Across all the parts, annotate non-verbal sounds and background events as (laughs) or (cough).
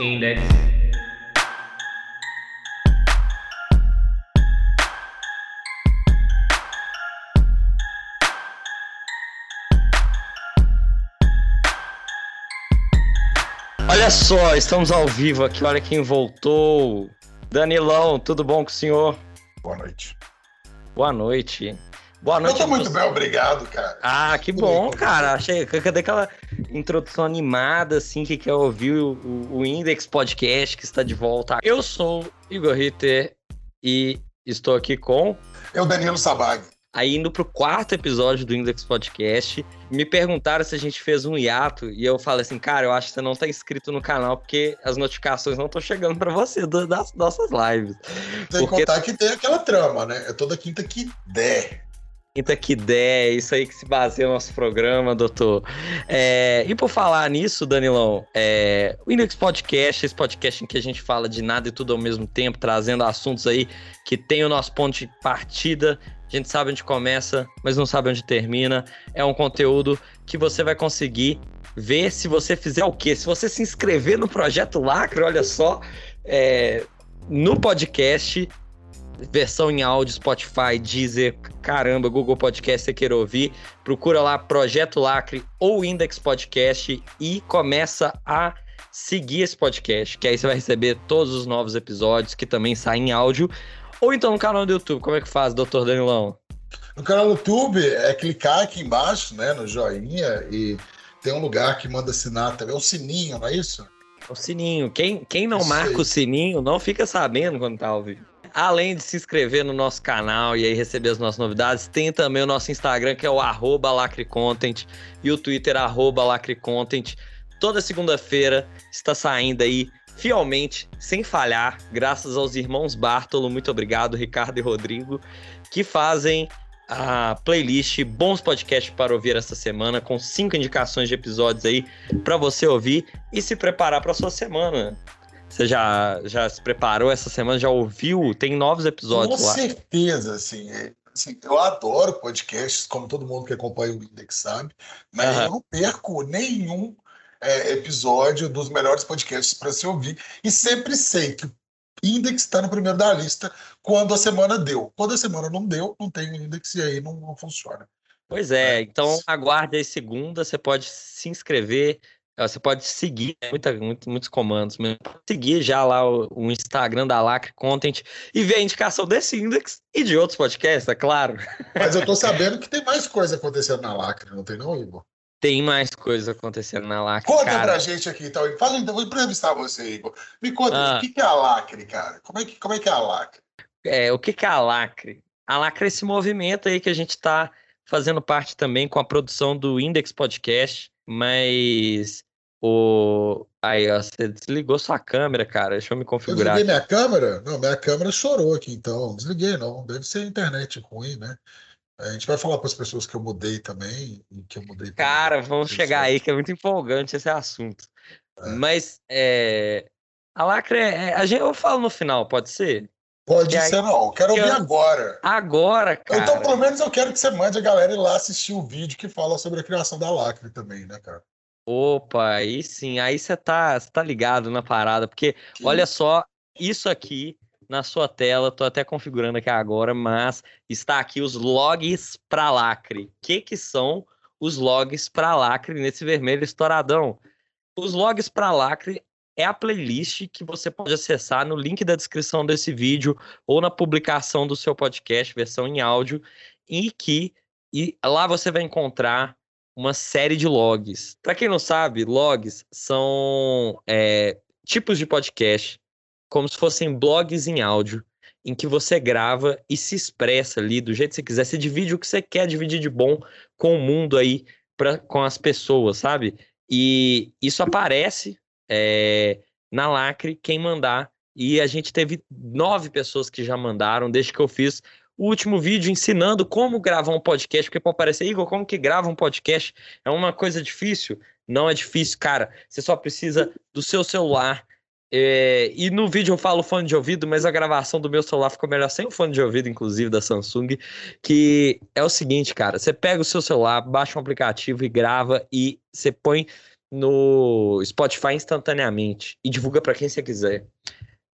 Index. Olha só, estamos ao vivo aqui, olha quem voltou. Danilão, tudo bom com o senhor? Boa noite. Boa noite. Boa noite. Eu tô muito bem, obrigado, cara. Ah, que bom, cara. Achei. Cadê aquela introdução animada, assim, que quer ouvir o, o Index Podcast que está de volta? Eu sou Igor Ritter e estou aqui com. Eu, Danilo Sabag. Aí, indo pro quarto episódio do Index Podcast, me perguntaram se a gente fez um hiato e eu falei assim, cara, eu acho que você não tá inscrito no canal porque as notificações não estão chegando para você das nossas lives. Tem porque... que contar que tem aquela trama, né? É toda quinta que der. Quinta que der, isso aí que se baseia o nosso programa, doutor. É, e por falar nisso, Danilão, é, o Index Podcast, esse podcast em que a gente fala de nada e tudo ao mesmo tempo, trazendo assuntos aí que tem o nosso ponto de partida a gente sabe onde começa, mas não sabe onde termina. É um conteúdo que você vai conseguir ver se você fizer o quê? Se você se inscrever no Projeto Lacre, olha só, é, no podcast, versão em áudio, Spotify, Deezer, caramba, Google Podcast, você quer ouvir, procura lá Projeto Lacre ou Index Podcast e começa a seguir esse podcast, que aí você vai receber todos os novos episódios que também saem em áudio. Ou então no canal do YouTube, como é que faz, doutor Danilão? No canal do YouTube é clicar aqui embaixo, né, no joinha, e tem um lugar que manda assinar também, o sininho, não é isso? O sininho. Quem, quem não marca o sininho não fica sabendo quando tá ao vivo. Além de se inscrever no nosso canal e aí receber as nossas novidades, tem também o nosso Instagram, que é o lacrecontent, e o Twitter, lacrecontent. Toda segunda-feira está saindo aí fielmente, sem falhar, graças aos irmãos Bartolo, muito obrigado, Ricardo e Rodrigo, que fazem a playlist Bons Podcasts para ouvir essa semana, com cinco indicações de episódios aí para você ouvir e se preparar para sua semana. Você já, já se preparou essa semana? Já ouviu? Tem novos episódios com lá. Com certeza, assim, é, assim, Eu adoro podcasts, como todo mundo que acompanha o Index sabe, mas uhum. eu não perco nenhum é, episódio dos melhores podcasts para se ouvir. E sempre sei que o Index está no primeiro da lista quando a semana deu. Quando a semana não deu, não tem o Index e aí não, não funciona. Pois é, é, então aguarde aí segunda, você pode se inscrever, você pode seguir, né, muita, muito, muitos comandos, mas seguir já lá o, o, Instagram da Lacre Content e ver a indicação desse Index e de outros podcasts, é claro. Mas eu tô (laughs) sabendo que tem mais coisa acontecendo na Lacre, não tem não, Igor? Tem mais coisas acontecendo na Lacre. Conta cara. pra gente aqui, então. Fala, então, vou entrevistar você, Igor. Me conta, ah. o que é a Lacre, cara? Como é que, como é, que é a Lacre? É, o que é a Lacre? A Lacre é esse movimento aí que a gente tá fazendo parte também com a produção do Index Podcast, mas o. Aí, ó, você desligou sua câmera, cara. Deixa eu me configurar. Eu desliguei minha câmera? Não, minha câmera chorou aqui, então. Desliguei, não. Deve ser internet ruim, né? A gente vai falar para as pessoas que eu mudei também, e que eu mudei. Cara, vamos chegar aí, que é muito empolgante esse assunto. É. Mas é, a lacre, é, a gente, eu falo no final, pode ser? Pode ser, aí, não. Quero ouvir eu... agora. Agora, cara. Então, pelo menos eu quero que você mande a galera ir lá assistir o vídeo que fala sobre a criação da lacre também, né, cara? Opa, aí sim, aí você tá, tá ligado na parada, porque que... olha só, isso aqui na sua tela, tô até configurando aqui agora, mas está aqui os logs para lacre. O que que são os logs para lacre nesse vermelho estouradão? Os logs para lacre é a playlist que você pode acessar no link da descrição desse vídeo ou na publicação do seu podcast, versão em áudio, e que e lá você vai encontrar uma série de logs. Para quem não sabe, logs são é, tipos de podcast como se fossem blogs em áudio, em que você grava e se expressa ali do jeito que você quiser. Você divide o que você quer dividir de bom com o mundo aí, pra, com as pessoas, sabe? E isso aparece é, na Lacre, quem mandar. E a gente teve nove pessoas que já mandaram, desde que eu fiz o último vídeo ensinando como gravar um podcast, porque pode parecer, Igor, como que grava um podcast? É uma coisa difícil? Não é difícil, cara. Você só precisa do seu celular, é, e no vídeo eu falo fone de ouvido, mas a gravação do meu celular ficou melhor sem o fone de ouvido, inclusive da Samsung. Que é o seguinte, cara: você pega o seu celular, baixa um aplicativo e grava, e você põe no Spotify instantaneamente e divulga para quem você quiser.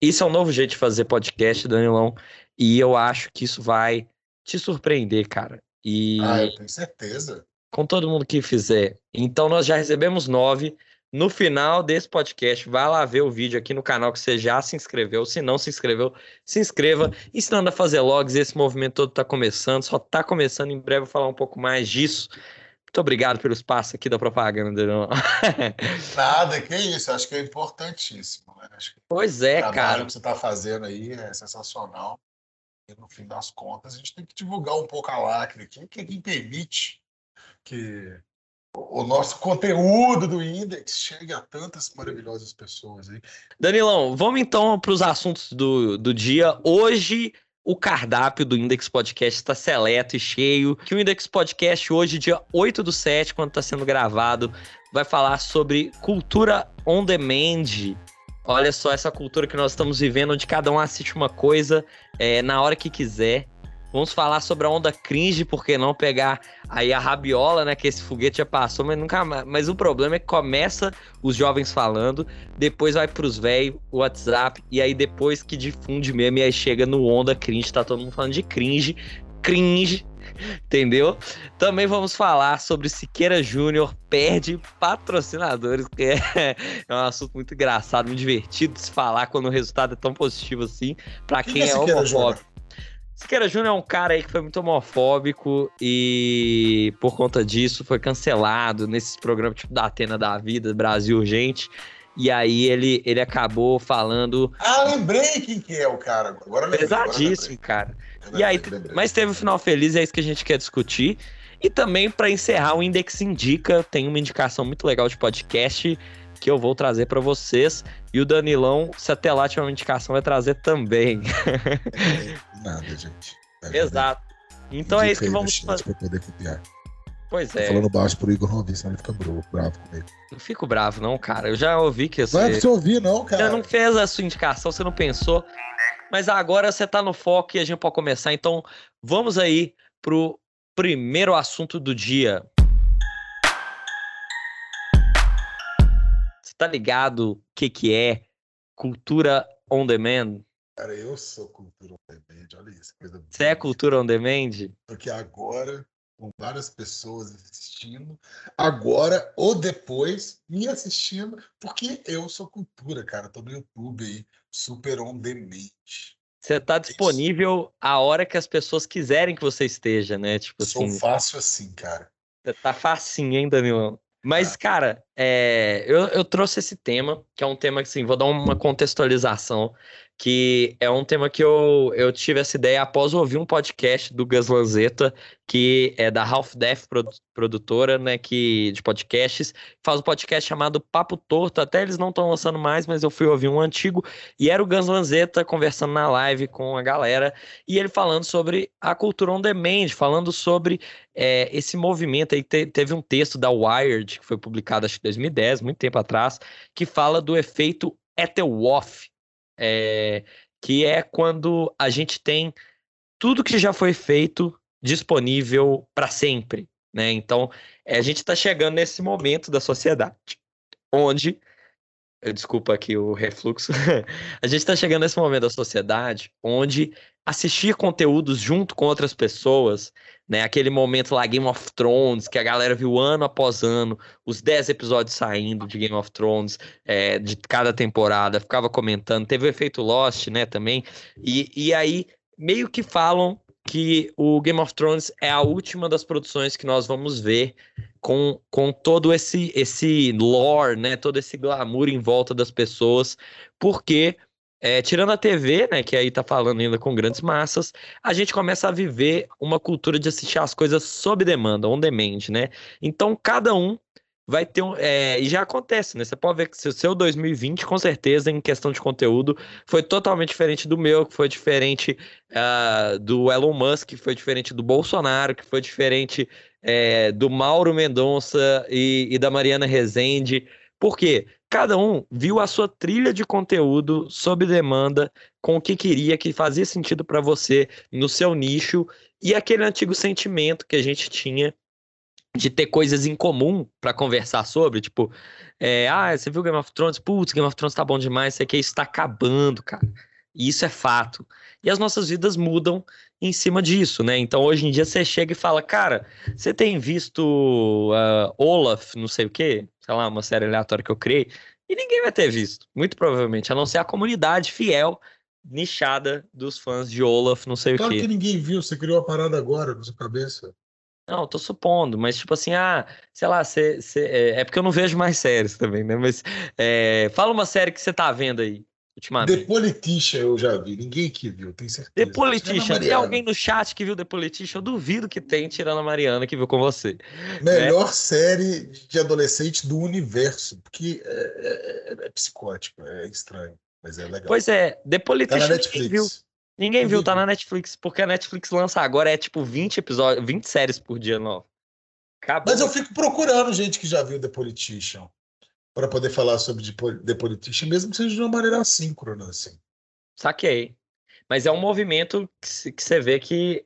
Isso é um novo jeito de fazer podcast, Danilão, e eu acho que isso vai te surpreender, cara. E ah, eu tenho certeza. Com todo mundo que fizer. Então nós já recebemos nove. No final desse podcast, vai lá ver o vídeo aqui no canal que você já se inscreveu. Se não se inscreveu, se inscreva. Ensinando a fazer logs, esse movimento todo está começando, só está começando. Em breve eu vou falar um pouco mais disso. Muito obrigado pelo espaço aqui da propaganda. (laughs) Nada, que isso. Acho que é importantíssimo. Né? Acho que pois é, o cara. O que você está fazendo aí é sensacional. E no fim das contas, a gente tem que divulgar um pouco a lacre aqui, que é quem permite que o nosso conteúdo do Index chegue a tantas maravilhosas pessoas aí. Danilão, vamos então para os assuntos do, do dia. Hoje, o cardápio do Index Podcast está seleto e cheio. Que o Index Podcast, hoje, dia 8 do 7, quando está sendo gravado, vai falar sobre cultura on demand. Olha só essa cultura que nós estamos vivendo, onde cada um assiste uma coisa é, na hora que quiser. Vamos falar sobre a onda cringe, porque não pegar aí a rabiola, né? Que esse foguete já passou, mas nunca mais. Mas o problema é que começa os jovens falando, depois vai pros velhos, o WhatsApp, e aí depois que difunde mesmo, e aí chega no onda cringe, tá todo mundo falando de cringe, cringe, entendeu? Também vamos falar sobre Siqueira Júnior perde patrocinadores, que é, é, um assunto muito engraçado, muito divertido de se falar quando o resultado é tão positivo assim, para quem é, é homofóbico. Siqueira Júnior é um cara aí que foi muito homofóbico e por conta disso foi cancelado nesses programas tipo da Atena da Vida, Brasil Urgente. E aí ele, ele acabou falando. Ah, lembrei quem que é o cara. Agora lembrei, Pesadíssimo, cara. Lembrei, e aí, lembrei. mas teve um final feliz, é isso que a gente quer discutir. E também, para encerrar, o Index Indica tem uma indicação muito legal de podcast que eu vou trazer para vocês. E o Danilão, se até lá tiver uma indicação, vai trazer também. É, (laughs) nada, gente. É Exato. Então é isso que vamos fazer. Pra poder copiar. Pois é. Tô falando baixo pro Igor não ouvir, senão ele fica bravo comigo. Não fico bravo, não, cara. Eu já ouvi que você. Não é pra você ouvir, não, cara. Você não fez a sua indicação, você não pensou. Mas agora você tá no foco e a gente pode começar. Então, vamos aí pro primeiro assunto do dia. Tá ligado o que, que é cultura on demand? Cara, eu sou cultura on demand, olha isso. Coisa Você é cultura on demand? Porque agora, com várias pessoas assistindo, agora ou depois me assistindo, porque eu sou cultura, cara. Tô no YouTube aí, super on demand. Você tá disponível a hora que as pessoas quiserem que você esteja, né? Tipo Sou assim. fácil assim, cara. Tá facinho, hein, Danilão? Mas, cara, é, eu, eu trouxe esse tema, que é um tema que, assim, vou dar uma contextualização, que é um tema que eu, eu tive essa ideia após ouvir um podcast do Gus Lanzetta, que é da Half Death produtora, né, que, de podcasts, faz um podcast chamado Papo Torto, até eles não estão lançando mais, mas eu fui ouvir um antigo, e era o Gus Lanzetta conversando na live com a galera, e ele falando sobre a cultura on demand, falando sobre é, esse movimento. Aí, te, teve um texto da Wired, que foi publicado acho que em 2010, muito tempo atrás, que fala do efeito Ethelwoff, é, que é quando a gente tem tudo que já foi feito disponível para sempre, né? Então, é, a gente está chegando nesse momento da sociedade onde desculpa aqui o refluxo. (laughs) a gente está chegando nesse momento da sociedade onde assistir conteúdos junto com outras pessoas, né? Aquele momento lá, Game of Thrones, que a galera viu ano após ano, os 10 episódios saindo de Game of Thrones, é, de cada temporada, ficava comentando. Teve o efeito Lost, né, também. E, e aí, meio que falam que o Game of Thrones é a última das produções que nós vamos ver com, com todo esse, esse lore, né? Todo esse glamour em volta das pessoas, porque é, tirando a TV, né, que aí tá falando ainda com grandes massas, a gente começa a viver uma cultura de assistir as coisas sob demanda, on demand, né? Então cada um vai ter um. É, e já acontece, né? Você pode ver que o seu 2020, com certeza, em questão de conteúdo, foi totalmente diferente do meu, que foi diferente uh, do Elon Musk, que foi diferente do Bolsonaro, que foi diferente é, do Mauro Mendonça e, e da Mariana Rezende. Por quê? Cada um viu a sua trilha de conteúdo sob demanda, com o que queria, que fazia sentido para você no seu nicho, e aquele antigo sentimento que a gente tinha de ter coisas em comum para conversar sobre, tipo, é, ah, você viu Game of Thrones? Putz, Game of Thrones tá bom demais, isso aqui está acabando, cara. E isso é fato. E as nossas vidas mudam em cima disso, né? Então hoje em dia você chega e fala, cara, você tem visto uh, Olaf, não sei o quê, sei lá, uma série aleatória que eu criei, e ninguém vai ter visto, muito provavelmente, a não ser a comunidade fiel, nichada dos fãs de Olaf, não sei claro o quê. Claro que ninguém viu, você criou a parada agora na sua cabeça. Não, tô supondo, mas tipo assim, ah, sei lá, cê, cê, é, é, porque eu não vejo mais (laughs) séries também, né? Mas é, fala uma série que você tá vendo aí, ultimamente. The Politician eu já vi, ninguém que viu, tem certeza. The Politician, tem alguém no chat que viu The Politician? Eu duvido que tem, tirando a Mariana que viu com você. Melhor né? série de adolescente do universo, porque é, é, é psicótico, é estranho, mas é legal. Pois é, The Politician tá na Netflix. viu. Ninguém viu, tá na Netflix, porque a Netflix lança agora é tipo 20 episódios, 20 séries por dia novo. Acabou. Mas eu fico procurando gente que já viu The Politician para poder falar sobre The Politician, mesmo que seja de uma maneira assíncrona, assim. Saquei. Mas é um movimento que, que você vê que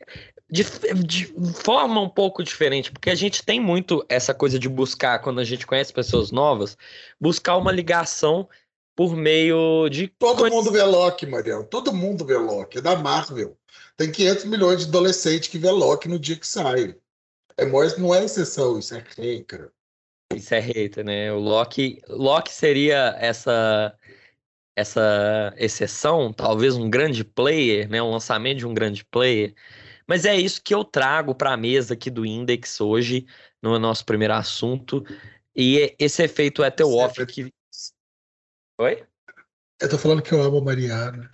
de, de, forma um pouco diferente, porque a gente tem muito essa coisa de buscar, quando a gente conhece pessoas novas, buscar uma ligação por meio de. Todo mundo vê Loki, Mariel. Todo mundo vê Loki. É da Marvel. Tem 500 milhões de adolescentes que vê Loki no dia que sai. É, mas não é exceção, isso é hater. Isso é hater, né? O Loki, Loki seria essa essa exceção, talvez um grande player, né? Um lançamento de um grande player. Mas é isso que eu trago para a mesa aqui do Index hoje, no nosso primeiro assunto. E esse efeito Ethelwolf que Oi? Eu tô falando que eu amo a Mariana.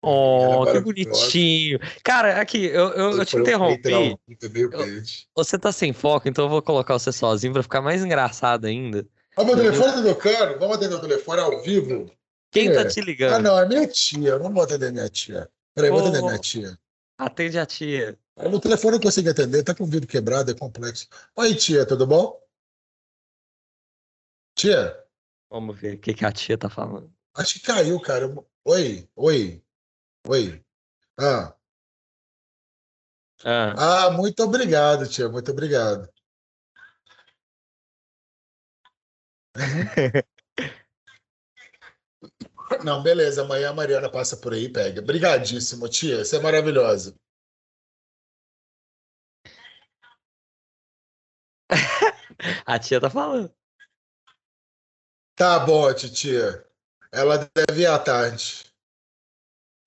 Oh, que bonitinho. Cara, aqui, eu, eu, eu te interrompi. Eu, você tá sem foco, então eu vou colocar você sozinho pra ficar mais engraçado ainda. Ah, meu telefone tá tocando? Vamos atender o telefone ao vivo? Quem tá é. tá te ligando? Ah, não, é minha tia. Vamos atender minha tia. Peraí, vou atender minha tia. Atende a tia. No telefone eu consigo atender, tá com o vidro quebrado, é complexo. Oi, tia, tudo bom? Tia? Vamos ver o que, que a tia tá falando. Acho que caiu, cara. Oi, oi, oi. Ah. Ah. ah, muito obrigado, tia. Muito obrigado. Uhum. Não, beleza. Amanhã a Mariana passa por aí e pega. Obrigadíssimo, tia. Você é maravilhosa. (laughs) a tia tá falando. Tá bom, titia. Ela deve ir à tarde.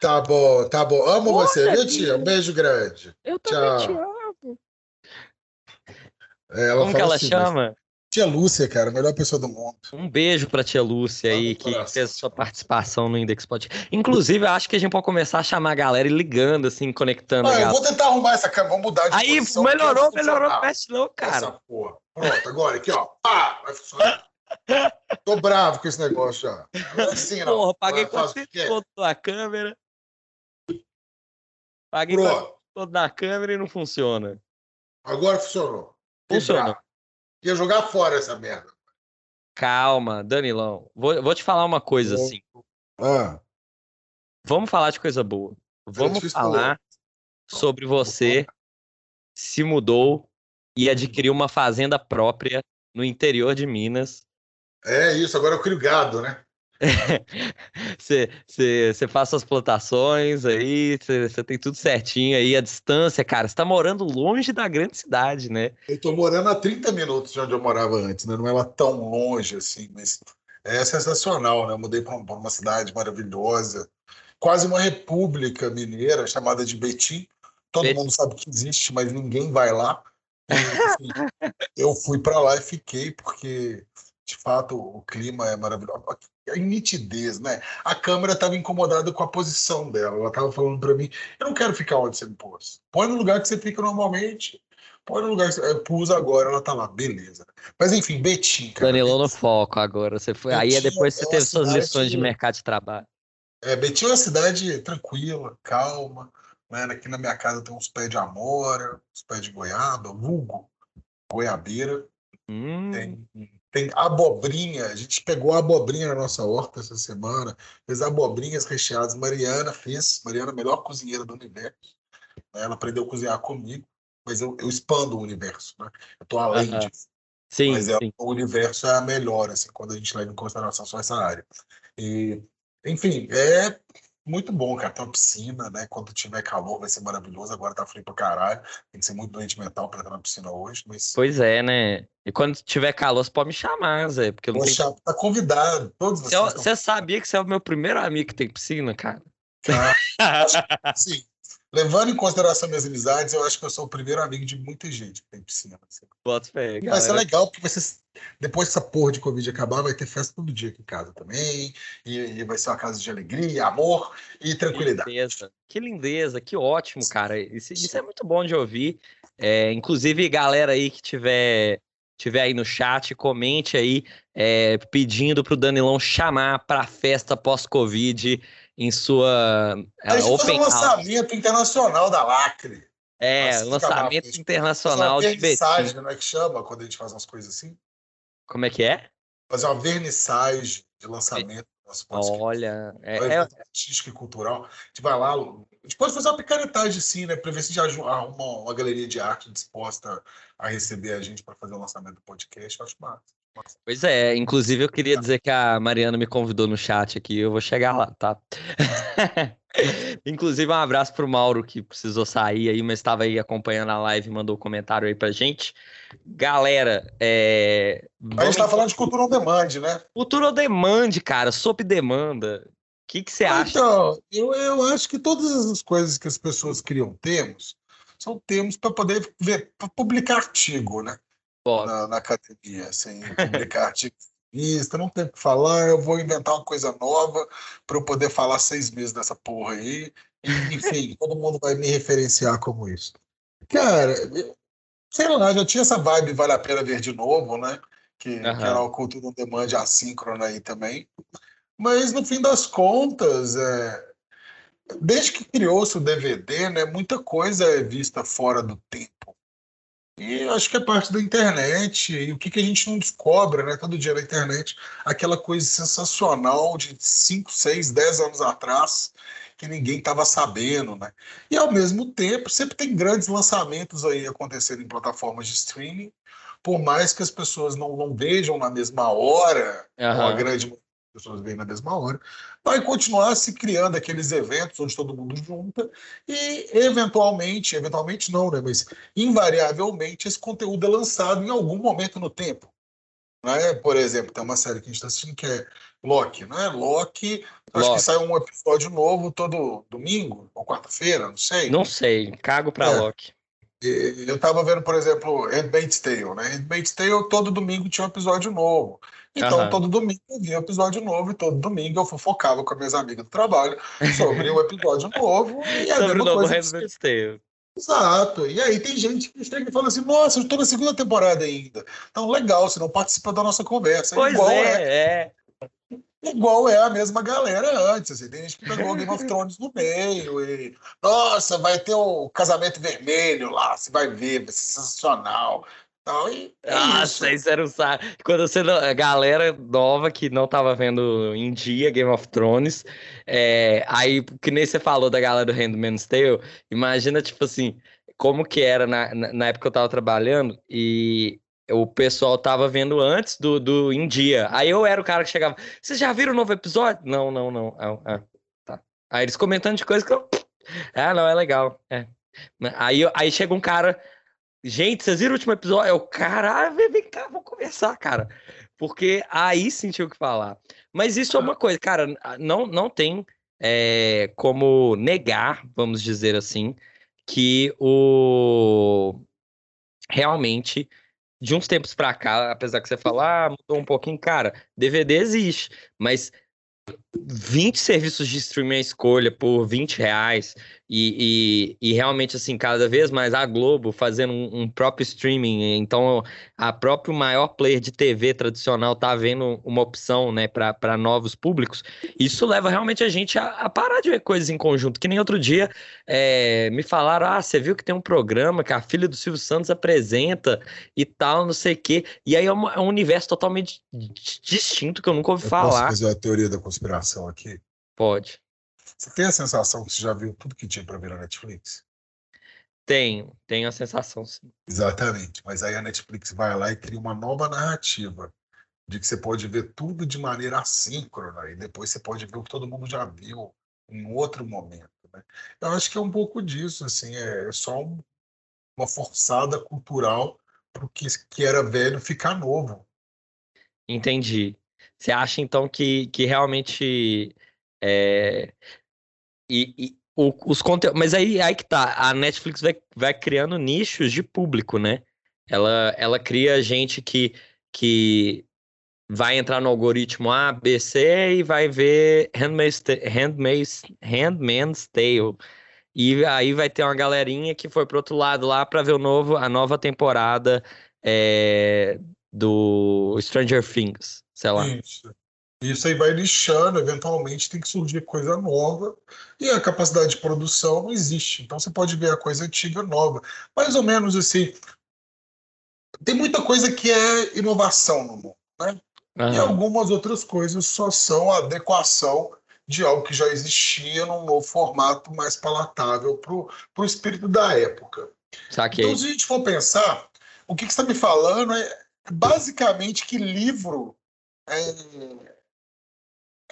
Tá bom, tá bom. Amo Porra, você, viu, tia? Um beijo grande. Eu também Tchau. te amo. É, ela Como que ela assim, chama? Tia Lúcia, cara, a melhor pessoa do mundo. Um beijo pra tia Lúcia aí, que fez sua participação no Index Pod. Inclusive, eu acho que a gente pode começar a chamar a galera e ligando, assim, conectando. Ah, eu vou tentar arrumar essa câmera, vamos mudar de Aí, melhorou, melhorou, mexe não, cara. Essa porra. Pronto, agora aqui, ó. Pá, vai funcionar. Tô bravo com esse negócio já. assim, não. Porra, paguei 400 conto na câmera. Paguei todo na câmera e não funciona. Agora funcionou. Funcionou. Ia jogar fora essa merda. Calma, Danilão. Vou, vou te falar uma coisa assim. Ah. Vamos falar de coisa boa. Vamos falar sobre você se mudou e adquiriu uma fazenda própria no interior de Minas é isso, agora eu crio gado, né? (laughs) Você faz suas plantações aí, você tem tudo certinho aí, a distância, cara. Você tá morando longe da grande cidade, né? Eu tô morando a 30 minutos de onde eu morava antes, né? Não é lá tão longe assim, mas é sensacional, né? Eu mudei para uma cidade maravilhosa, quase uma república mineira chamada de Betim. Todo Betim. mundo sabe que existe, mas ninguém vai lá. E, assim, (laughs) eu fui para lá e fiquei porque de fato, o clima é maravilhoso. A nitidez, né? A câmera estava incomodada com a posição dela. Ela estava falando para mim: eu não quero ficar onde você me pôs. Põe no lugar que você fica normalmente. Põe no lugar que você pus agora, ela tá lá, beleza. Mas enfim, Betim, cara. No foco agora. Você foi. Betim Aí é depois você é teve suas lições de mercado de trabalho. É, Betim é uma cidade tranquila, calma. Né? Aqui na minha casa tem uns pés de amora, uns pés de goiaba, vulgo, goiabeira. Hum. Tem tem abobrinha, a gente pegou abobrinha na nossa horta essa semana, fez abobrinhas recheadas. Mariana fez, Mariana, a melhor cozinheira do universo. Ela aprendeu a cozinhar comigo. mas eu, eu expando o universo, né? Eu tô além Aham. disso. Sim, Mas é, sim. o universo é a melhor, assim, quando a gente leva em consideração só essa área. E, enfim, é muito bom, cara. Tem uma piscina, né? Quando tiver calor vai ser maravilhoso. Agora tá frio pra caralho. Tem que ser muito doente mental pra entrar na piscina hoje, mas. Pois é, né? E quando tiver calor, você pode me chamar, Zé, porque eu não tenho. Poxa, tá convidado. Todos Você, estão sabia que você é o meu primeiro amigo que tem piscina, cara? (laughs) Sim. Levando em consideração minhas amizades, eu acho que eu sou o primeiro amigo de muita gente que tem piscina. assim. Bota fé, vai ser galera. legal, porque vai ser, depois que essa porra de Covid acabar, vai ter festa todo dia aqui em casa também. E, e vai ser uma casa de alegria, amor e Que tranquilidade. lindeza, que lindeza, que ótimo, cara. Isso, isso é muito bom de ouvir. É, inclusive, galera aí que tiver, tiver aí no chat, comente aí é, pedindo pro Danilão chamar pra festa pós-Covid em sua A é, gente Open um House. lançamento internacional da Lacre. É, Nossa, lançamento internacional de vernissagem, não é que chama quando a gente faz umas coisas assim? Como é que é? Fazer uma vernissagem de lançamento do nosso podcast. Olha, é, Olha, é- artístico e cultural. A gente vai lá, a gente pode fazer uma picaretagem sim, né? Pra ver se já arruma uma galeria de arte disposta a receber a gente para fazer o lançamento do podcast. Eu acho massa. Pois é, inclusive eu queria dizer que a Mariana me convidou no chat aqui, eu vou chegar lá, tá? (laughs) inclusive um abraço pro Mauro que precisou sair aí, mas estava aí acompanhando a live e mandou um comentário aí pra gente. Galera, é... A gente tá falando de cultura on demand, né? Cultura on demand, cara, sob demanda. O que que você acha? Então, eu, eu acho que todas as coisas que as pessoas criam termos são termos para poder ver, pra publicar artigo, né? Na, na academia, assim, publicar (laughs) artigo feminista, não tem o que falar, eu vou inventar uma coisa nova para eu poder falar seis meses dessa porra aí. E, Enfim, (laughs) todo mundo vai me referenciar como isso. Cara, sei lá, já tinha essa vibe Vale a Pena Ver de Novo, né? Que, que Aham. era o cultura on demand assíncrona aí também. Mas, no fim das contas, é, desde que criou-se o DVD, né, muita coisa é vista fora do tempo. E acho que é parte da internet. E o que, que a gente não descobre, né? Todo dia na internet, aquela coisa sensacional de 5, 6, 10 anos atrás, que ninguém estava sabendo, né? E ao mesmo tempo, sempre tem grandes lançamentos aí acontecendo em plataformas de streaming, por mais que as pessoas não, não vejam na mesma hora, ou a grande pessoas veem na mesma hora, vai continuar se criando aqueles eventos onde todo mundo junta e eventualmente, eventualmente não, né, mas invariavelmente esse conteúdo é lançado em algum momento no tempo. Né? Por exemplo, tem uma série que a gente está assistindo que é Loki, né? Loki, acho Loki. que sai um episódio novo todo domingo ou quarta-feira, não sei. Não sei, cago pra É. Loki. Eu tava vendo, por exemplo, Handmaid's Tale, né? Handmaid's Tale, todo domingo tinha um episódio novo. Então, Aham. todo domingo eu via um episódio novo e todo domingo eu fofocava com as minhas amigas do trabalho sobre o episódio novo. E é a Sobre o mesma novo coisa. Handmaid's Tale. Exato. E aí tem gente que chega e fala assim, nossa, eu estou na segunda temporada ainda. Então, legal, você não participa da nossa conversa. Pois igual é, é. igual é a mesma galera antes. Assim. Tem gente que pegou Game of Thrones no meio e, nossa, vai ter o casamento vermelho lá, você vai ver, vai ser sensacional. Então, e é Nossa, isso. isso era um saco. Quando você. A galera nova que não tava vendo em dia Game of Thrones, é, aí, que nem você falou da galera do Handmaid's Tale, imagina, tipo assim, como que era na, na, época que eu tava trabalhando e o pessoal tava vendo antes do, do em dia. Aí eu era o cara que chegava, vocês já viram o novo episódio? Não, não, não. Ah, ah, tá. Aí eles comentando de coisa que eu. Ah, não, é legal. É. Aí, aí chega um cara. Gente, vocês viram o último episódio? Eu, caralho, vem cá, vou conversar, cara. Porque aí sentiu o que falar. Mas isso é uma coisa, cara, não, não tem é, como negar, vamos dizer assim, que o realmente, de uns tempos pra cá, apesar que você falar, ah, mudou um pouquinho, cara, DVD existe, mas 20 serviços de streaming à escolha por 20 reais e, e, e realmente assim cada vez mais a Globo fazendo um, um próprio streaming então a próprio maior player de TV tradicional tá vendo uma opção né para novos públicos. Isso leva realmente a gente a, a, parar de ver coisas em conjunto. Que nem outro dia é, me falaram ah você viu que tem um programa que a filha do Silvio Santos apresenta e tal não sei o que e aí é, uma, é, um universo totalmente distinto que eu nunca ouvi eu falar. posso fazer a teoria da conspiração aqui? Pode você tem a sensação que você já viu tudo que tinha para ver na Netflix? Tenho, tenho a sensação, sim. Exatamente. Mas aí a Netflix vai lá e cria uma nova narrativa de que você pode ver tudo de maneira assíncrona e depois você pode ver o que todo mundo já viu em outro momento. Né? Eu acho que é um pouco disso, assim, é só um, uma forçada cultural para o que, que era velho ficar novo. Entendi. Você acha então que, que realmente é, e, e o, os conteúdos. Mas aí, aí que tá. A Netflix vai, vai criando nichos de público, né? Ela, ela cria gente que, que vai entrar no algoritmo A, B, C e vai ver Handmaid's, Handmaid's, Handmaid's Tale. E aí vai ter uma galerinha que foi pro outro lado lá para ver o novo, a nova temporada é, do Stranger Things, sei lá. Isso. Isso aí vai lixando, eventualmente tem que surgir coisa nova e a capacidade de produção não existe. Então você pode ver a coisa antiga nova. Mais ou menos assim. Tem muita coisa que é inovação no mundo, né? Uhum. E algumas outras coisas só são adequação de algo que já existia num novo formato mais palatável para o espírito da época. Saquei. Então, se a gente for pensar, o que, que você está me falando é basicamente que livro é,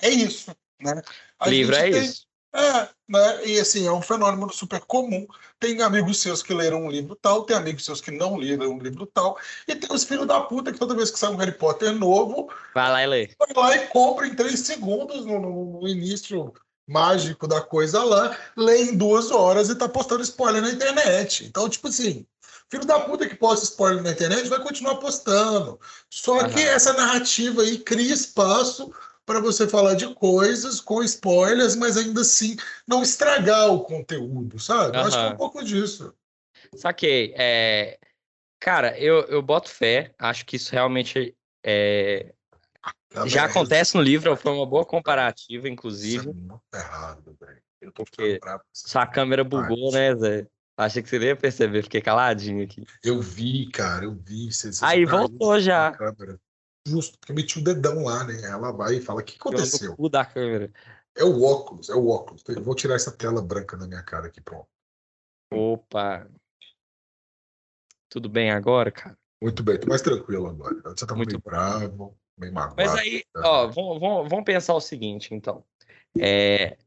é isso, né? A Livro é tem, isso. É, né? E assim, é um fenômeno super comum. Tem amigos seus que leram um livro tal, tem amigos seus que não leram um livro tal, e tem os filhos da puta que toda vez que sai um Harry Potter novo, vai lá e lê. Vai lá e compra em três segundos no, no início mágico da coisa lá, lê em duas horas e tá postando spoiler na internet. Então, tipo assim, filho da puta que posta spoiler na internet vai continuar postando. Só que essa narrativa aí cria espaço para você falar de coisas com spoilers, mas ainda assim não estragar o conteúdo, sabe? Uhum. Acho que é um pouco disso. Saquei. É... Cara, eu, eu boto fé, acho que isso realmente é... Tá já acontece no livro, foi uma boa comparativa, inclusive. Isso é muito errado, velho. Eu tô porque sua câmera bugou, né, Zé? Achei que você ia perceber, fiquei caladinho aqui. Eu vi, cara, eu vi. Você, você Aí voltou já. Câmera justo, porque meti o dedão lá, né? Ela vai e fala: o que aconteceu? O da câmera. É o óculos, é o óculos. Eu vou tirar essa tela branca da minha cara aqui, pronto. Opa! Tudo bem agora, cara? Muito bem, tô mais tranquilo agora. Você tá muito meio bravo, meio magoado. Mas aí, tá? ó, vamos, vamos, pensar o seguinte, então. É,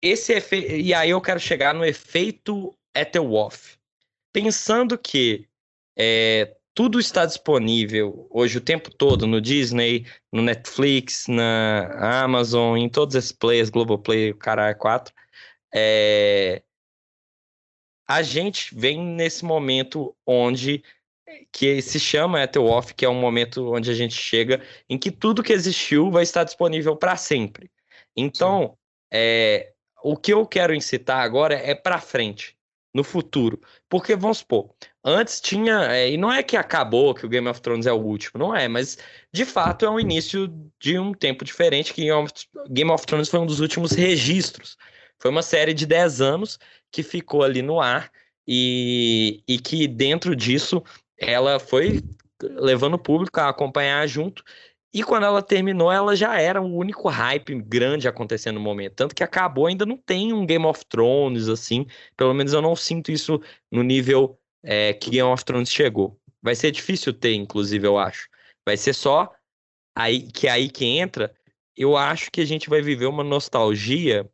esse efe... E aí eu quero chegar no efeito Ethelwoff. Pensando que é, tudo está disponível hoje o tempo todo no Disney, no Netflix, na Amazon, em todos esses players, Globoplay, o caralho 4. É... A gente vem nesse momento onde que se chama Ethel Off, que é um momento onde a gente chega em que tudo que existiu vai estar disponível para sempre. Então, é, o que eu quero incitar agora é para frente no futuro. Porque, vamos supor, antes tinha. É, e não é que acabou, que o Game of Thrones é o último, não é, mas de fato é o início de um tempo diferente, que Game of Thrones foi um dos últimos registros. Foi uma série de 10 anos que ficou ali no ar e, e que dentro disso ela foi levando o público a acompanhar junto e quando ela terminou, ela já era o único hype grande acontecendo no momento. Tanto que acabou, ainda não tem um Game of Thrones, assim. Pelo menos eu não sinto isso no nível é, que Game of Thrones chegou. Vai ser difícil ter, inclusive, eu acho. Vai ser só aí que aí que entra. Eu acho que a gente vai viver uma nostalgia,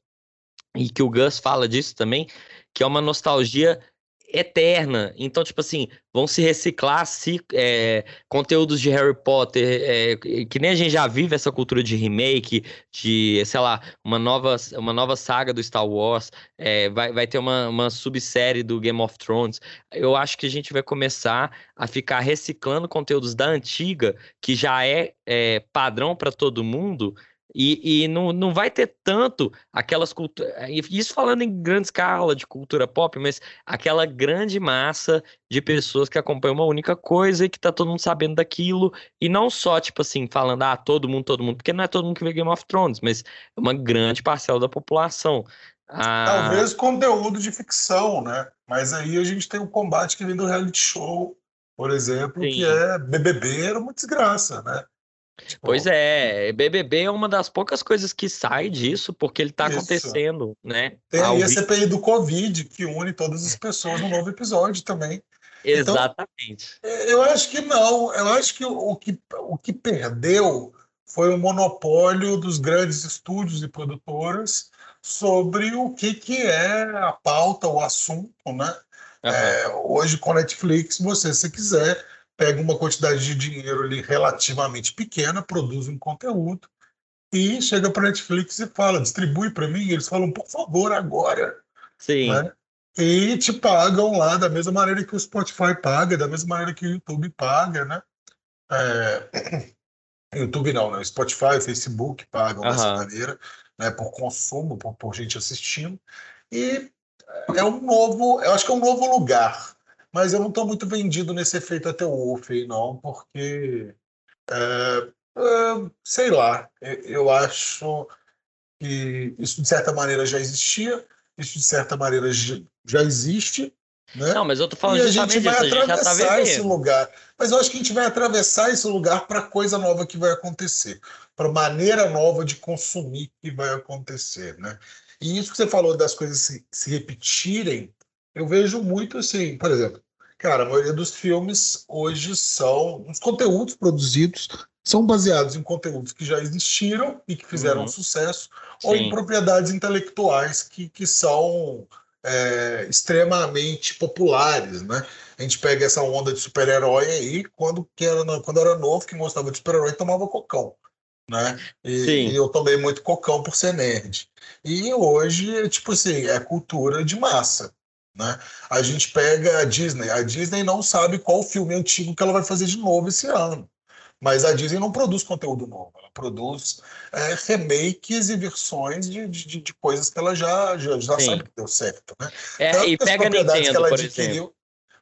e que o Gus fala disso também, que é uma nostalgia eterna. Então, tipo assim, vão se reciclar se, é, conteúdos de Harry Potter, é, que nem a gente já vive essa cultura de remake, de, sei lá, uma nova, uma nova saga do Star Wars, é, vai, vai ter uma, uma subsérie do Game of Thrones. Eu acho que a gente vai começar a ficar reciclando conteúdos da antiga, que já é, é padrão para todo mundo, e, e não, não vai ter tanto aquelas culturas. Isso falando em grande escala de cultura pop, mas aquela grande massa de pessoas que acompanham uma única coisa e que tá todo mundo sabendo daquilo. E não só, tipo assim, falando, ah, todo mundo, todo mundo, porque não é todo mundo que vê Game of Thrones, mas é uma grande parcela da população. Ah... Talvez conteúdo de ficção, né? Mas aí a gente tem o um combate que vem do reality show, por exemplo, Sim. que é BBB, era uma desgraça, né? Tipo, pois é, BBB é uma das poucas coisas que sai disso, porque ele está acontecendo, né? Tem aí a CPI do Covid, que une todas as pessoas no novo episódio também. Então, Exatamente. Então, eu acho que não. Eu acho que o, que o que perdeu foi o monopólio dos grandes estúdios e produtoras sobre o que, que é a pauta, o assunto, né? Uhum. É, hoje com Netflix, você, se quiser, pega uma quantidade de dinheiro ali relativamente pequena, produz um conteúdo e chega para Netflix e fala, distribui para mim. Eles falam, por favor, agora. Sim. Né? E te pagam lá da mesma maneira que o Spotify paga, da mesma maneira que o YouTube paga, né? É... (clears throat) YouTube não, né? Spotify, Facebook pagam uhum. dessa maneira, né? Por consumo, por, por gente assistindo. E é um novo, eu acho que é um novo lugar mas eu não estou muito vendido nesse efeito até Wolf aí, não, porque é, é, sei lá, eu acho que isso de certa maneira já existia, isso de certa maneira já existe, né? Não, mas eu tô falando e a gente vai disso, atravessar tá esse lugar. Mas eu acho que a gente vai atravessar esse lugar para coisa nova que vai acontecer, para maneira nova de consumir que vai acontecer, né? E isso que você falou das coisas se, se repetirem, eu vejo muito assim, por exemplo, cara, a maioria dos filmes hoje são. Os conteúdos produzidos são baseados em conteúdos que já existiram e que fizeram uhum. sucesso, Sim. ou em propriedades intelectuais que, que são é, extremamente populares, né? A gente pega essa onda de super-herói aí, quando, que era, quando era novo, que gostava de super-herói, tomava cocão. Né? E, e, eu tomei muito cocão por ser nerd. E hoje, tipo assim, é cultura de massa. Né? A gente pega a Disney. A Disney não sabe qual filme antigo que ela vai fazer de novo esse ano. Mas a Disney não produz conteúdo novo, ela produz é, remakes e versões de, de, de, coisas que ela já, já, já sabe que deu certo. Né? É, e pega Nintendo, que ela adquiriu,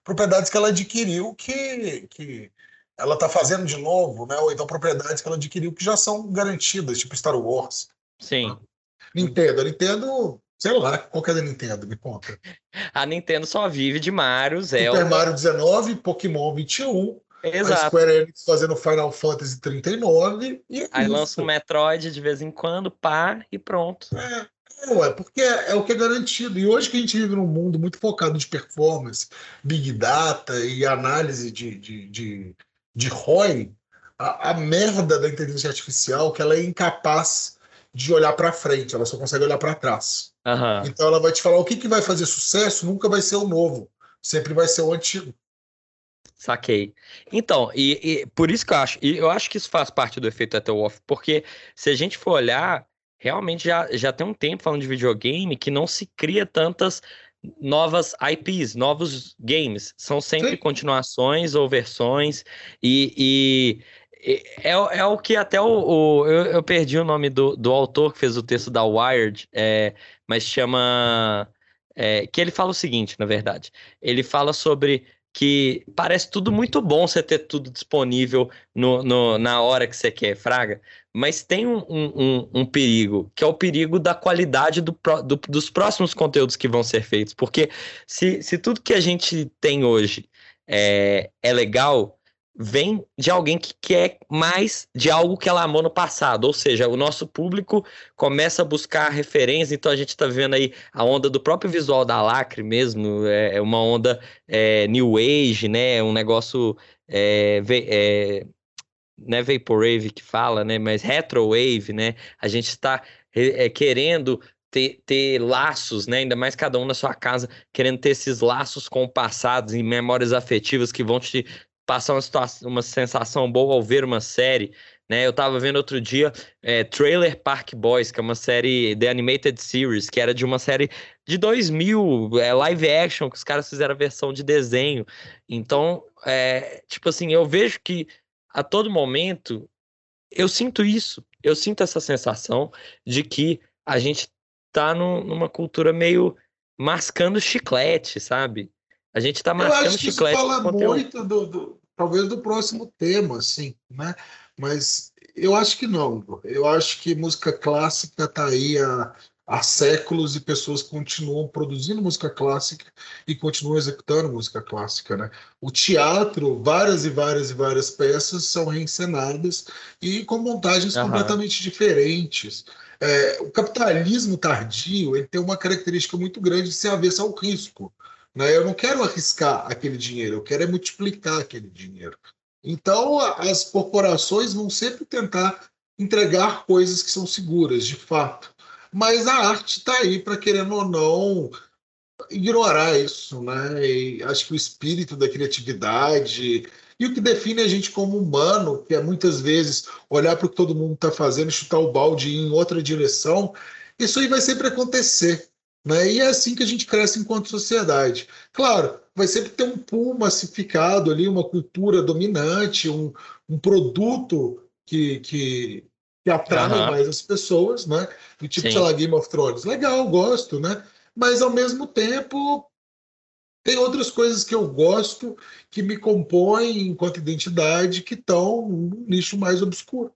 Propriedades que ela adquiriu que, que ela está fazendo de novo, né? ou então propriedades que ela adquiriu que já são garantidas, tipo Star Wars. Sim. Né? Nintendo. A Nintendo Sei lá, qual que é da Nintendo? Me conta. A Nintendo só vive de Mario, Zelda. Super Mario 19, Pokémon 21. Exato. A Square Enix fazendo Final Fantasy 39. E é Aí isso. lança um Metroid de vez em quando, pá, e pronto. É, é, porque é, é, o que é garantido. E hoje que a gente vive num mundo muito focado de performance, Big Data e análise de, de, de, de ROI, a, a merda da inteligência artificial é que ela é incapaz de olhar para frente, ela só consegue olhar para trás. Uhum. Então ela vai te falar o que, que vai fazer sucesso, nunca vai ser o novo, sempre vai ser o antigo. Saquei. Então, e, e por isso que eu acho, e eu acho que isso faz parte do efeito Ethelwolf, porque se a gente for olhar, realmente já, já tem um tempo falando de videogame que não se cria tantas novas IPs, novos games. São sempre Sim. continuações ou versões. E é, é o que até o. o eu, eu, perdi o nome do, do autor que fez o texto da Wired, é, mas chama. É, que ele fala o seguinte, na verdade. Ele fala sobre que parece tudo muito bom você ter tudo disponível no, no na hora que você quer, Fraga, mas tem um, um, um, perigo, que é o perigo da qualidade do, do, dos próximos conteúdos que vão ser feitos. Porque se, se tudo que a gente tem hoje é, é legal, vem de alguém que quer mais de algo que ela amou no passado. Ou seja, o nosso público começa a buscar referência, então a gente está vendo aí a onda do próprio visual da Lacre mesmo, é, é uma onda é, New Age, né? Um negócio. É, é, não é Vaporwave que fala, né? Mas Retrowave, né? A gente está é, querendo ter, ter, laços, né? Ainda mais cada um na sua casa, querendo ter esses laços com o passado e memórias afetivas que vão te passar uma, situação, uma sensação boa ao ver uma série. Né, eu tava vendo outro dia é, Trailer Park Boys, que é uma série The Animated Series, que era de uma série de 2000, é, live action, que os caras fizeram a versão de desenho. Então, é, tipo assim, eu vejo que a todo momento eu sinto isso, eu sinto essa sensação de que a gente tá num, numa cultura meio mascando chiclete, sabe? A gente está marcando eu acho que. Isso fala muito do, do, talvez do próximo tema, assim, né? Mas eu acho que não. Eu acho que música clássica está aí há, há séculos e pessoas continuam produzindo música clássica e continuam executando música clássica, né? O teatro, várias e várias e várias peças são reencenadas e com montagens uhum. completamente diferentes. É, o capitalismo tardio ele tem uma característica muito grande de ser avesso ao risco. Né? Eu não quero arriscar aquele dinheiro, eu quero é multiplicar aquele dinheiro. Então, as corporações vão sempre tentar entregar coisas que são seguras, de fato. Mas a arte está aí para, querendo ou não, ignorar isso. Né? E acho que o espírito da criatividade e o que define a gente como humano, que é muitas vezes olhar para o que todo mundo está fazendo, chutar o balde e ir em outra direção, isso aí vai sempre acontecer. Né? E é assim que a gente cresce enquanto sociedade. Claro, vai sempre ter um pool massificado ali, uma cultura dominante, um, um produto que, que, que atrai uhum. mais as pessoas, né? Do tipo, Sim. sei lá, Game of Thrones. Legal, gosto, né? Mas ao mesmo tempo tem outras coisas que eu gosto que me compõem enquanto identidade que estão num nicho mais obscuro.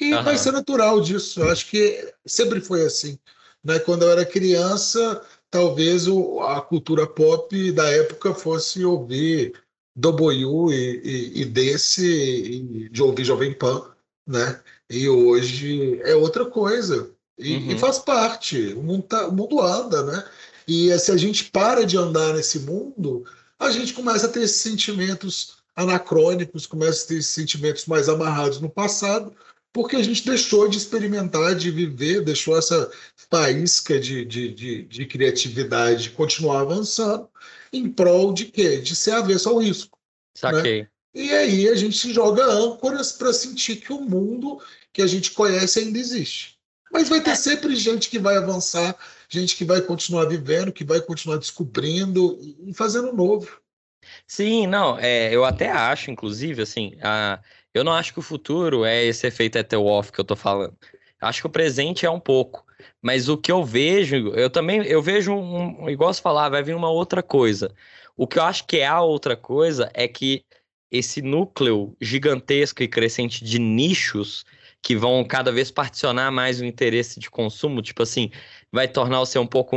E uhum. vai ser natural disso. Eu acho que sempre foi assim. Né? Quando eu era criança, talvez o, a cultura pop da época fosse ouvir W e, e, e desse, e de ouvir Jovem Pan, né? E hoje é outra coisa. E, uhum. e faz parte. O mundo, tá, o mundo anda, né? E se a gente para de andar nesse mundo, a gente começa a ter esses sentimentos anacrônicos, começa a ter esses sentimentos mais amarrados no passado, porque a gente deixou de experimentar, de viver, deixou essa faísca de, de, de, de criatividade continuar avançando em prol de quê? De ser avesso ao risco. Né? Saquei. Né? E aí a gente joga âncoras para sentir que o mundo que a gente conhece ainda existe. Mas vai ter é. sempre gente que vai avançar gente que vai continuar vivendo, que vai continuar descobrindo e fazendo novo. Sim, não, é, eu até acho, inclusive, assim, a, eu não acho que o futuro é esse efeito etel-off que eu tô falando. Acho que o presente é um pouco. Mas o que eu vejo, eu também, eu vejo um, igual você falar, vai vir uma outra coisa. O que eu acho que é a outra coisa é que esse núcleo gigantesco e crescente de nichos que vão cada vez particionar mais o interesse de consumo, tipo assim, vai tornar você um pouco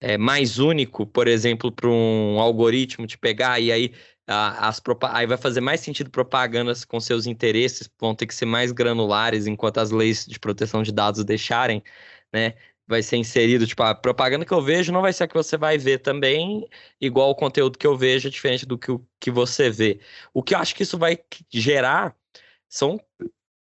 é, mais único, por exemplo, para um algoritmo te pegar e aí as aí vai fazer mais sentido propagandas com seus interesses, vão ter que ser mais granulares enquanto as leis de proteção de dados deixarem, né? Vai ser inserido, tipo, a propaganda que eu vejo não vai ser a que você vai ver também, igual o conteúdo que eu vejo é diferente do que, que você vê. O que eu acho que isso vai gerar são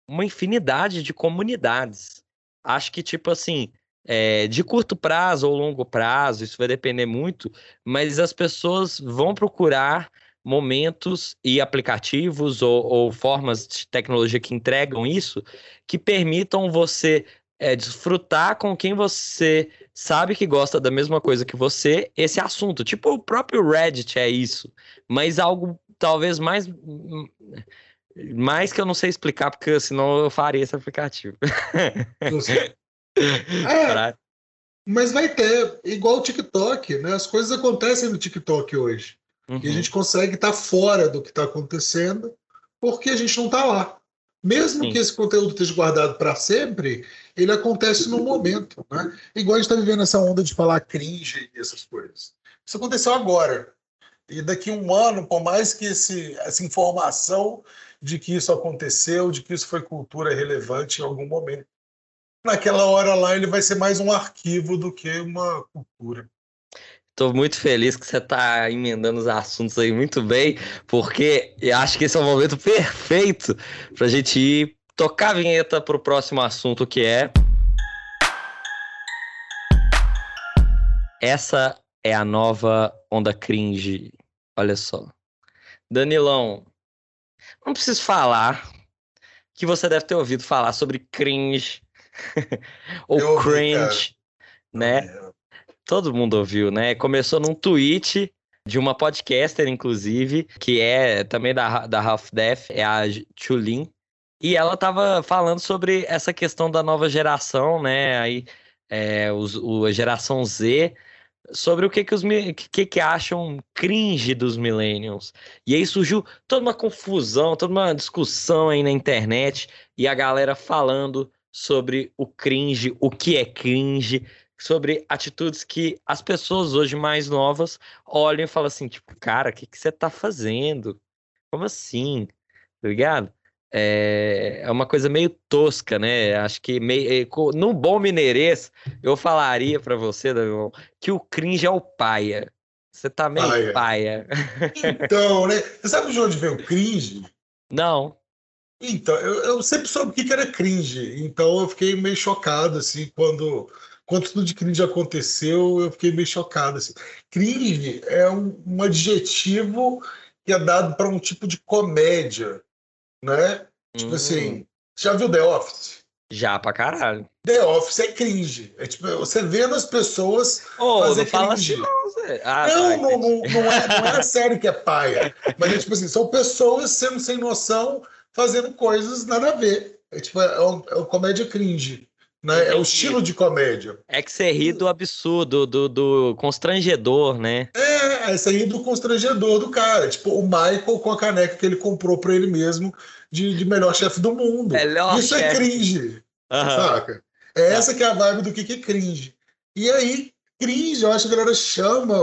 uma infinidade de comunidades. Acho que, tipo assim, é, de curto prazo ou longo prazo, isso vai depender muito, mas as pessoas vão procurar momentos e aplicativos ou, ou formas de tecnologia que entregam isso, que permitam você é, desfrutar com quem você sabe que gosta da mesma coisa que você esse assunto. Tipo o próprio Reddit é isso, mas algo talvez mais mais que eu não sei explicar, porque senão eu faria esse aplicativo. (laughs) é, mas vai ter, igual o TikTok, né? As coisas acontecem no TikTok hoje. Uhum. E a gente consegue estar tá fora do que está acontecendo, porque a gente não está lá. Mesmo Sim. que esse conteúdo esteja guardado para sempre, ele acontece no momento. Né? Igual a gente está vivendo essa onda de falar cringe e essas coisas. Isso aconteceu agora. E daqui a um ano, por mais que esse, essa informação de que isso aconteceu, de que isso foi cultura relevante em algum momento. Naquela hora lá, ele vai ser mais um arquivo do que uma cultura. Estou muito feliz que você está emendando os assuntos aí muito bem, porque eu acho que esse é o momento perfeito para a gente ir tocar a vinheta para o próximo assunto, que é. Essa é a nova onda cringe. Olha só. Danilão, não preciso falar que você deve ter ouvido falar sobre cringe (laughs) ou eu cringe, ouvi, né? Todo mundo ouviu, né? Começou num tweet de uma podcaster, inclusive, que é também da, da Half Death, é a Chulin. E ela tava falando sobre essa questão da nova geração, né? Aí, é, os, o, a geração Z sobre o que que, os, que que acham cringe dos millennials. E aí surgiu toda uma confusão, toda uma discussão aí na internet e a galera falando sobre o cringe, o que é cringe, sobre atitudes que as pessoas hoje mais novas olham e falam assim, tipo, cara, o que, que você tá fazendo? Como assim? Tá ligado? É, é uma coisa meio tosca, né? Acho que meio, eh, no bom mineirês eu falaria para você, Daniel, que o cringe é o paia. Você tá meio paia. paia. Então, né? Você sabe de onde vem o cringe? Não. Então, eu, eu sempre soube o que era cringe. Então eu fiquei meio chocado, assim, quando, quando tudo de cringe aconteceu, eu fiquei meio chocado. Assim. Cringe é um, um adjetivo que é dado para um tipo de comédia, né? Tipo assim, hum. já viu The Office? Já pra caralho. The Office é cringe. É tipo, você vendo as pessoas. Oh, fazer não fala cringe. assim, não. Ah, não, tá, não, não, não, é, não é a série que é paia. Mas é tipo assim, são pessoas sendo sem noção, fazendo coisas nada a ver. É tipo, é, um, é uma comédia cringe. Né? É o estilo de comédia. É que você ri do absurdo, do, do constrangedor, né? É, é você ri do constrangedor do cara. Tipo, o Michael com a caneca que ele comprou para ele mesmo de, de melhor chefe do mundo. Melhor Isso é chefe. é cringe. Uhum. Saca? É essa que é a vibe do que, que é cringe. E aí, cringe, eu acho que a galera chama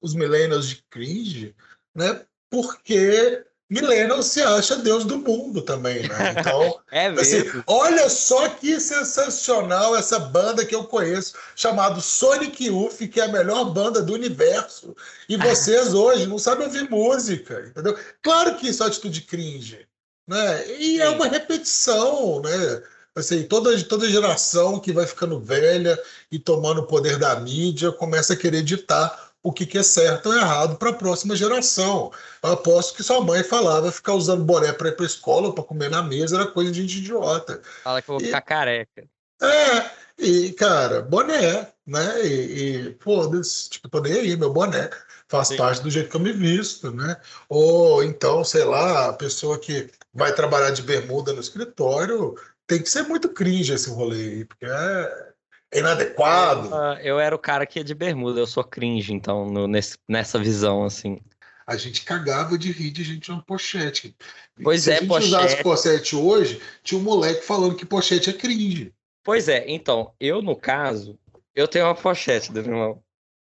os millennials de cringe, né? Porque Millennial se acha Deus do mundo também, né? Então, (laughs) é assim, olha só que sensacional essa banda que eu conheço, chamado Sonic Youth, que é a melhor banda do universo. E vocês (laughs) hoje não sabem ouvir música, entendeu? Claro que isso é atitude cringe, né? E é uma repetição, né? Assim, toda, toda geração que vai ficando velha e tomando o poder da mídia começa a querer ditar o que, que é certo ou errado para a próxima geração. Eu aposto que sua mãe falava ficar usando boné para ir para a escola ou para comer na mesa era coisa de gente idiota. Fala que eu vou e, ficar careca. É, e, cara, boné, né? E, e foda-se, tipo, tô nem aí, meu boné faz Sim. parte do jeito que eu me visto, né? Ou então, sei lá, a pessoa que vai trabalhar de bermuda no escritório tem que ser muito cringe esse rolê aí, porque é inadequado. Eu, ah, eu era o cara que ia de bermuda, eu sou cringe, então, no, nesse, nessa visão, assim. A gente cagava de rir de gente uma pochete. Pois Se é, a gente pochete. usasse pochete hoje, tinha um moleque falando que pochete é cringe. Pois é, então, eu, no caso, eu tenho uma pochete, irmão.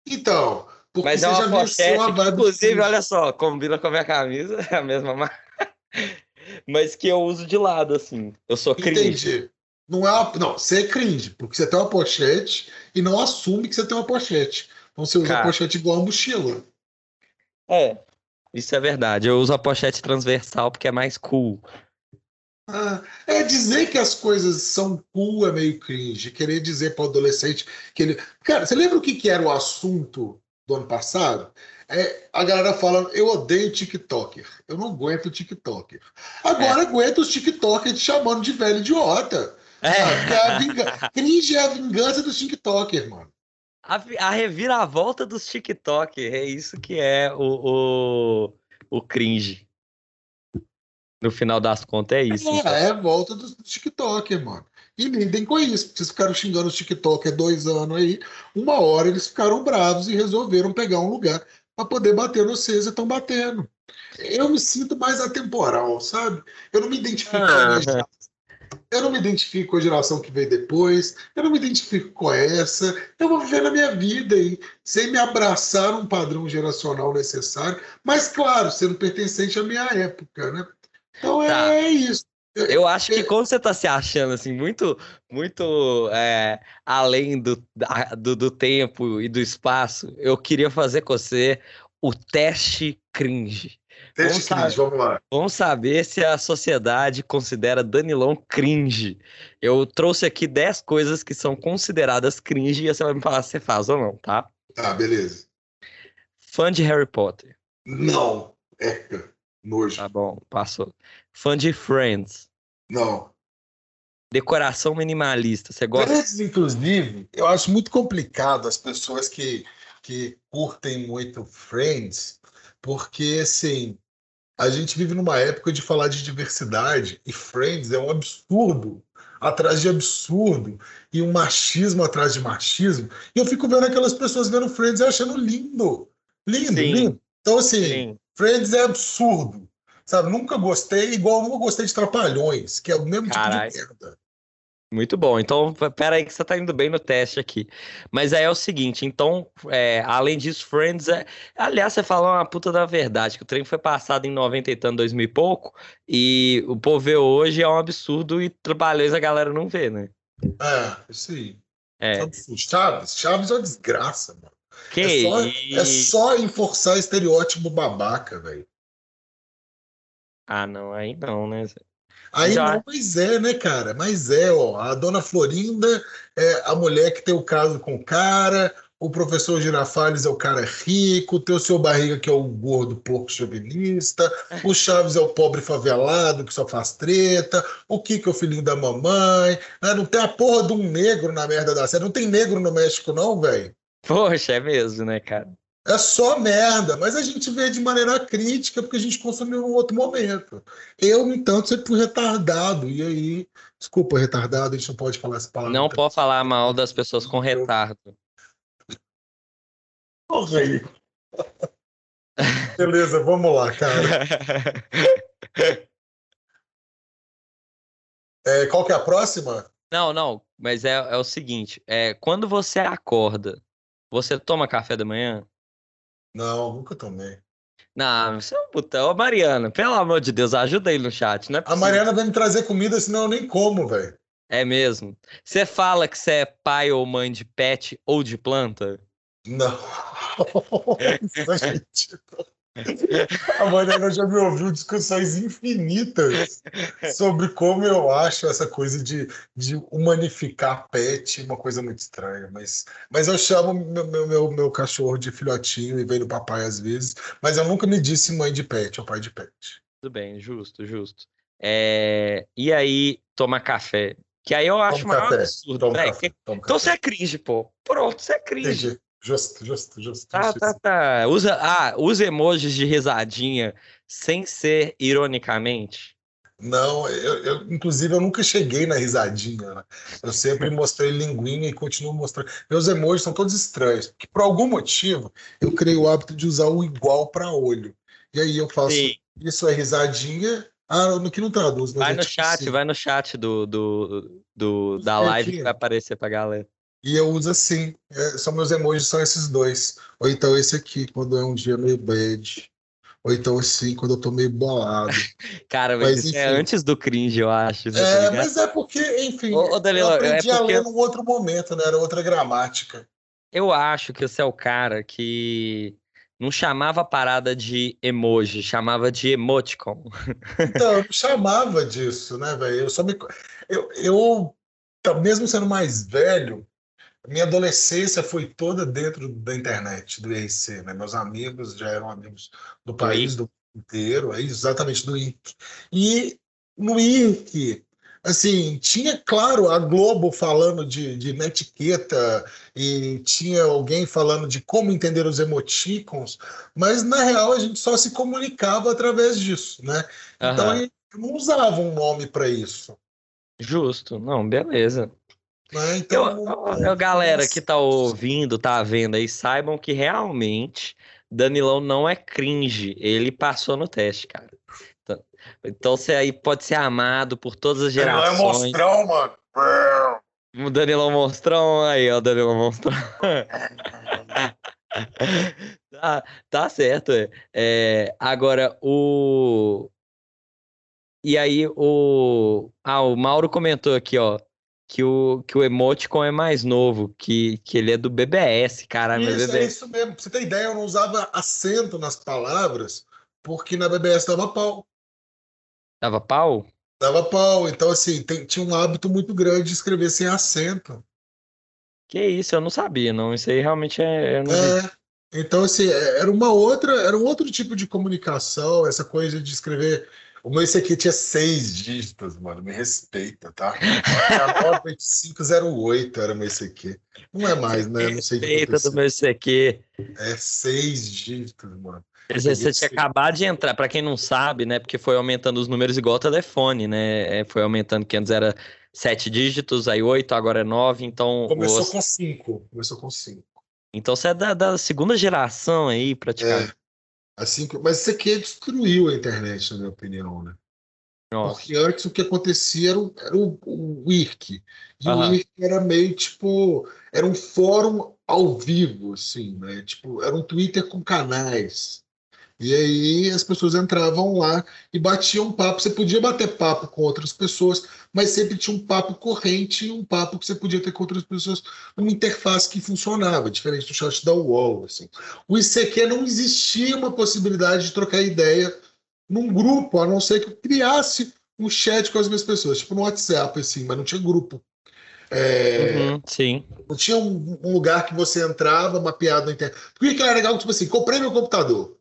Então, porque Mas é uma pochete, inclusive, olha só, combina com a minha camisa, (laughs) é a mesma marca. Mas que eu uso de lado, assim. Eu sou cringe. Entendi. Não é uma, não, você é cringe, porque você tem uma pochete e não assume que você tem uma pochete. Então você usa Cara, a pochete igual a mochila. É, isso é verdade. Eu uso a pochete transversal porque é mais cool. Ah, é dizer que as coisas são cool é meio cringe. Querer dizer para o adolescente que ele. Cara, você lembra o que, que era o assunto do ano passado? É, a galera fala, eu odeio TikToker. Eu não aguento TikToker. Agora é. aguento os TikTokers te chamando de velho idiota. É. Cringe é a vingança do TikToker, mano. A, a reviravolta dos TikToker, é isso que é o, o, o cringe. No final das contas, é isso. É, então. é a volta do TikToker, mano. E lidem com isso. Vocês ficaram xingando os TikToker dois anos aí. Uma hora eles ficaram bravos e resolveram pegar um lugar para poder bater no vocês e estão batendo. Eu me sinto mais atemporal, sabe? Eu não me identifico ah, eu não me identifico com a geração que veio depois, eu não me identifico com essa, eu vou viver na minha vida e sem me abraçar um padrão geracional necessário, mas claro, sendo pertencente à minha época, né? Então é, tá. é isso. Eu acho que como você está se achando assim muito, muito é, além do, do, do, tempo e do espaço, eu queria fazer com você o teste cringe. Teste vamos cringe, vamos lá. Vamos saber se a sociedade considera Danilão cringe. Eu trouxe aqui 10 coisas que são consideradas cringe e você vai me falar se você faz ou não, tá? Tá, beleza. Fã de Harry Potter? Não. É, nojo. Tá bom, passou. Fã de Friends? Não. Decoração minimalista, você gosta? Friends, inclusive, eu acho muito complicado as pessoas que, que curtem muito Friends, porque, assim, a gente vive numa época de falar de diversidade e Friends é um absurdo atrás de absurdo e um machismo atrás de machismo. E eu fico vendo aquelas pessoas vendo Friends e achando lindo. Lindo, Sim. lindo. Então, assim, Sim. Friends é absurdo. Sabe? Nunca gostei, igual nunca gostei de Trapalhões, que é o mesmo Carai. tipo de merda. Muito bom. Então, pera aí que você tá indo bem no teste aqui. Mas aí é o seguinte, então, é, além disso, Friends é... Aliás, você falou uma puta da verdade, que o trem foi passado em 90 e tanto, 2000 e pouco, e o povo vê hoje é um absurdo e trabalhões a galera não vê, né? É, isso aí. É. Chaves, Chaves é uma desgraça, mano. Que é, só, e- é só enforçar estereótipo babaca, velho. Ah, não, aí não, né? Aí Já- não, mas é, né, cara? Mas é, ó. A dona Florinda é a mulher que tem o caso com o cara, o professor Girafales é o cara rico, tem o seu barriga que é o gordo porco chauvinista, o Chaves é o pobre favelado que só faz treta, o Kiko é o filhinho da mamãe, né? Não tem a porra de um negro na merda da série. Não tem negro no México, não, velho. Poxa, é mesmo, né, cara? É só merda, mas a gente vê de maneira crítica porque a gente consumiu em outro momento. Eu, no entanto, sempre fui retardado. E aí, desculpa, retardado, a gente não pode falar essa palavra. Não pode falar mal das pessoas com retardo. Porra aí. (laughs) Beleza, vamos lá, cara. (laughs) É, qual que é a próxima? Não, não, mas é, é o seguinte, é, quando você acorda, você toma café da manhã? Não, nunca tomei. Não, você é um putão. Ô, Mariana, pelo amor de Deus, ajuda aí no chat, não é A. Mariana vai me trazer comida, senão eu nem como, velho. É mesmo. Você fala que você é pai ou mãe de pet ou de planta? Não. (laughs) (laughs) A Mariana já me ouviu discussões infinitas sobre como eu acho essa coisa de, de humanificar pet uma coisa muito estranha. Mas, mas eu chamo meu, meu, meu, cachorro de filhotinho e vem no papai às vezes. Mas eu nunca me disse mãe de pet ou pai de pet. Tudo bem, justo, justo. É, E aí, toma café. Que aí eu acho Toma maior café, absurdo. Toma velho. café, toma Então café. você é cringe, pô. Pronto, você é cringe. Entendi. Justo, justo, justo. Tá, tá, tá. Usa, ah, usa emojis de risadinha sem ser ironicamente. Não, eu, eu- inclusive eu nunca cheguei na risadinha. né? Eu sempre (laughs) mostrei linguinha e continuo mostrando. Meus emojis são todos estranhos, porque por algum motivo eu criei o hábito de usar o igual para olho. E aí eu faço Sim. isso é risadinha. Ah, no que não traduz, mas Vai é no tipo chat, assim. vai no chat do, do, do- da live que vai aparecer pra galera. E eu uso assim. É, são meus emojis, são esses dois. Ou então esse aqui, quando é um dia meio bad. Ou então assim, quando eu tô meio bolado. (laughs) Cara, mas, Mas, isso é antes do cringe, eu acho. você tá É, mas é porque, enfim, Ô, ô, Danilo, eu é aprendi a porque- ler num outro momento, né? Era outra gramática. Eu acho que você é o cara que não chamava a parada de emoji, chamava de emoticon. Então, eu (laughs) chamava disso, né, velho? Eu só me. Eu, eu, tá, mesmo sendo mais velho, minha adolescência foi toda dentro da internet, do IRC, né? Meus amigos já eram amigos do país do mundo inteiro, é exatamente do IRC. E no IRC, assim, tinha, claro, a Globo falando de, de netiqueta e tinha alguém falando de como entender os emoticons, mas na real a gente só se comunicava através disso, né? Então Aham. eu não usava um nome para isso. Justo, não, beleza. Então, eu- eu- galera que tá ouvindo, tá vendo aí, saibam que realmente Danilão não é cringe, ele passou no teste, cara. Então, então você aí pode ser amado por todas as Ele não é gerações. monstrão, mano. O Danilão Monstrão, aí, ó, o Danilão Monstrão. (laughs) tá, tá certo, é. É, agora, o. E aí, o. Ah, o Mauro comentou aqui, ó, que o, que o emoticon é mais novo, que, que ele é do BBS, caralho, Isso, é BBS. isso mesmo. Pra você ter ideia, eu não usava acento nas palavras, porque na BBS dava pau. Dava pau? Dava pau. Então, assim, tem- tinha um hábito muito grande de escrever sem acento. Que isso, eu não sabia, não. Isso aí realmente é. É. Então, assim, é- era uma outra, era um outro tipo de comunicação, essa coisa de escrever. O meu esse aqui tinha seis dígitos, mano. Me respeita, tá? Era 98508 era o meu aqui. Não é mais, né? Não sei o Respeita do meu CQ. É seis dígitos, mano. Você, tinha acabado de entrar, pra quem não sabe, né? Porque foi aumentando os números igual o telefone, né? É, foi aumentando, que antes era sete dígitos, aí oito, agora é nove, então. Começou os- com cinco. Começou com cinco. Então você é da, da segunda geração aí, praticamente. É. Assim, mas isso aqui destruiu a internet, na minha opinião, né? Nossa. Porque antes o que acontecia era o, era o, o IRC. E o IRC era meio tipo. Era um fórum ao vivo, assim, né? Tipo, era um Twitter com canais. E aí as pessoas entravam lá e batiam papo. Você podia bater papo com outras pessoas, mas sempre tinha um papo corrente e um papo que você podia ter com outras pessoas, uma interface que funcionava, diferente do chat da UOL. Assim. O ICQ não existia uma possibilidade de trocar ideia num grupo, a não ser que eu criasse um chat com as minhas pessoas, tipo no WhatsApp, assim, mas não tinha grupo. É, uhum, sim. Não tinha um, um, lugar que você entrava mapeado na internet. Por que era legal? Tipo assim, comprei meu computador.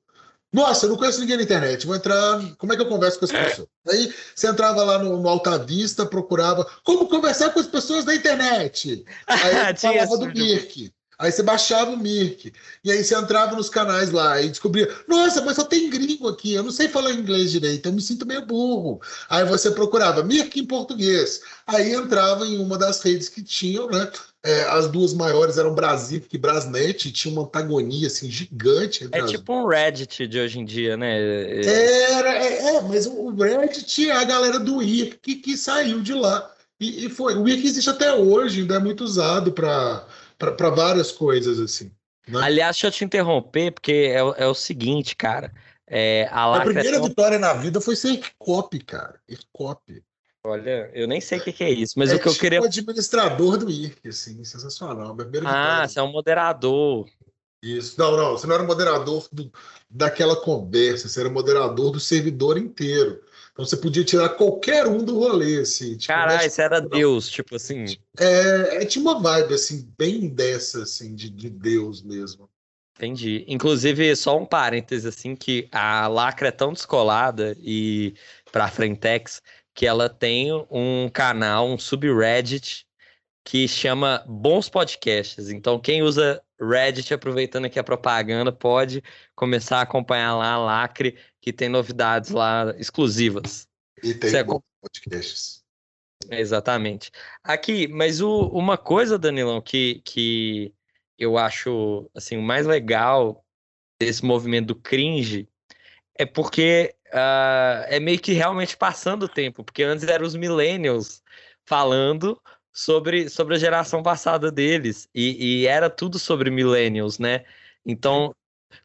Nossa, eu não conheço ninguém na internet. Vou entrar. Como é que eu converso com as é. pessoas? Aí você entrava lá no, no Alta Vista, procurava como conversar com as pessoas na internet. (laughs) Aí falava do Mirk. Aí você baixava o Mirk. E aí você entrava nos canais lá e descobria: Nossa, mas só tem gringo aqui. Eu não sei falar inglês direito. Eu me sinto meio burro. Aí você procurava Mirk em português. Aí entrava em uma das redes que tinham, né? É, as duas maiores eram Brasil e Brasnet, tinha uma antagonia assim, gigante. É tipo um Reddit de hoje em dia, né? Era, é, é mas o Reddit é a galera do IRC que, que saiu de lá. E, e foi. O IRC existe até hoje, ainda é muito usado para várias coisas, assim. Né? Aliás, deixa eu te interromper, porque é, é o seguinte, cara. É, a, a primeira vitória na vida foi ser ERCOP, cara. ERCOP. Olha, eu nem sei o que, que é isso, mas é o que eu tipo queria. o administrador do IRC, assim, sensacional. ah, você é um moderador. Isso. Não, não, você não era moderador do, daquela conversa, você era moderador do servidor inteiro. Então você podia tirar qualquer um do rolê, assim. Tipo, Caralho, você era Deus, tipo assim. É, é, tinha uma vibe, assim, bem dessa, assim, de, de Deus mesmo. Entendi. Inclusive, só um parêntese, assim, que a lacra é tão descolada e pra Frentex que ela tem um canal, um subreddit que chama Bons Podcasts. Então, quem usa Reddit, aproveitando aqui a propaganda, pode começar a acompanhar lá a Lacre, que tem novidades lá exclusivas. E tem é... podcasts. Exatamente. Aqui, mas o, uma coisa, Danilão, que, que eu acho assim, o mais legal desse movimento do cringe é porque uh, é meio que realmente passando o tempo, porque antes eram os millennials falando sobre, sobre a geração passada deles, e, e era tudo sobre millennials, né? Então,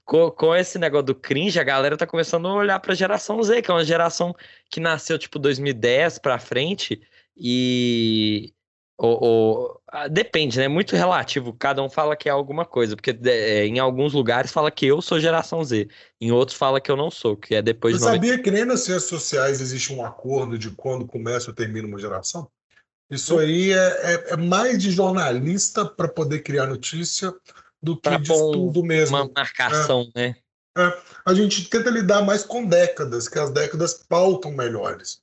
com, com, esse negócio do cringe, a galera tá começando a olhar pra geração Z, que é uma geração que nasceu, tipo, 2010 pra frente, e ou, ou, ah, depende, né? Muito relativo. Cada um fala que é alguma coisa, porque é, em alguns lugares fala que eu sou geração Z, em outros fala que eu não sou, que é depois. Você de sabia que nem nas ciências sociais existe um acordo de quando começa ou termina uma geração? Isso aí é, é, é mais de jornalista para poder criar notícia do que de estudo mesmo. Uma marcação, é. né? É. A gente tenta lidar mais com décadas, que as décadas pautam melhores.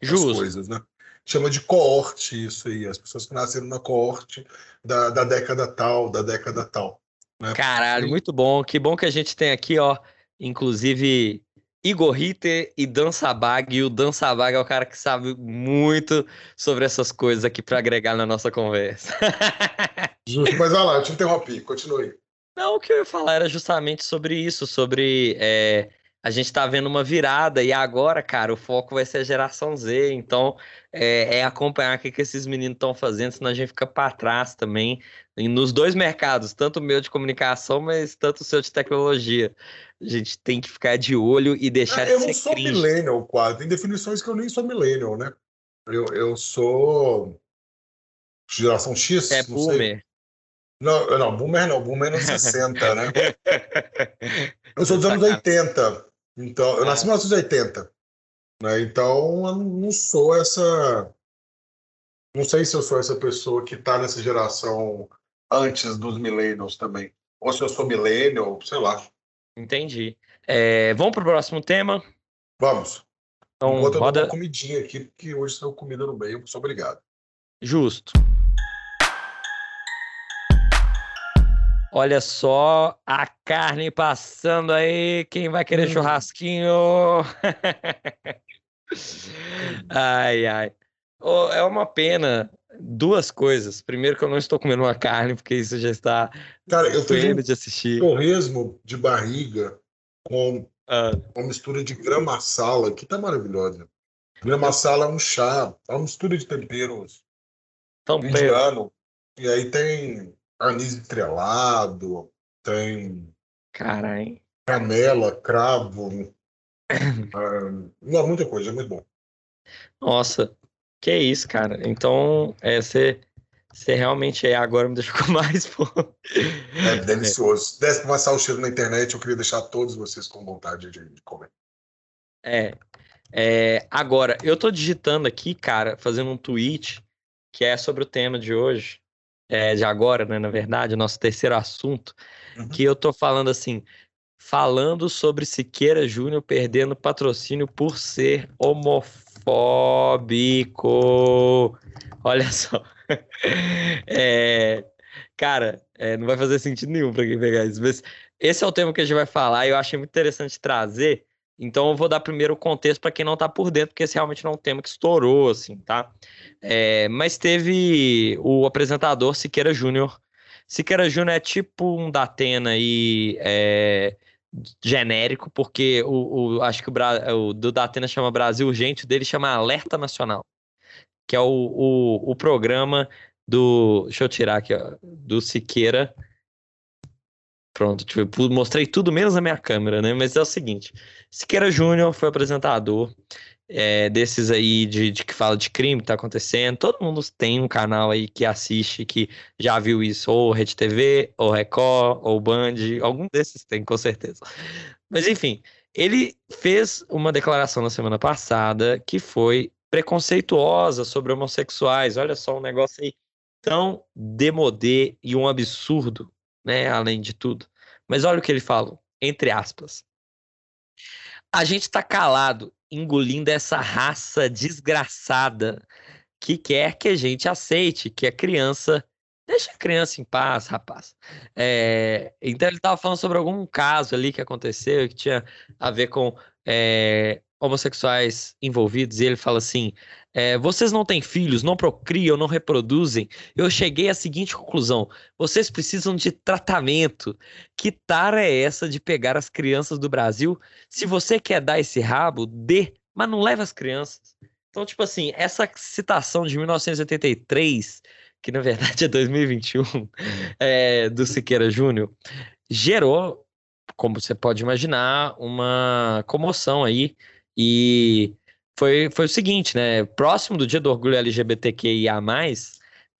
Justo. As coisas, né? Chama de coorte isso aí, as pessoas que nasceram na coorte da, da década tal, da década tal. Né? Caralho, muito bom. Que bom que a gente tem aqui, ó, inclusive Igor Ritter e Dan Sabag. E o Dan Sabag é o cara que sabe muito sobre essas coisas aqui para agregar na nossa conversa. (laughs) Justo, mas vai lá, eu te interrompi, continue. Não, o que eu ia falar era justamente sobre isso, sobre é, a gente está vendo uma virada e agora, cara, o foco vai ser a geração Z. Então, é, é acompanhar o que, que esses meninos estão fazendo, senão a gente fica para trás também. E nos dois mercados, tanto o meu de comunicação, mas tanto o seu de tecnologia. A gente tem que ficar de olho e deixar é, de ser Eu não sou cringe. millennial, quase. Tem definições que eu nem sou millennial, né? Eu, eu sou geração X. É boomer. Sei. Não, não, boomer não, boomer é nos (laughs) 60, né? (laughs) Eu sou dos anos 80. Então, eu nasci em 1980. Né? Então, eu não sou essa. Não sei se eu sou essa pessoa que está nessa geração antes dos millennials também. Ou se eu sou millennial, sei lá. Entendi. É, vamos para o próximo tema? Vamos. Então, Enquanto roda... eu uma comidinha aqui, porque hoje saiu comida no meio. Muito obrigado. Justo. Olha só a carne passando aí. Quem vai querer hum. churrasquinho? (laughs) ai, ai. Oh, é uma pena. Duas coisas. Primeiro, que eu não estou comendo uma carne, porque isso já está. Cara, eu tenho um de assistir. torresmo de barriga com ah. uma mistura de grama sala, que tá maravilhosa. Vira masala é um chá, é uma mistura de temperos Tempero. indiano. E aí tem anis estrelado, tem Caralho. canela, cravo. ah, não, muita coisa, é muito bom. Nossa, que isso, cara. Então, é, você você realmente é, agora me deixou (laughs) com mais fome. É delicioso. Desce pra passar o cheiro na internet, eu queria deixar todos vocês com vontade de, de comer. É, é, agora, eu tô digitando aqui, cara, fazendo um tweet que é sobre o tema de hoje, é, de agora, né, na verdade, nosso terceiro assunto, Uhum. que eu tô falando assim, falando sobre Siqueira Júnior perdendo patrocínio por ser homofóbico. Olha só. (laughs) É, cara, é, não vai fazer sentido nenhum pra quem pegar isso, mas esse é o tema que a gente vai falar e eu achei muito interessante trazer. Então eu vou dar primeiro o contexto para quem não tá por dentro, porque esse realmente não é um tema que estourou, assim, tá? É, mas teve o apresentador Siqueira Júnior. Siqueira Júnior é tipo um Datena aí é, genérico, porque o, o- acho que o, o do Datena chama Brasil Urgente, o dele chama Alerta Nacional, que é o, o, o programa do. Deixa eu tirar aqui, ó, do Siqueira. Pronto, tipo, mostrei tudo menos a minha câmera, né? Mas é o seguinte: Siqueira Júnior foi apresentador é, desses aí de, de que fala de crime que tá acontecendo. Todo mundo tem um canal aí que assiste, que já viu isso, ou Rede TV, ou Record, ou Band, algum desses tem, com certeza. Mas enfim, ele fez uma declaração na semana passada que foi preconceituosa sobre homossexuais. Olha só um negócio aí tão demodê e um absurdo, né? Além de tudo. Mas olha o que ele falou, entre aspas. A gente tá calado, engolindo essa raça desgraçada que quer que a gente aceite que a criança. Deixa a criança em paz, rapaz. É, então ele tava falando sobre algum caso ali que aconteceu que tinha a ver com é, homossexuais envolvidos, e ele fala assim: é, vocês não têm filhos, não procriam, não reproduzem. Eu cheguei à seguinte conclusão: vocês precisam de tratamento. Que tara é essa de pegar as crianças do Brasil? Se você quer dar esse rabo, dê, mas não leve as crianças. Então, tipo assim, essa citação de 1983, que na verdade é 2021, é, do Siqueira Júnior, gerou, como você pode imaginar, uma comoção aí. E foi, foi o seguinte, né? Próximo do dia do orgulho LGBTQIA,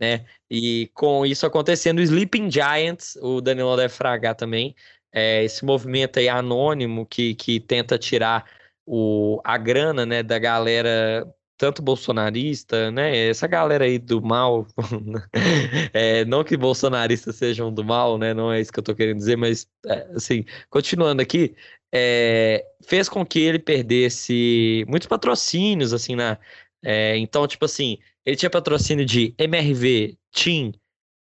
né? E com isso acontecendo, o Sleeping Giants, o Danilo deve fragar também, é, esse movimento aí anônimo que, que tenta tirar o, a grana, né, da galera tanto bolsonarista, né, essa galera aí do mal, (laughs) é, não que bolsonaristas sejam do mal, né, não é isso que eu tô querendo dizer, mas, é, assim, continuando aqui, é, fez com que ele perdesse muitos patrocínios, assim, na, é, então, tipo assim, ele tinha patrocínio de MRV, TIM,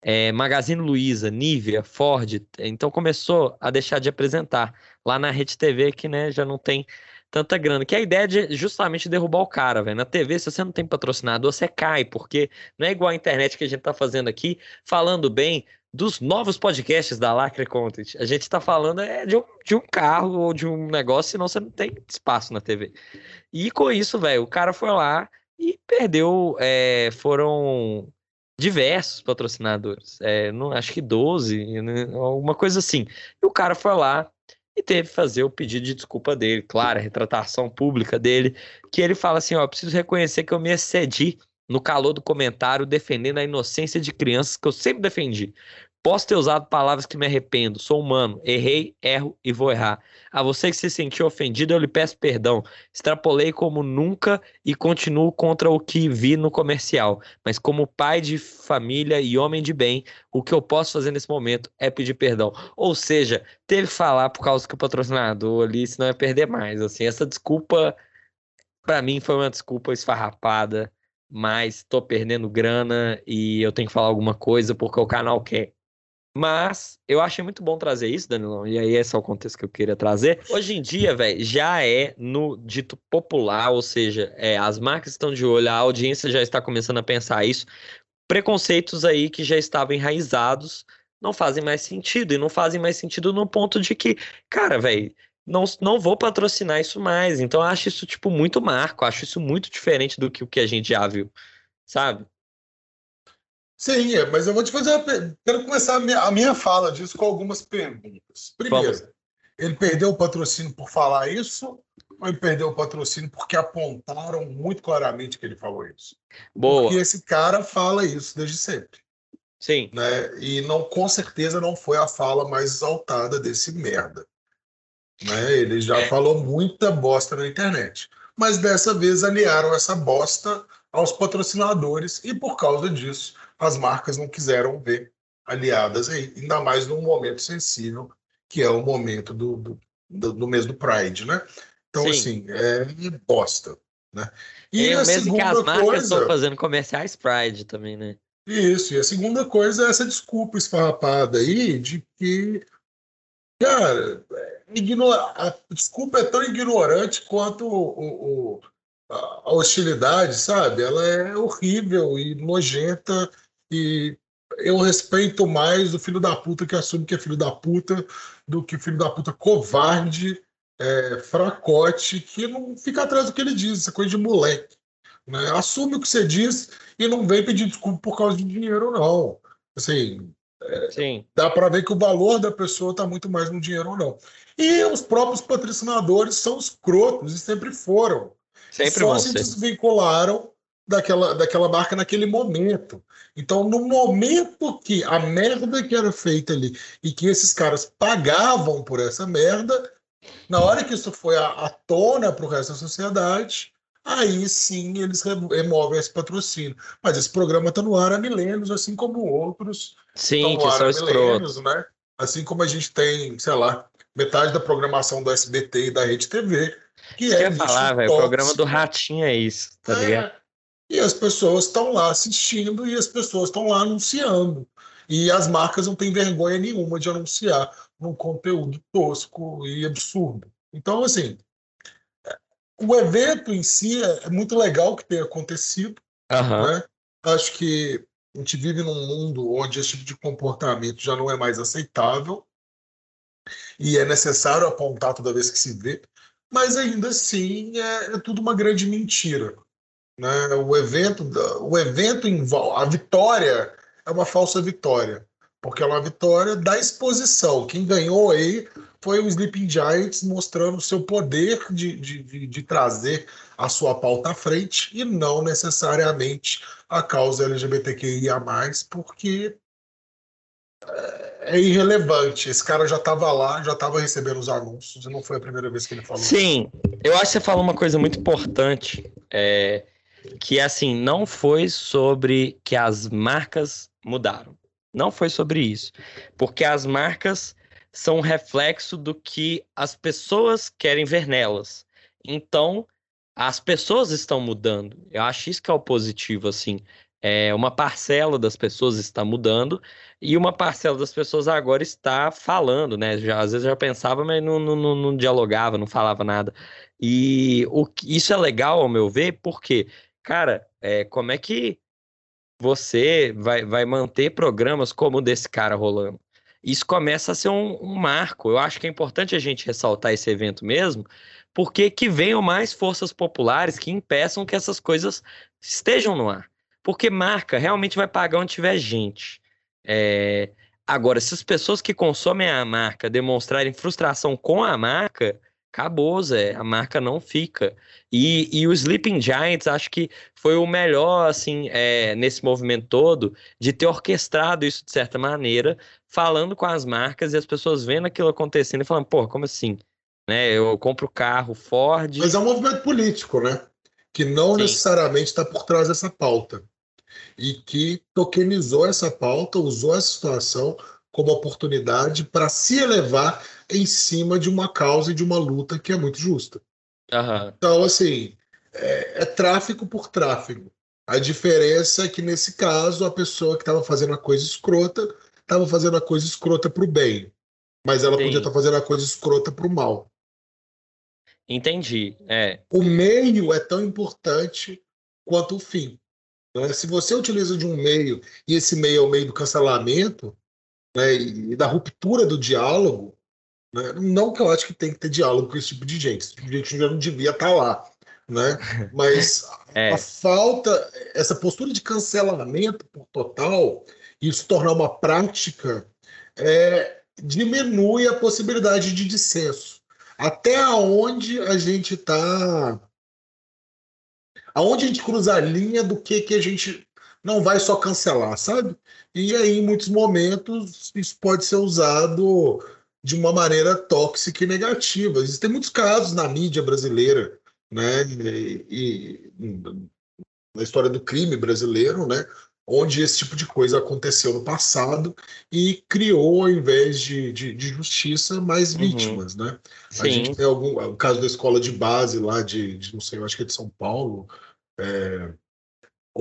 é, Magazine Luiza, Nivea, Ford, então começou a deixar de apresentar lá na Rede TV, que né, já não tem tanta grana. Que é a ideia de justamente derrubar o cara, velho. Na TV, se você não tem patrocinador, você cai, porque não é igual a internet que a gente tá fazendo aqui, falando bem dos novos podcasts da Lacre Content. A gente tá falando é, de, um, de um carro ou de um negócio, senão você não tem espaço na TV. E com isso, velho, o cara foi lá e perdeu. é, foram diversos patrocinadores, é, não, acho que 12, né, alguma coisa assim. E o cara foi lá e teve que fazer o pedido de desculpa dele, claro, a retratação pública dele, que ele fala assim, ó, preciso reconhecer que eu me excedi no calor do comentário defendendo a inocência de crianças que eu sempre defendi. Posso ter usado palavras que me arrependo, sou humano, errei, erro e vou errar. A você que se sentiu ofendido, eu lhe peço perdão. Extrapolei como nunca e continuo contra o que vi no comercial. Mas como pai de família e homem de bem, o que eu posso fazer nesse momento é pedir perdão. Ou seja, teve que falar por causa que o patrocinador ali, senão ia perder mais. Assim, essa desculpa, para mim, foi uma desculpa esfarrapada, mas tô perdendo grana e eu tenho que falar alguma coisa porque o canal quer. Mas eu achei muito bom trazer isso, Danilão, e aí esse é o contexto que eu queria trazer. Hoje em dia, velho, já é no dito popular, ou seja, é, as marcas estão de olho, a audiência já está começando a pensar isso. Preconceitos aí que já estavam enraizados não fazem mais sentido, e não fazem mais sentido no ponto de que, cara, velho, não, não vou patrocinar isso mais. Então eu acho isso, tipo, muito marco, acho isso muito diferente do que o que a gente já viu, sabe? Sim, é, mas eu vou te fazer. Uma... Quero começar a minha, a minha fala disso com algumas perguntas. Primeiro, Vamos. ele perdeu o patrocínio por falar isso ou ele perdeu o patrocínio porque apontaram muito claramente que ele falou isso? Boa. Porque esse cara fala isso desde sempre. Sim. Né? E não, com certeza não foi a fala mais exaltada desse merda. Né? Ele já é. falou muita bosta na internet. Mas dessa vez aliaram essa bosta aos patrocinadores e por causa disso as marcas não quiseram ver aliadas aí, ainda mais num momento sensível, que é o momento do, do, do, do mês do Pride, né? Então, Sim. assim, é bosta. Né? E é, a mesmo que as marcas coisa... estão fazendo comerciais Pride também, né? Isso, e a segunda coisa é essa desculpa esfarrapada aí de que, cara, a desculpa é tão ignorante quanto o, o, a hostilidade, sabe? Ela é horrível e nojenta e eu respeito mais o filho da puta que assume que é filho da puta do que filho da puta covarde, é, fracote, que não fica atrás do que ele diz, essa coisa de moleque. Né? Assume o que você diz e não vem pedir desculpa por causa de dinheiro, não. Assim, é, dá para ver que o valor da pessoa está muito mais no dinheiro ou não. E os próprios patrocinadores são escrotos e sempre foram. Sempre Só se desvincularam daquela, daquela marca naquele momento. Então, no momento que a merda que era feita ali e que esses caras pagavam por essa merda, na hora que isso foi à, tona para o resto da sociedade, aí sim eles removem esse patrocínio. Mas esse programa está no ar há milênios, assim como outros. Sim, que são escrotos. Né? Assim como a gente tem, sei lá, metade da programação do SBT e da Rede TV. Que é falar, velho, o programa do Ratinho é isso, tá é, ligado? E as pessoas estão lá assistindo e as pessoas estão lá anunciando. E as marcas não têm vergonha nenhuma de anunciar num conteúdo tosco e absurdo. Então, assim, o evento em si é, é muito legal que tenha acontecido. Uhum. Né? Acho que a gente vive num mundo onde esse tipo de comportamento já não é mais aceitável e é necessário apontar toda vez que se vê, mas ainda assim é, é tudo uma grande mentira. Né? O evento, o evento a vitória é uma falsa vitória, porque é uma vitória da exposição. Quem ganhou aí foi o Sleeping Giants mostrando o seu poder de, de, de, trazer a sua pauta à frente e não necessariamente a causa LGBTQIA+, porque é irrelevante. Esse cara já estava lá, já estava recebendo os anúncios, e não foi a primeira vez que ele falou. Sim, eu acho que você falou uma coisa muito importante. É, que assim, não foi sobre que as marcas mudaram. Não foi sobre isso. Porque as marcas são um reflexo do que as pessoas querem ver nelas. Então, as pessoas estão mudando. Eu acho isso que é o positivo, assim. É, uma parcela das pessoas está mudando e uma parcela das pessoas agora está falando, né? Já, às vezes já pensava, mas não, não, não, não dialogava, não falava nada. E o, isso é legal, ao meu ver, porque cara, é, como é que você vai, vai manter programas como o desse cara rolando? Isso começa a ser um, um, marco. Eu acho que é importante a gente ressaltar esse evento mesmo, porque que venham mais forças populares que impeçam que essas coisas estejam no ar. Porque marca realmente vai pagar onde tiver gente. É... Agora, se as pessoas que consomem a marca demonstrarem frustração com a marca, acabou, Zé. A marca não fica. E, e o Sleeping Giants, acho que foi o melhor, assim, é, nesse movimento todo, de ter orquestrado isso de certa maneira, falando com as marcas e as pessoas vendo aquilo acontecendo e falando, pô, como assim? Né, eu compro carro Ford. Mas é um movimento político, né? Que não Sim. necessariamente está por trás dessa pauta. E que tokenizou essa pauta, usou essa situação como oportunidade para se elevar em cima de uma causa e de uma luta que é muito justa. Uhum. Então, assim, é, é, tráfico por tráfego. A diferença é que, nesse caso, a pessoa que estava fazendo a coisa escrota estava fazendo a coisa escrota para o bem, mas ela Sim. podia estar tá fazendo a coisa escrota para o mal. Entendi. É. O meio é tão importante quanto o fim. Né? Se você utiliza de um meio e esse meio é o meio do cancelamento, né, e da ruptura do diálogo, Né? Não que eu acho que tem que ter diálogo com esse tipo de gente. Esse tipo de gente já não devia estar tá lá. Né? Mas (laughs) é. a falta, essa postura de cancelamento por total, isso tornar uma prática, é, diminui a possibilidade de dissenso. Até onde a gente está. Aonde a gente cruza a linha do que, que a gente não vai só cancelar, sabe? E aí, em muitos momentos, isso pode ser usado de uma maneira tóxica e negativa. Existem muitos casos na mídia brasileira, né? E, e na história do crime brasileiro, né? Onde esse tipo de coisa aconteceu no passado e criou, ao invés de, de, de justiça, mais uhum. vítimas, né? Sim. A gente tem algum, o caso da escola de base lá de, de não sei, eu acho que é de São Paulo, é,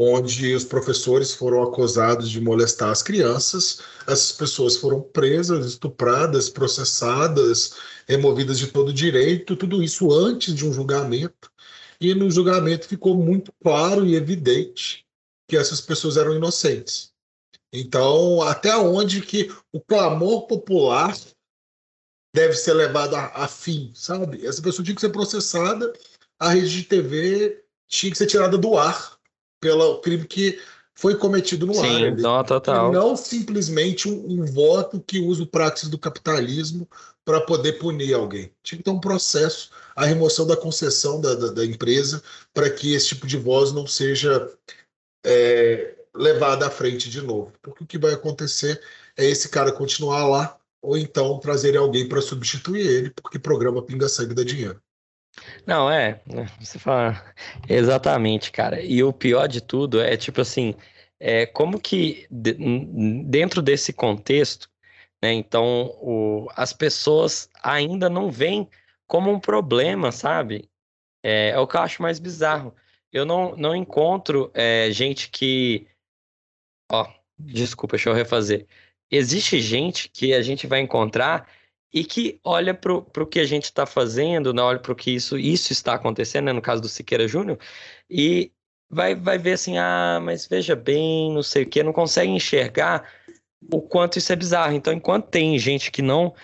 onde os professores foram acusados de molestar as crianças. Essas pessoas foram presas, estupradas, processadas, removidas de todo direito, tudo isso antes de um julgamento. E no julgamento ficou muito claro e evidente que essas pessoas eram inocentes. Então, até onde que o clamor popular deve ser levado a, a fim, sabe? Essa pessoa tinha que ser processada, a rede de TV tinha que ser tirada do ar pelo crime que foi cometido no Sim, ar. Não, total. E não simplesmente um, um, voto que usa o praxis do capitalismo para poder punir alguém. Tinha que ter um processo, a remoção da concessão da, da, da empresa para que esse tipo de voz não seja é, levada à frente de novo. Porque o que vai acontecer é esse cara continuar lá ou então trazer alguém para substituir ele, porque programa pinga-sangue dá dinheiro. Não, é, você fala exatamente, cara. E o pior de tudo é tipo assim, é como que dentro desse contexto, né? Então, o, as pessoas ainda não veem como um problema, sabe? É, é o que eu acho mais bizarro. Eu não, não encontro é, gente que, ó, desculpa, deixa eu refazer. Existe gente que a gente vai encontrar e que olha para o que a gente está fazendo, né? olha para o que isso, isso está acontecendo, né? no caso do Siqueira Júnior, e vai, vai ver assim, ah, mas veja bem, não sei o que, não consegue enxergar o quanto isso é bizarro. Então, enquanto tem gente que não,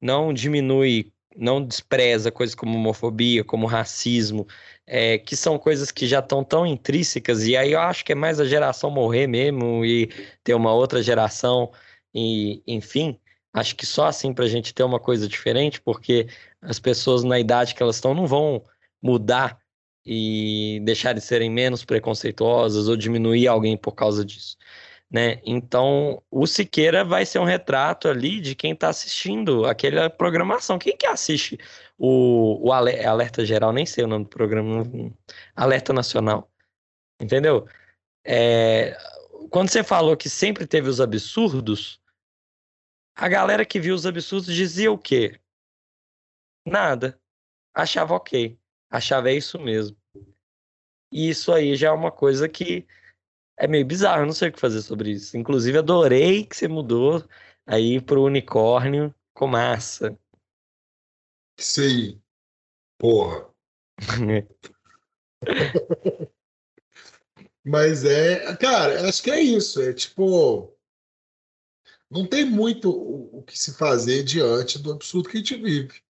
não diminui, não despreza coisas como homofobia, como racismo, é, que são coisas que já estão tão intrínsecas, e aí eu acho que é mais a geração morrer mesmo e ter uma outra geração, e enfim Acho que só assim para a gente ter uma coisa diferente, porque as pessoas na idade que elas estão não vão mudar e deixar de serem menos preconceituosas ou diminuir alguém por causa disso. Né? Então, o Siqueira vai ser um retrato ali de quem está assistindo aquela programação. Quem que assiste o, o Alerta Geral? Nem sei o nome do programa. Alerta Nacional. Entendeu? É, quando você falou que sempre teve os absurdos, a galera que viu os absurdos dizia o quê? Nada. Achava ok. Achava é isso mesmo. E isso aí já é uma coisa que é meio bizarro. Eu não sei o que fazer sobre isso. Inclusive, adorei que você mudou aí pro unicórnio com massa. Isso aí. Porra. (laughs) Mas é, cara, acho que é isso. É tipo, não tem muito o, que se fazer diante do absurdo que a gente vive.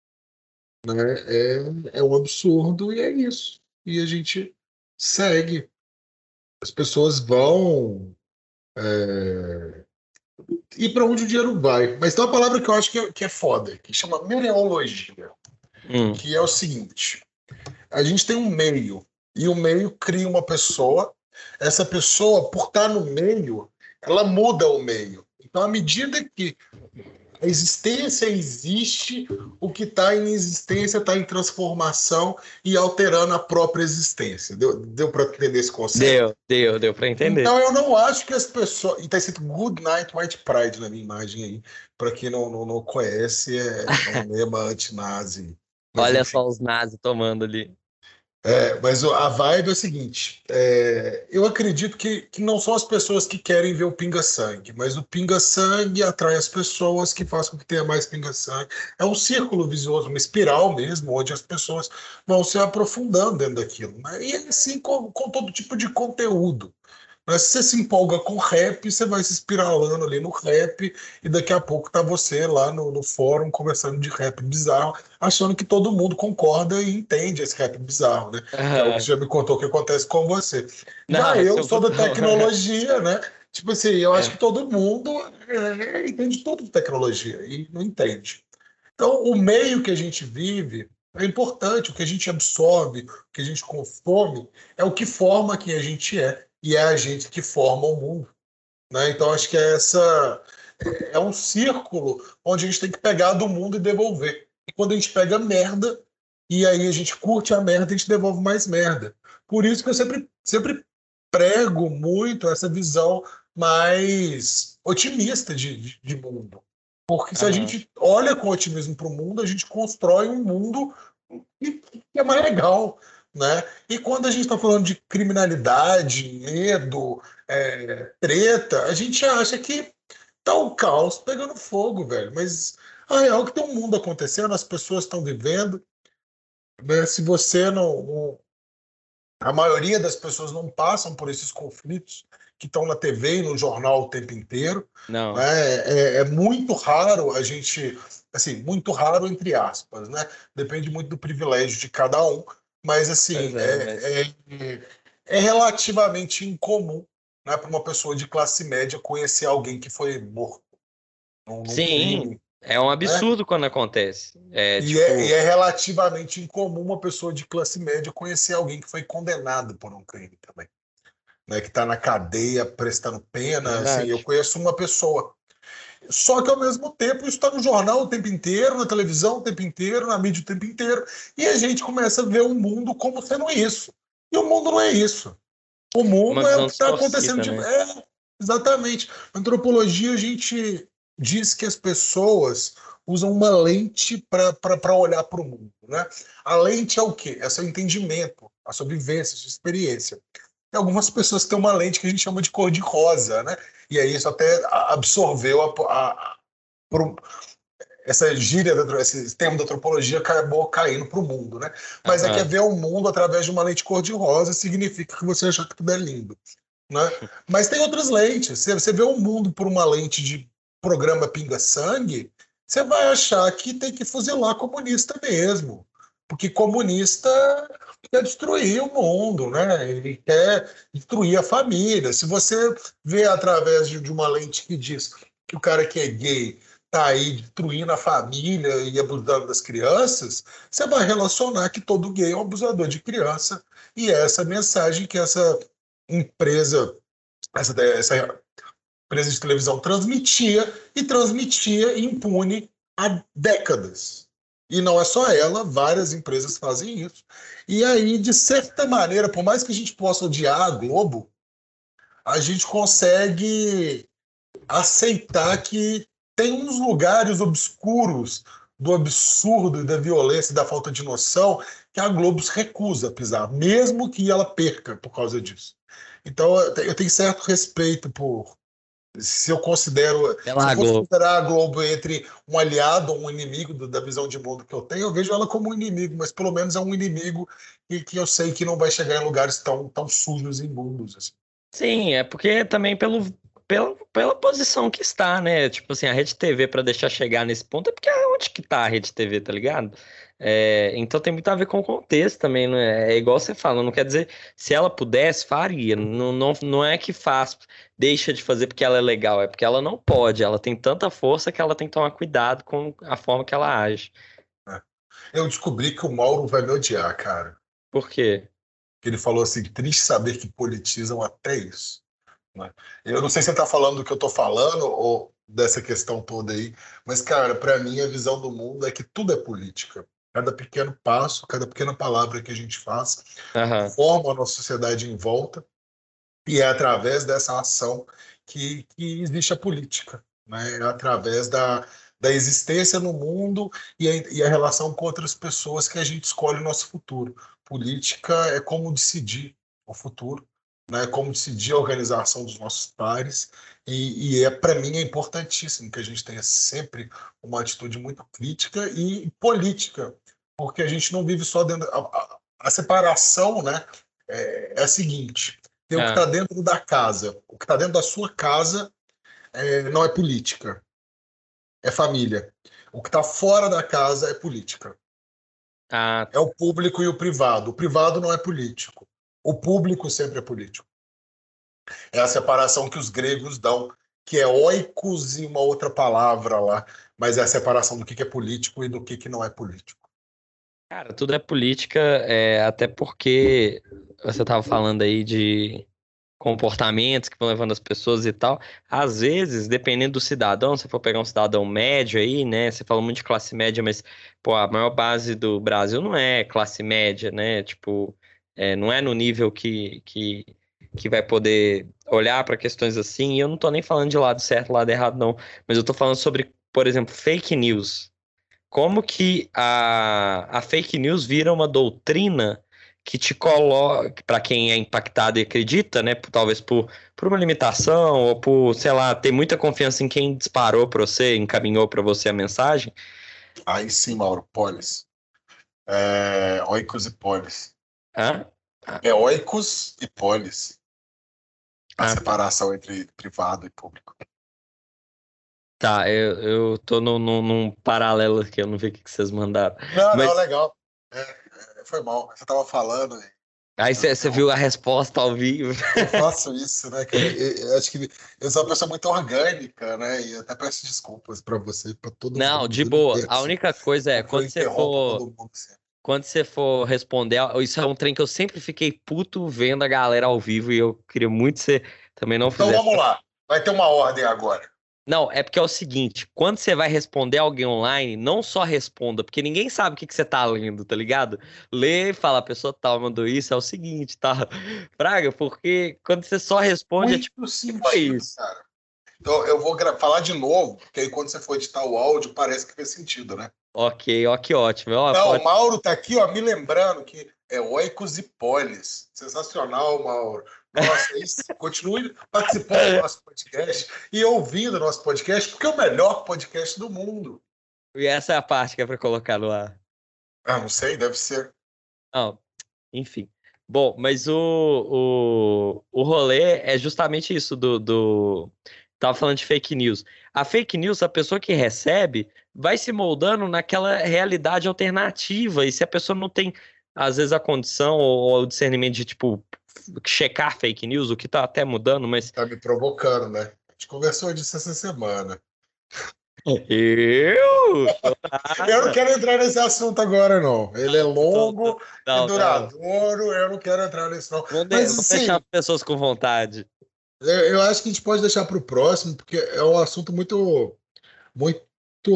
Né? É, é um absurdo e é isso. E a gente segue. As pessoas vão. É, e para onde o dinheiro vai. Mas tem uma palavra que eu acho que é, que é foda, que chama mereologia, hum. que é o seguinte: a gente tem um meio, e o meio cria uma pessoa, essa pessoa, por estar no meio, ela muda o meio. Então, à medida que a existência existe, o que está em existência está em transformação e alterando a própria existência. Deu, deu para entender esse conceito? Deu, deu, deu para entender. Então eu não acho que as pessoas. E está escrito Good Night White Pride na minha imagem aí. Para quem não, não, não, conhece, é, é um lema anti-nazi. Olha enfim. só os nazis tomando ali. É, mas a vibe é o seguinte: é, eu acredito que, que não são as pessoas que querem ver o pinga-sangue, mas o pinga-sangue atrai as pessoas que fazem com que tenha mais pinga-sangue. É um círculo vicioso, uma espiral mesmo, onde as pessoas vão se aprofundando dentro daquilo. Né? E é assim com, com todo tipo de conteúdo. Mas se você se empolga com rap, você vai se espiralando ali no rap, e daqui a pouco tá você lá no, no fórum conversando de rap bizarro, achando que todo mundo concorda e entende esse rap bizarro, né? Uhum. É o que já me contou que acontece com você. Não, já eu sou da (laughs) tecnologia, né? Tipo assim, eu é. acho que todo mundo é, entende tudo de tecnologia e não entende. Então, o meio que a gente vive é importante, o que a gente absorve, o que a gente consome, é o que forma quem a gente é, e é a gente que forma o mundo. Né? Então, acho que é essa é um círculo onde a gente tem que pegar do mundo e devolver. E quando a gente pega merda, e aí a gente curte a merda, a gente devolve mais merda. Por isso que eu sempre, sempre prego muito essa visão mais otimista de, de, de mundo. Porque se uhum. a gente olha com otimismo para o mundo, a gente constrói um mundo que, é mais legal. Né? E quando a gente está falando de criminalidade, medo, é, treta, a gente acha que tá o caos pegando fogo, velho. Mas a real é que tem um mundo acontecendo, as pessoas estão vivendo. Né? Se você não, não, A maioria das pessoas não passam por esses conflitos que estão na TV e no jornal o tempo inteiro. Não. Né? É, é, muito raro a gente, assim, muito raro entre aspas, né? Depende muito do privilégio de cada um, mas assim é, é, é, é, relativamente incomum né, para uma pessoa de classe média conhecer alguém que foi morto. Num, num Sim. Crime, é um absurdo né? quando acontece. É, e, tipo... é, e, é, relativamente incomum uma pessoa de classe média conhecer alguém que foi condenado por um crime também né, que está na cadeia prestando pena. Assim, eu conheço uma pessoa. Só que ao mesmo tempo isso está no jornal o tempo inteiro, na televisão o tempo inteiro, na mídia o tempo inteiro, e a gente começa a ver o mundo como sendo isso. E o mundo não é isso. O mundo é o que está acontecendo. De... É, exatamente. Na antropologia a gente diz que as pessoas usam uma lente para olhar para o mundo. Né? A lente é o quê? É seu entendimento, a sua vivência, a sua experiência. Tem algumas pessoas que têm uma lente que a gente chama de cor de rosa, né? E aí isso até absorveu a, a, a essa gíria, esse termo da antropologia acabou caindo para o mundo, né? Mas uhum. é que é ver o mundo através de uma lente cor-de-rosa significa que você acha que tudo é lindo, né? (laughs) Mas tem outras lentes. Se você vê o mundo por uma lente de programa pinga-sangue, você vai achar que tem que fuzilar comunista mesmo. Porque comunista quer destruir o mundo, né? Ele quer destruir a família. Se você vê através de uma lente que diz que o cara que é gay está aí destruindo a família e abusando das crianças, você vai relacionar que todo gay é um abusador de criança. E é essa mensagem que essa empresa, essa, essa empresa de televisão transmitia e transmitia impune há décadas. E não é só ela, várias empresas fazem isso. E aí, de certa maneira, por mais que a gente possa odiar a Globo, a gente consegue aceitar que tem uns lugares obscuros do absurdo e da violência e da falta de noção que a Globo se recusa a pisar, mesmo que ela perca por causa disso. Então, eu tenho certo respeito por, se eu considero se eu considerar a Globo entre um aliado ou um inimigo da visão de mundo que eu tenho, eu vejo ela como um inimigo, mas pelo menos é um inimigo que, que eu sei que não vai chegar em lugares tão, tão sujos e imundos. Assim. Sim, é porque também pelo, pela, pela posição que está, né? Tipo assim, a Rede TV para deixar chegar nesse ponto é porque é onde que tá a Rede TV, tá ligado? É, então tem muito a ver com o contexto também, né? É igual você fala, não quer dizer se ela pudesse, faria. Não, não, não é que faz, deixa de fazer porque ela é legal, é porque ela não pode. Ela tem tanta força que ela tem que tomar cuidado com a forma que ela age. É. Eu descobri que o Mauro vai me odiar, cara. Por quê? Ele falou assim: triste saber que politizam até isso. Né? Eu não sei se você está falando do que eu estou falando ou dessa questão toda aí, mas, cara, para mim a visão do mundo é que tudo é política. Cada pequeno passo, cada pequena palavra que a gente faz uhum. forma a nossa sociedade em volta e é através dessa ação que, que existe a política, né? é através da, da existência no mundo e a, e a relação com outras pessoas que a gente escolhe o nosso futuro. Política é como decidir o futuro, né? como decidir a organização dos nossos pares e, e é para mim é importantíssimo que a gente tenha sempre uma atitude muito crítica e política, porque a gente não vive só dentro a, a, a separação, né? É, é, a seguinte: Tem o que está dentro da casa. O que está dentro da sua casa é, não é política, é família. O que está fora da casa é política. Ah. É o público e o privado. O privado não é político. O público sempre é político. É a separação que os gregos dão, que é oikos e uma outra palavra lá, mas é a separação do que é político e do que não é político. Cara, tudo é política, é, até porque você estava falando aí de comportamentos que vão levando as pessoas e tal. Às vezes, dependendo do cidadão, se for pegar um cidadão médio aí, né? Você falou muito de classe média, mas pô, a maior base do Brasil não é classe média, né? Tipo, é, não é no nível que, que, que vai poder olhar para questões assim. E eu não tô nem falando de lado certo, lado errado, não. Mas eu tô falando sobre, por exemplo, fake news. Como que a, a fake news vira uma doutrina que te coloca, para quem é impactado e acredita, né, talvez por, por uma limitação ou por, sei lá, ter muita confiança em quem disparou para você, encaminhou para você a mensagem. Aí sim, Mauro, polis. É, oikos e polis. Hã? É oikos e polis. A ah, separação entre privado e público. Tá, eu, eu tô no, no, num paralelo aqui, eu não vi o que vocês mandaram. Não, Mas... não, legal. É, foi mal. Você tava falando. Aí você viu a resposta ao vivo. Eu (laughs) faço isso, né? Que eu, eu acho que eu sou uma pessoa muito orgânica, né? E até peço desculpas para você, para todo Não, mundo. Não, de boa. A única coisa é (laughs) quando você for quando você for responder, isso é um trem que eu sempre fiquei puto vendo a galera ao vivo e eu queria muito ser também não Então vamos lá. Vai ter uma ordem agora. Não, é porque é o seguinte, quando você vai responder alguém online, não só responda, porque ninguém sabe o que, que você tá lendo, tá ligado? Lê e fala, a pessoa tal mandou isso, é o seguinte, tá? (laughs) Praga, porque quando você só responde, é Muito é tipo, simples, foi isso? Cara. Então, eu vou falar de novo, porque aí quando você for editar o áudio, parece que fez sentido, né? Ok, ó, que ótimo. Ó, não, pode... o Mauro tá aqui, ó, me lembrando que é oicos e polis. Sensacional, Mauro. Nossa, isso, (laughs) continue participando do nosso podcast e ouvindo o nosso podcast, porque é o melhor podcast do mundo. E essa é a parte que é para colocar no ar. Ah, não sei, deve ser. Não, enfim. Bom, mas o, o, o rolê é justamente isso do, do. Tava falando de fake news. A fake news, a pessoa que recebe, vai se moldando naquela realidade alternativa. E se a pessoa não tem, às vezes, a condição ou, o discernimento de, tipo, checar fake news, o que tá até mudando, mas. Tá me provocando, né? A gente conversou disso essa semana. (laughs) Eu? eu não quero entrar nesse assunto agora, não. Ele é longo não, e duradouro, eu não quero entrar nisso, não. Vou, Mas, assim, deixar pessoas com vontade. Eu, acho que a gente pode deixar para o próximo, porque é um assunto muito, muito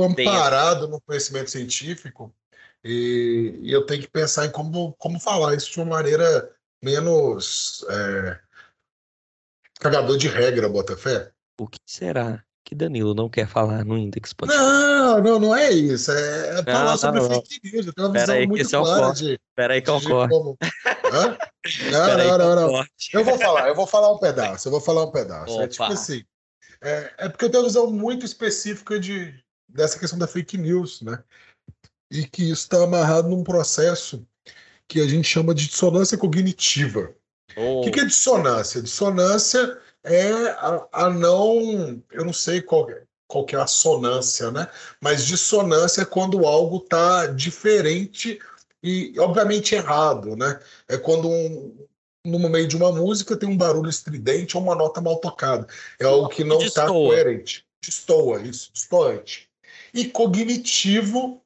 amparado no conhecimento científico. E, e, eu tenho que pensar em como, como falar isso de uma maneira menos é, cagador de regra, Botafé. O que será que Danilo não quer falar no Index Podcast? Não, não, não é isso. É, é falar não, sobre não. fake news. Eu tenho uma Pera visão aí, muito é clara é de. Pera aí que eu corto. (laughs) Hã? Não, não, não, não. Eu vou falar, eu vou falar um pedaço. Eu vou falar um pedaço. Opa. É tipo assim. É, é porque eu tenho uma visão muito específica de, dessa questão da fake news, né? E que isso está amarrado num processo que a gente chama de dissonância cognitiva. Oh. O que, que é dissonância? Dissonância é a, a, não. Eu não sei qual, qual que é a sonância, né? Mas dissonância é quando algo está diferente e, obviamente, errado, né? É quando um, no meio de uma música tem um barulho estridente ou uma nota mal tocada. É algo que não está coerente. Destoa, isso, distoante. E cognitivo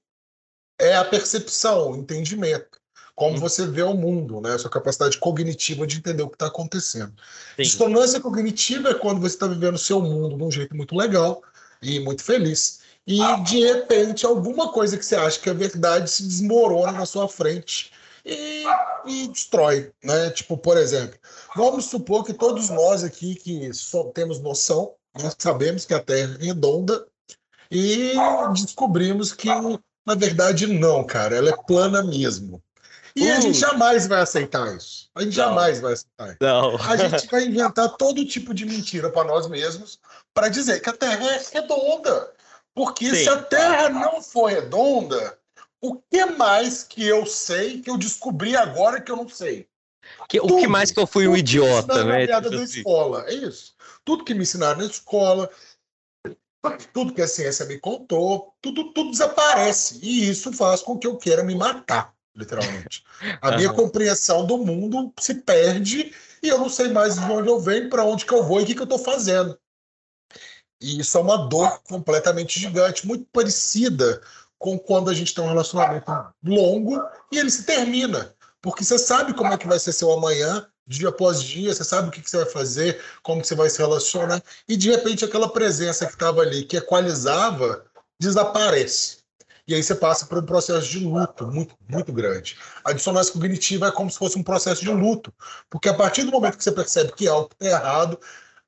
é a percepção, o entendimento como uhum. você vê o mundo, né? A sua capacidade cognitiva de entender o que está acontecendo. Sim. Dissonância cognitiva é quando você está vivendo o seu mundo de um jeito muito legal e muito feliz. E de repente, alguma coisa que você acha que é verdade se desmorona na sua frente e, e destrói. Né? Tipo, por exemplo, vamos supor que todos nós aqui que só temos noção, nós sabemos que a Terra é redonda e descobrimos que, na verdade, não, cara, ela é plana mesmo. E uh. a gente jamais vai aceitar isso. A gente não. jamais vai aceitar. Não. A gente vai inventar todo tipo de mentira para nós mesmos para dizer que a Terra é redonda. Porque Sim. se a Terra não for redonda, o que mais que eu sei que eu descobri agora que eu não sei? Que, o que mais que eu fui um idiota, né? Tipo da assim. escola, é isso. Tudo que me ensinaram na escola, tudo que a ciência me contou, tudo, tudo desaparece. E isso faz com que eu queira me matar, literalmente. (laughs) A minha compreensão do mundo se perde e eu não sei mais de onde eu venho, para onde que eu vou e o que, que eu estou fazendo. E isso é uma dor completamente gigante, muito parecida com quando a gente tem um relacionamento longo e ele se termina. Porque você sabe como é que vai ser seu amanhã, dia após dia, você sabe o que, você vai fazer, como você vai se relacionar, e de repente aquela presença que estava ali, que equalizava, desaparece. E aí você passa por um processo de luto muito, muito grande. A dissonância cognitiva é como se fosse um processo de luto, porque a partir do momento que você percebe que algo está errado,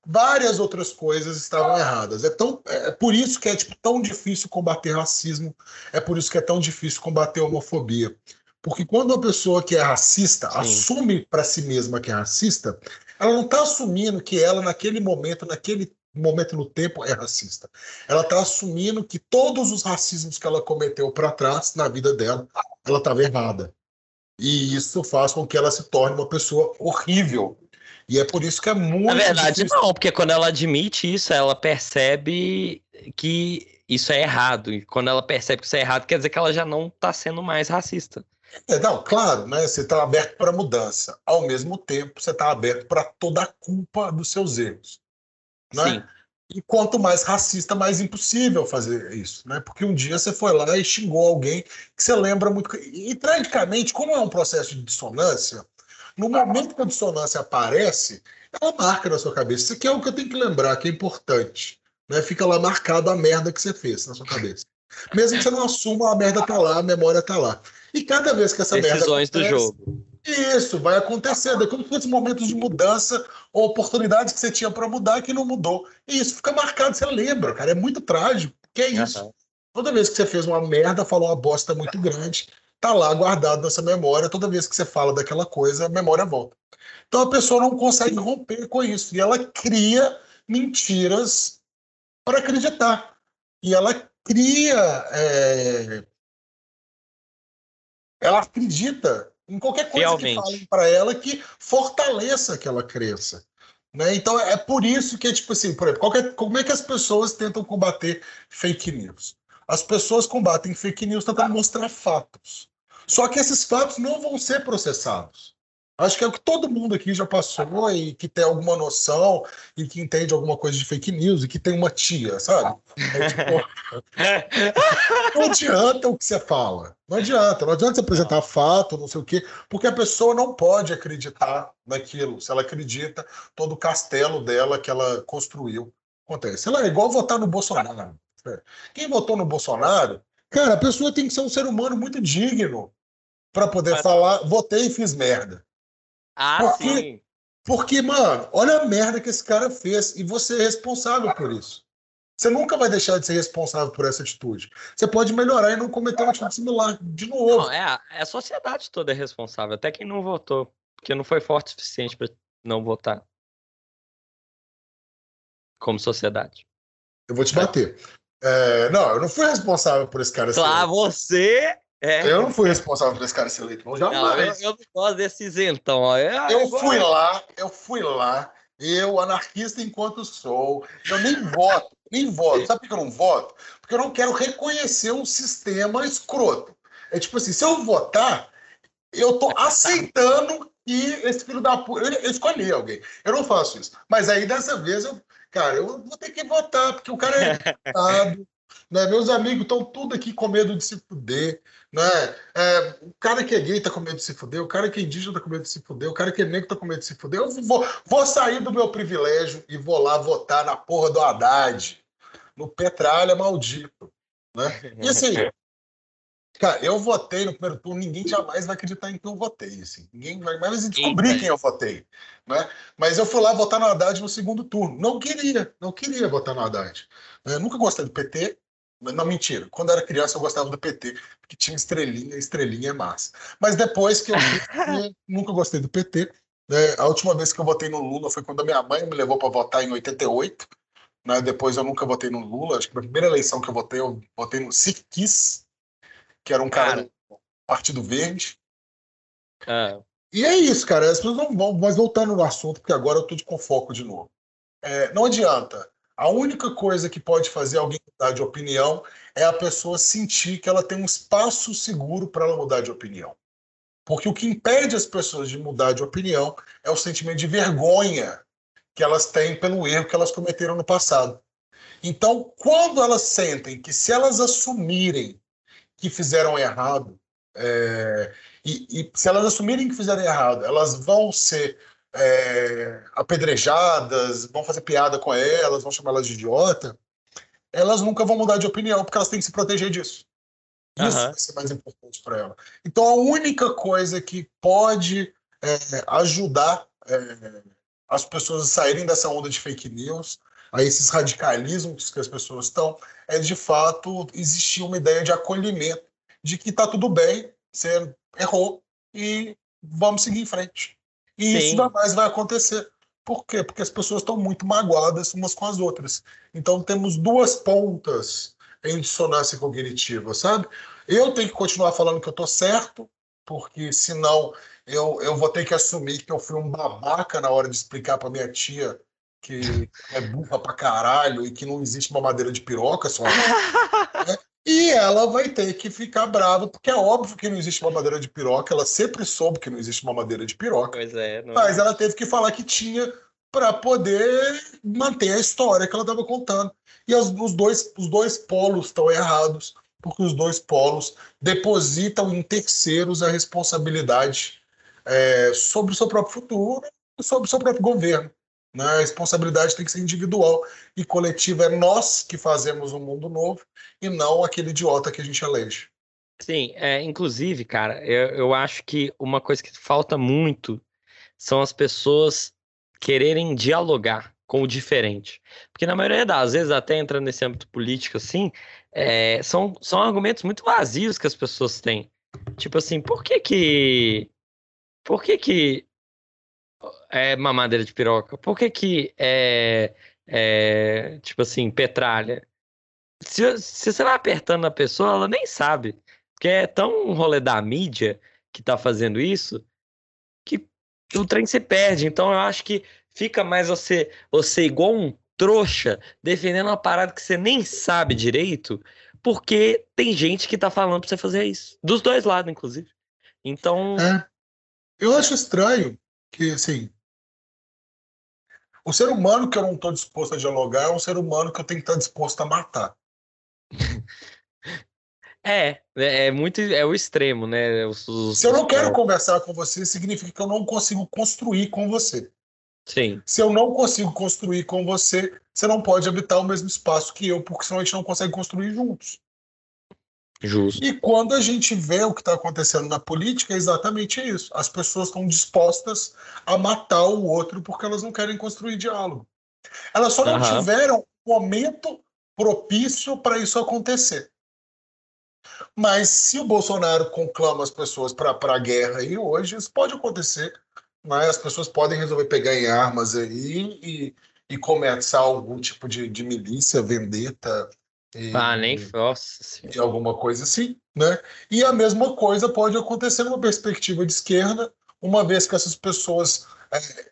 várias outras coisas estavam erradas. É, tão, é por isso que é tipo, tão difícil combater racismo, é por isso que é tão difícil combater homofobia. Porque quando uma pessoa que é racista Sim. assume para si mesma que é racista, ela não está assumindo que ela, naquele momento, naquele momento no tempo, é racista. Ela está assumindo que todos os racismos que ela cometeu para trás na vida dela, ela estava errada. E isso faz com que ela se torne uma pessoa horrível. E é por isso que é muito. Na verdade, difícil. não, porque quando ela admite isso, ela percebe que isso é errado. E quando ela percebe que isso é errado, quer dizer que ela já não está sendo mais racista. É, não, claro, né? Você está aberto para mudança. Ao mesmo tempo, você está aberto para toda a culpa dos seus erros. Né? Sim. E quanto mais racista, mais impossível fazer isso, né? Porque um dia você foi lá e xingou alguém que você lembra muito. E tragicamente, como é um processo de dissonância, no momento que a dissonância aparece, ela marca na sua cabeça. Isso aqui é o que eu tenho que lembrar, que é importante. Né? Fica lá marcado a merda que você fez na sua cabeça. Mesmo que você não assuma, a merda tá lá, a memória tá lá. E cada vez que essa Decisões merda acontece, do jogo. Isso, vai acontecendo. É como se fossem momentos de mudança ou oportunidades que você tinha para mudar e que não mudou. E isso fica marcado, você lembra, cara. É muito trágico. Que é isso. Uhum. Toda vez que você fez uma merda, falou uma bosta muito grande, tá lá guardado nessa memória. Toda vez que você fala daquela coisa, a memória volta. Então a pessoa não consegue romper com isso. E ela cria mentiras para acreditar. E ela cria é, ela acredita em qualquer coisa Realmente. que falem para ela que fortaleça aquela crença. Né? Então é por isso que, tipo assim, por exemplo, qualquer, como é que as pessoas tentam combater fake news? As pessoas combatem fake news tentando mostrar fatos. Só que esses fatos não vão ser processados. Acho que é o que todo mundo aqui já passou e que tem alguma noção e que entende alguma coisa de fake news e que tem uma tia, sabe? É, tipo, (laughs) não adianta o que você fala. Não adianta. Não adianta você apresentar fato, não sei o quê, porque a pessoa não pode acreditar naquilo. Se ela acredita, todo o castelo dela que ela construiu acontece. Ela é igual votar no Bolsonaro. Quem votou no Bolsonaro, cara, a pessoa tem que ser um ser humano muito digno para poder falar, votei e fiz merda. Ah, porque, sim. Porque, mano, olha a merda que esse cara fez e você é responsável por isso. Você nunca vai deixar de ser responsável por essa atitude. Você pode melhorar e não cometer uma atitude similar de novo. Não, é, é a sociedade toda é responsável, até quem não votou, porque não foi forte o suficiente para não votar. Como sociedade. Eu vou te bater. É, não, eu não fui responsável por esse cara. Claro, você é. Eu não fui responsável por esse cara ser eleito, não, jamais. Não, eu, eu gosto desse isentão. Ó. Eu, eu fui lá, eu fui lá, eu, anarquista enquanto sou, eu nem (laughs) voto, nem voto. Sabe por que eu não voto? Porque eu não quero reconhecer um sistema escroto. É tipo assim, se eu votar, eu tô (laughs) aceitando que esse filho da puta. Eu, eu escolhi alguém. Eu não faço isso. Mas aí dessa vez eu. Cara, eu vou ter que votar, porque o cara é (laughs) deputado, né? Meus amigos estão tudo aqui com medo de se fuder. Né? É, o cara que é gay tá com medo de se fuder, o cara que é indígena tá com medo de se fuder, o cara que é negro tá com medo de se fuder. Eu vou, vou sair do meu privilégio e vou lá votar na porra do Haddad, no Petralha maldito. Né? E assim, (laughs) cara, eu votei no primeiro turno, ninguém jamais vai acreditar em que eu votei. Assim. Ninguém vai mais descobrir quem eu votei. Né? Mas eu fui lá votar no Haddad no segundo turno. Não queria, não queria votar no Haddad. Eu nunca gostei do PT, não, mentira. Quando eu era criança, eu gostava do PT, porque tinha estrelinha, estrelinha é massa. Mas depois que eu nunca gostei do PT. Né? A última vez que eu votei no Lula foi quando a minha mãe me levou para votar em 88. Né? Depois eu nunca votei no Lula. Acho que a primeira eleição que eu votei, eu votei no Sirkis, que era um cara, cara. do Partido Verde. Ah. E é isso, cara. As pessoas não vão. Mas voltando no assunto, porque agora eu tô de com foco de novo. É, não adianta. A única coisa que pode fazer alguém mudar de opinião é a pessoa sentir que ela tem um espaço seguro para ela mudar de opinião. Porque o que impede as pessoas de mudar de opinião é o sentimento de vergonha que elas têm pelo erro que elas cometeram no passado. Então, quando elas sentem que se elas assumirem que fizeram errado, é, e, e, se elas assumirem que fizeram errado, elas vão ser é, apedrejadas, vão fazer piada com elas, vão chamar elas de idiota, elas nunca vão mudar de opinião, porque elas têm que se proteger disso. Isso uhum. vai ser mais importante para ela. Então, a única coisa que pode é, ajudar é, as pessoas a saírem dessa onda de fake news, a esses radicalismos que as pessoas estão, é de fato existir uma ideia de acolhimento, de que está tudo bem, você errou e vamos seguir em frente. E Sim. isso jamais vai acontecer. Por quê? Porque as pessoas estão muito magoadas umas com as outras. Então temos duas pontas em dissonância cognitiva, sabe? Eu tenho que continuar falando que eu estou certo, porque senão eu, eu vou ter que assumir que eu fui um babaca na hora de explicar para minha tia que é burra pra caralho e que não existe mamadeira de piroca só. (laughs) né? E ela vai ter que ficar brava, porque é óbvio que não existe mamadeira de piroca, ela sempre soube que não existe mamadeira de piroca. Pois é, não... Mas ela teve que falar que tinha para poder manter a história que ela estava contando. E os, os, dois, os dois polos estão errados, porque os dois polos depositam em terceiros a responsabilidade é, sobre o seu próprio futuro e sobre o seu próprio governo. Né? A responsabilidade tem que ser individual e coletiva. É nós que fazemos um mundo novo e não aquele idiota que a gente elege. Sim, é, inclusive, cara, eu, eu acho que uma coisa que falta muito são as pessoas quererem dialogar com o diferente. Porque na maioria das vezes, até entrando nesse âmbito político assim, é, são, são argumentos muito vazios que as pessoas têm. Tipo assim, por que que. Por que que é mamadeira de piroca? Por que que é, é tipo assim, petralha? Se, se você vai apertando a pessoa, ela nem sabe. Porque é tão um rolê da mídia que tá fazendo isso que o trem se perde. Então eu acho que fica mais você, você igual um trouxa defendendo uma parada que você nem sabe direito, porque tem gente que tá falando pra você fazer isso. Dos dois lados, inclusive. Então. É. Eu acho estranho que, assim. O ser humano que eu não estou disposto a dialogar é um ser humano que eu tenho que estar disposto a matar. (laughs) É, é, é muito é o extremo, né? Os, os, Se eu não quero conversar com você, significa que eu não consigo construir com você. Sim. Se eu não consigo construir com você, você não pode habitar o mesmo espaço que eu, porque senão a gente não consegue construir juntos. Justo. E quando a gente vê o que está acontecendo na política, é exatamente isso. As pessoas estão dispostas a matar o outro porque elas não querem construir diálogo. Elas só não uhum. tiveram momento propício para isso acontecer. Mas se o Bolsonaro conclama as pessoas para a guerra aí hoje, isso pode acontecer. Né? As pessoas podem resolver pegar em armas aí e, e começar algum tipo de, de milícia, vendetta, e, ah, nem nossa. E alguma coisa assim, né? E a mesma coisa pode acontecer numa perspectiva de esquerda, uma vez que essas pessoas é,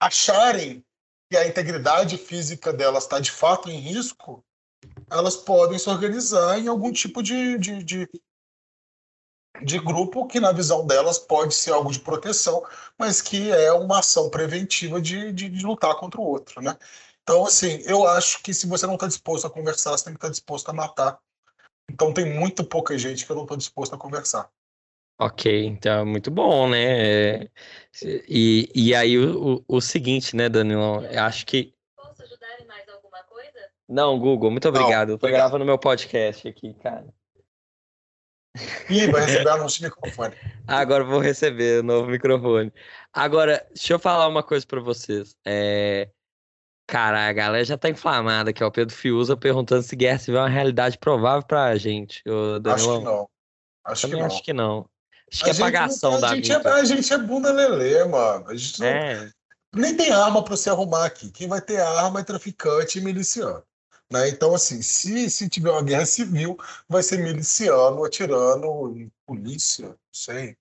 acharem que a integridade física delas está de fato em risco, elas podem se organizar em algum tipo de, de, de, de grupo que, na visão delas, pode ser algo de proteção, mas que é uma ação preventiva de, de, de lutar contra o outro, né? Então, assim, eu acho que se você não está disposto a conversar, você tem que estar tá disposto a matar. Então, tem muito pouca gente que eu não estou disposto a conversar. Ok, então muito bom, né? E, e aí o, o seguinte, né, Danilão? Eu acho que. Posso ajudar em mais alguma coisa? Não, Google, muito obrigado. Não, eu tô obrigado. gravando meu podcast aqui, cara. Ih, vai receber anúncio de microfone. (laughs) Agora vou receber o novo microfone. Agora, deixa eu falar uma coisa para vocês. É... Cara, a galera já tá inflamada aqui, ó. O Pedro Fiuza perguntando se guerra civil é uma realidade provável pra gente. Acho que não. Acho Também que não. acho que não. Acho que é pagação a da gente vida. É, a gente é bunda lelê, mano. A gente é. não, nem tem arma para você arrumar aqui. Quem vai ter arma é traficante e miliciano. Né? Então, assim, se, se tiver uma guerra civil, vai ser miliciano atirando em polícia, não sei.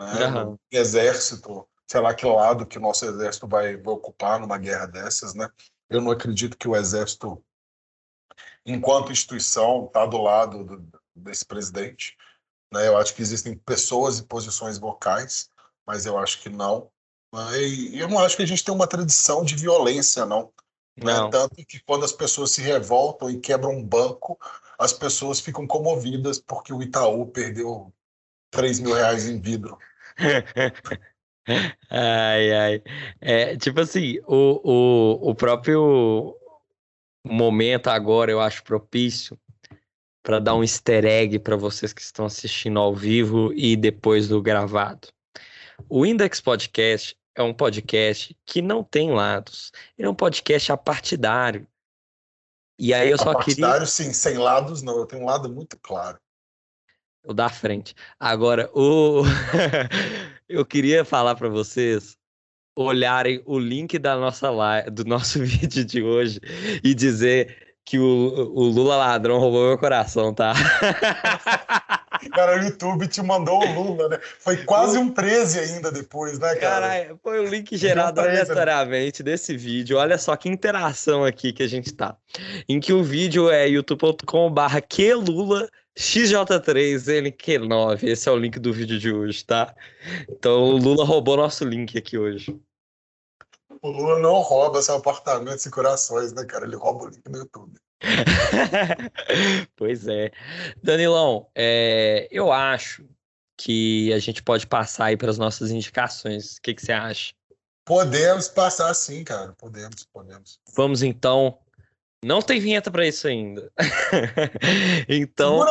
né? Uhum. Exército, sei lá que lado que o nosso exército vai, vai ocupar numa guerra dessas, né? Eu não acredito que o exército, enquanto instituição, está do lado do, desse presidente. Né? Eu acho que existem pessoas e posições vocais, mas eu acho que não. E eu não acho que a gente tem uma tradição de violência, não. Né? não. Né? Tanto que quando as pessoas se revoltam e quebram um banco, as pessoas ficam comovidas porque o Itaú perdeu 3 mil reais em vidro. (laughs) ai, ai. É, tipo assim, o, o, o próprio momento agora eu acho propício para dar um easter egg para vocês que estão assistindo ao vivo e depois do gravado. O Index Podcast é um podcast que não tem lados. Ele é um podcast apartidário. E aí eu só apartidário, queria. sim, sem lados não. Eu tenho um lado muito claro. O da frente. Agora, o. (laughs) eu queria falar para vocês olharem o link da nossa live, do nosso (laughs) vídeo de hoje e dizer que o, o Lula ladrão roubou meu coração, tá? (laughs) Cara, o YouTube te mandou o Lula, né? Foi quase um 13 ainda depois, né, cara? Caralho, foi o link gerado né? aleatoriamente desse vídeo. Olha só que interação aqui que a gente tá. Em que o vídeo é youtube.com/barra que Lula XJ3NQ9. Esse é o link do vídeo de hoje, tá? Então o Lula roubou nosso link aqui hoje. O Lula não rouba seu apartamentos e corações, né, cara? Ele rouba o link no YouTube. (laughs) pois é. Danilão, é, eu acho que a gente pode passar aí para as nossas indicações. O que, que você acha? Podemos passar sim, cara. Podemos, podemos. Vamos então não tem vinheta para isso ainda. (laughs) então.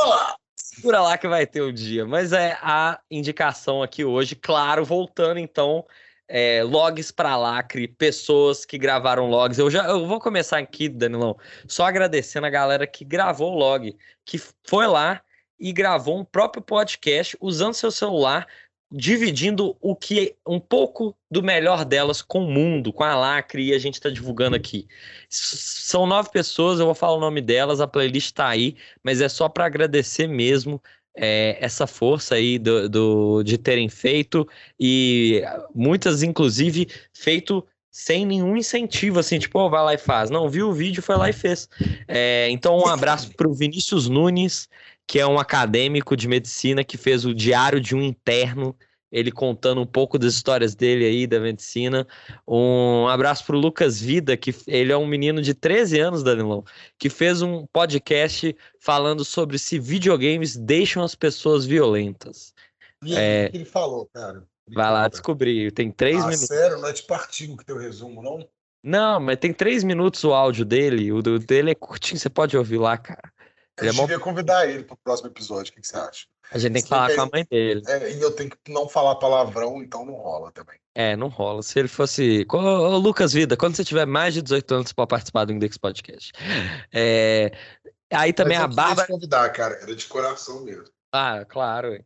Segura lá! Que vai ter o um dia. Mas é a indicação aqui hoje, claro, voltando então. É, logs para lacre, pessoas que gravaram logs. Eu já eu vou começar aqui, Danilão, só agradecendo a galera que gravou o log, que foi lá e gravou um próprio podcast usando seu celular dividindo o que um pouco do melhor delas com o mundo, com a Lacre, e a gente está divulgando aqui. São nove pessoas, eu vou falar o nome delas, a playlist está aí, mas é só para agradecer mesmo é, essa força aí do, do, de terem feito, e muitas, inclusive, feito sem nenhum incentivo, assim, tipo, oh, vai lá e faz. Não, viu o vídeo, foi lá e fez. É, então, um abraço para o Vinícius Nunes, que é um acadêmico de medicina que fez o Diário de um Interno, ele contando um pouco das histórias dele aí da medicina. Um abraço para o Lucas Vida, que ele é um menino de 13 anos, Danilão, que fez um podcast falando sobre se videogames deixam as pessoas violentas. E é... o que ele falou, cara? Ele vai lá descobrir, tem três ah, minutos. Sério, não é tipo artigo que tem o resumo, não? Não, mas tem três minutos o áudio dele, o dele é curtinho, você pode ouvir lá, cara. Eu devia convidar ele para o próximo episódio. O que, você acha? A gente tem que falar com a mãe dele. É, e eu tenho que não falar palavrão, então não rola também. É, não rola. Se ele fosse. Ô, Lucas Vida, quando você tiver mais de 18 anos, você pode participar do Index Podcast. É... Aí também a Bárbara. convidar, cara. Era de coração mesmo. Ah, claro.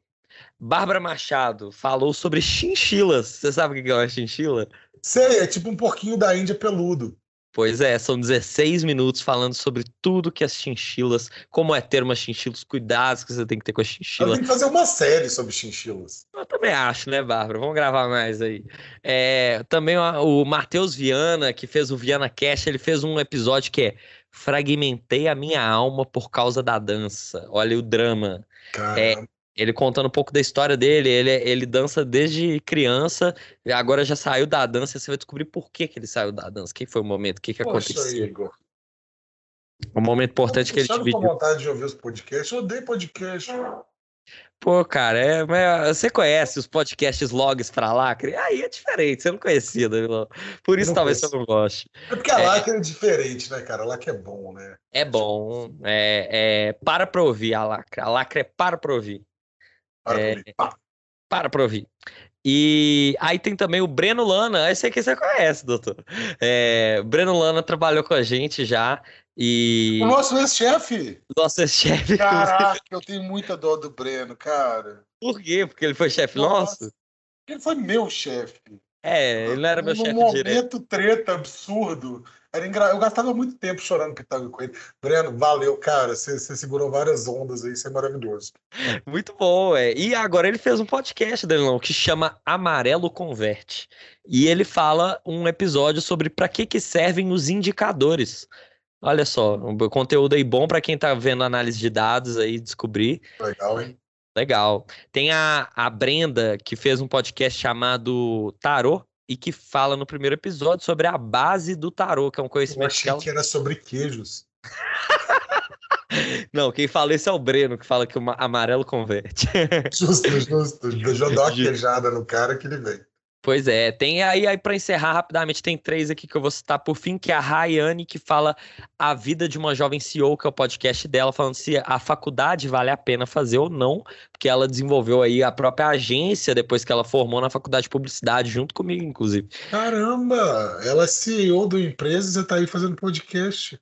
Bárbara Machado falou sobre chinchilas. Você sabe o que é uma chinchila? Sei, é tipo um porquinho da Índia peludo. Pois é, são 16 minutos falando sobre tudo que as chinchilas, como é ter uma chinchila, os cuidados que você tem que ter com a chinchila. Tem que fazer uma série sobre chinchilas. Eu também acho, né, Bárbara? Vamos gravar mais aí. É, também o Matheus Viana, que fez o Viana Cash, ele fez um episódio que é Fragmentei a minha alma por causa da dança. Olha o drama. Caramba. É, ele contando um pouco da história dele, ele, ele dança desde criança, agora já saiu da dança, você vai descobrir por que, que ele saiu da dança, quem foi o momento, o que, que Poxa, aconteceu. Igor. Um momento importante que ele dividiu. com vontade de ouvir os podcasts, eu odeio podcast. Pô, cara, é, você conhece os podcasts logs pra lacre? Aí é diferente, você não conhecia, Danilo. Por isso talvez conheço. você não goste. É porque a é, lacre é diferente, né, cara? A lacre é bom, né? É bom. É, é para pra ouvir a lacre. A lacre é para pra ouvir. Para é, para pra ouvir. E aí tem também o Breno Lana, esse aqui você conhece, doutor. É, Breno Lana trabalhou com a gente já. E... O nosso ex-chefe. Nosso ex-chefe. Caraca, eu tenho muita dó do Breno, cara. Por quê? Porque ele foi chefe nosso? Ele foi meu chefe. É, ele não era meu chefe direito. Um momento treta absurdo. Era engra... Eu gastava muito tempo chorando pitanga com ele. Breno, valeu, cara. Você, você segurou várias ondas aí, isso é maravilhoso. Muito bom, é. E agora ele fez um podcast, Danilão, que chama Amarelo Converte. E ele fala um episódio sobre para que, que servem os indicadores. Olha só, um conteúdo aí bom para quem tá vendo análise de dados aí, descobrir. Legal, hein? Legal. Tem a, a Brenda, que fez um podcast chamado Tarô, e que fala no primeiro episódio sobre a base do tarô, que é um conhecimento Eu achei que, ela... que era sobre queijos. (laughs) Não, quem fala isso é o Breno, que fala que o amarelo converte. Justo, justo. Deixa eu dar uma queijada no cara que ele vem. Pois é, tem aí, aí para encerrar rapidamente, tem três aqui que eu vou citar por fim, que é a Rayane, que fala a vida de uma jovem CEO, que é o podcast dela, falando se a faculdade vale a pena fazer ou não, porque ela desenvolveu aí a própria agência depois que ela formou na faculdade de publicidade, junto comigo, inclusive. Caramba, ela é CEO da empresa e você tá aí fazendo podcast.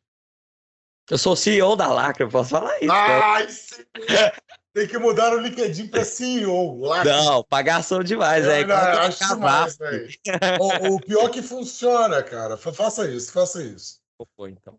Eu sou CEO da Lacra, eu posso falar isso. Ai, sim. Tem que mudar o LinkedIn para CEO. Lacra. Não, pagação demais, é. não, acho demais, velho. o, o pior que funciona, cara. Fa- Faça isso, faça isso. Pô, então.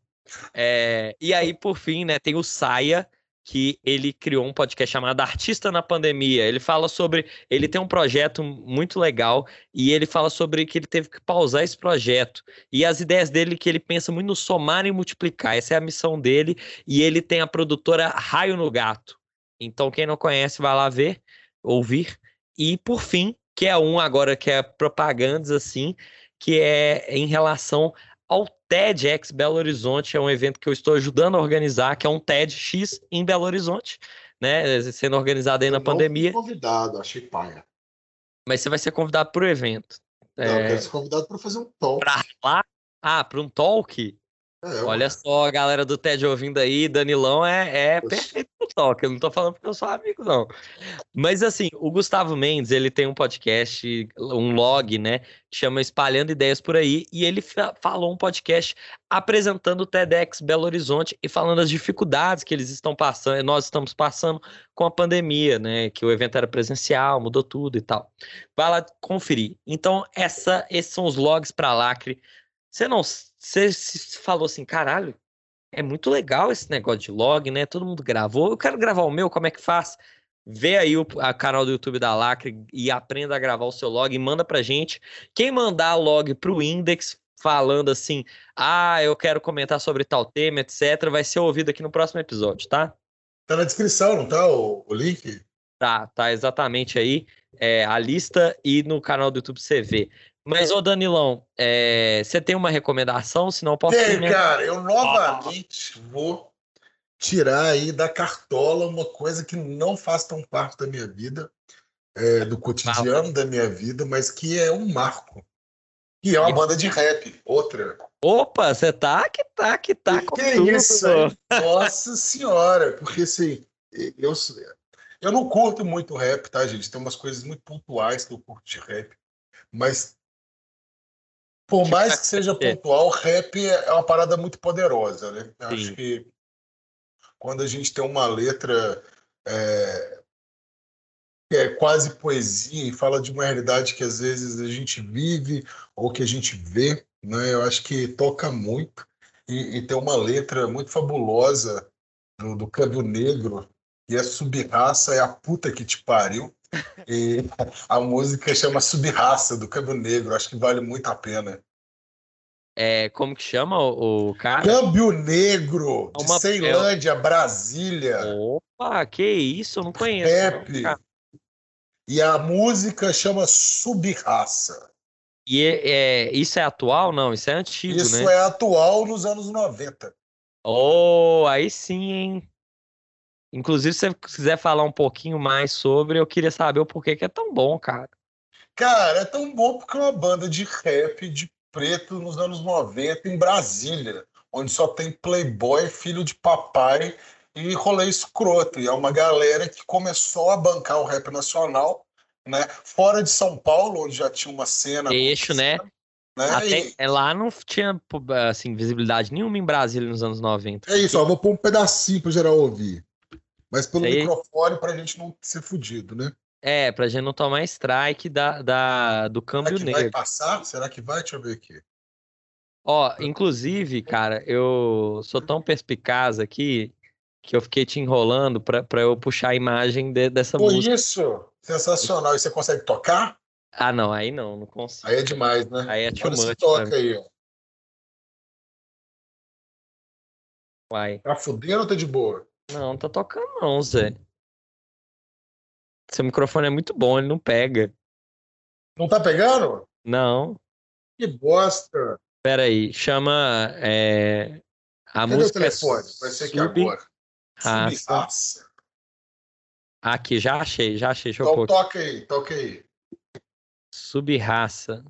É, e aí, por fim, né, tem o Saia, que ele criou um podcast chamado Artista na Pandemia. Ele fala sobre. Ele tem um projeto muito legal e ele fala sobre que ele teve que pausar esse projeto. E as ideias dele, que ele pensa muito no somar e multiplicar. Essa é a missão dele. E ele tem a produtora Raio no Gato. Então, quem não conhece, vai lá ver, ouvir. E por fim, que é um agora que é propagandas assim, que é em relação ao TEDx Belo Horizonte, é um evento que eu estou ajudando a organizar, que é um TEDx em Belo Horizonte, né? Sendo organizado aí na Eu fui pandemia, convidado, achei paia. mas você vai ser convidado para o evento. Não, eu É, quero ser convidado para fazer um talk. Pra lá? Ah, para um talk? É, Olha só, a galera do TED ouvindo aí, Danilão é, é perfeito no toque. Eu não tô falando porque eu sou amigo, não. Mas assim, o Gustavo Mendes, ele tem um podcast, um log, né? Que chama Espalhando Ideias por Aí, e ele fa- falou um podcast apresentando o TEDx Belo Horizonte e falando as dificuldades que eles estão passando, nós estamos passando com a pandemia, né? Que o evento era presencial, mudou tudo e tal. Vai lá conferir. Então, essa, esses são os logs para Lacre. Você não. Você falou assim, caralho, é muito legal esse negócio de log, né? Todo mundo gravou. Eu quero gravar o meu, como é que faz? Vê aí o a canal do YouTube da Lacre e aprenda a gravar o seu log e manda pra gente. Quem mandar log pro Index falando assim, ah, eu quero comentar sobre tal tema, etc., vai ser ouvido aqui no próximo episódio, tá? Tá na descrição, não tá o, o link? Tá, tá exatamente aí é, a lista e no canal do YouTube você vê. Mas, ô Danilão, é, você tem uma recomendação? Senão eu posso. Tem, cara, eu novamente vou tirar aí da cartola uma coisa que não faz tão parte da minha vida, é, do cotidiano da minha vida, mas que é um marco. Que é uma banda de rap, outra. Opa, você tá que tá que tá com que tudo. isso? Nossa senhora, porque assim, eu, eu não curto muito rap, tá, gente? Tem umas coisas muito pontuais que eu curto de rap, mas por Tipo, mais que seja é. pontual, rap é uma parada muito poderosa, né? Eu Sim. Acho que quando a gente tem uma letra é, que é quase poesia e fala de uma realidade que às vezes a gente vive ou que a gente vê, né? Eu acho que toca muito e, e tem uma letra muito fabulosa do, do Câmbio Negro e a subraça é a puta que te pariu. E a música chama Subraça do Câmbio Negro, acho que vale muito a pena. É, como que chama o, o cara? Câmbio Negro de Uma- Ceilândia, Brasília, Opa, que isso, eu não conheço. rap. não. E a música chama Subraça. E é, é- isso é atual? Não, isso é antigo, Isso né? é atual nos anos 90. Oh, aí sim, hein? Inclusive, se você quiser falar um pouquinho mais sobre, eu queria saber o porquê que é tão bom, cara. Cara, é tão bom porque é uma banda de rap de preto nos anos 90 em Brasília, onde só tem playboy, filho de papai e rolê escroto. E é uma galera que começou a bancar o rap nacional, né? Fora de São Paulo, onde já tinha uma cena. Eixo, né? né? Até, E é, lá não tinha assim, visibilidade nenhuma em Brasília nos anos 90. é isso, ó, vou pôr um pedacinho para geral ouvir. Mas pelo Aí- microfone pra gente não ser fudido, né? É, pra gente não tomar strike da, da, do Será câmbio que vai negro. passar? Será que vai? Deixa eu ver aqui. Ó, inclusive, cara, eu sou tão perspicaz aqui que eu fiquei te enrolando pra, pra eu puxar a imagem de- dessa Pô, música. isso! Sensacional. E você consegue tocar? Ah, não, aí não, não consigo. Aí é demais, né? Aí é too much toca aí, ó. Uai. Tá fudendo ou tá de boa? Não, tá tocando não, Zé. Seu microfone é muito bom, ele não pega. Não tá pegando? Não. Que bosta! Pera aí, chama é, a Cadê o música é telefone? Vai ser aqui agora. Raça. Subraça. Aqui, já achei, já achei. Deixa eu Então aqui. toca aí, toca aí. Subraça.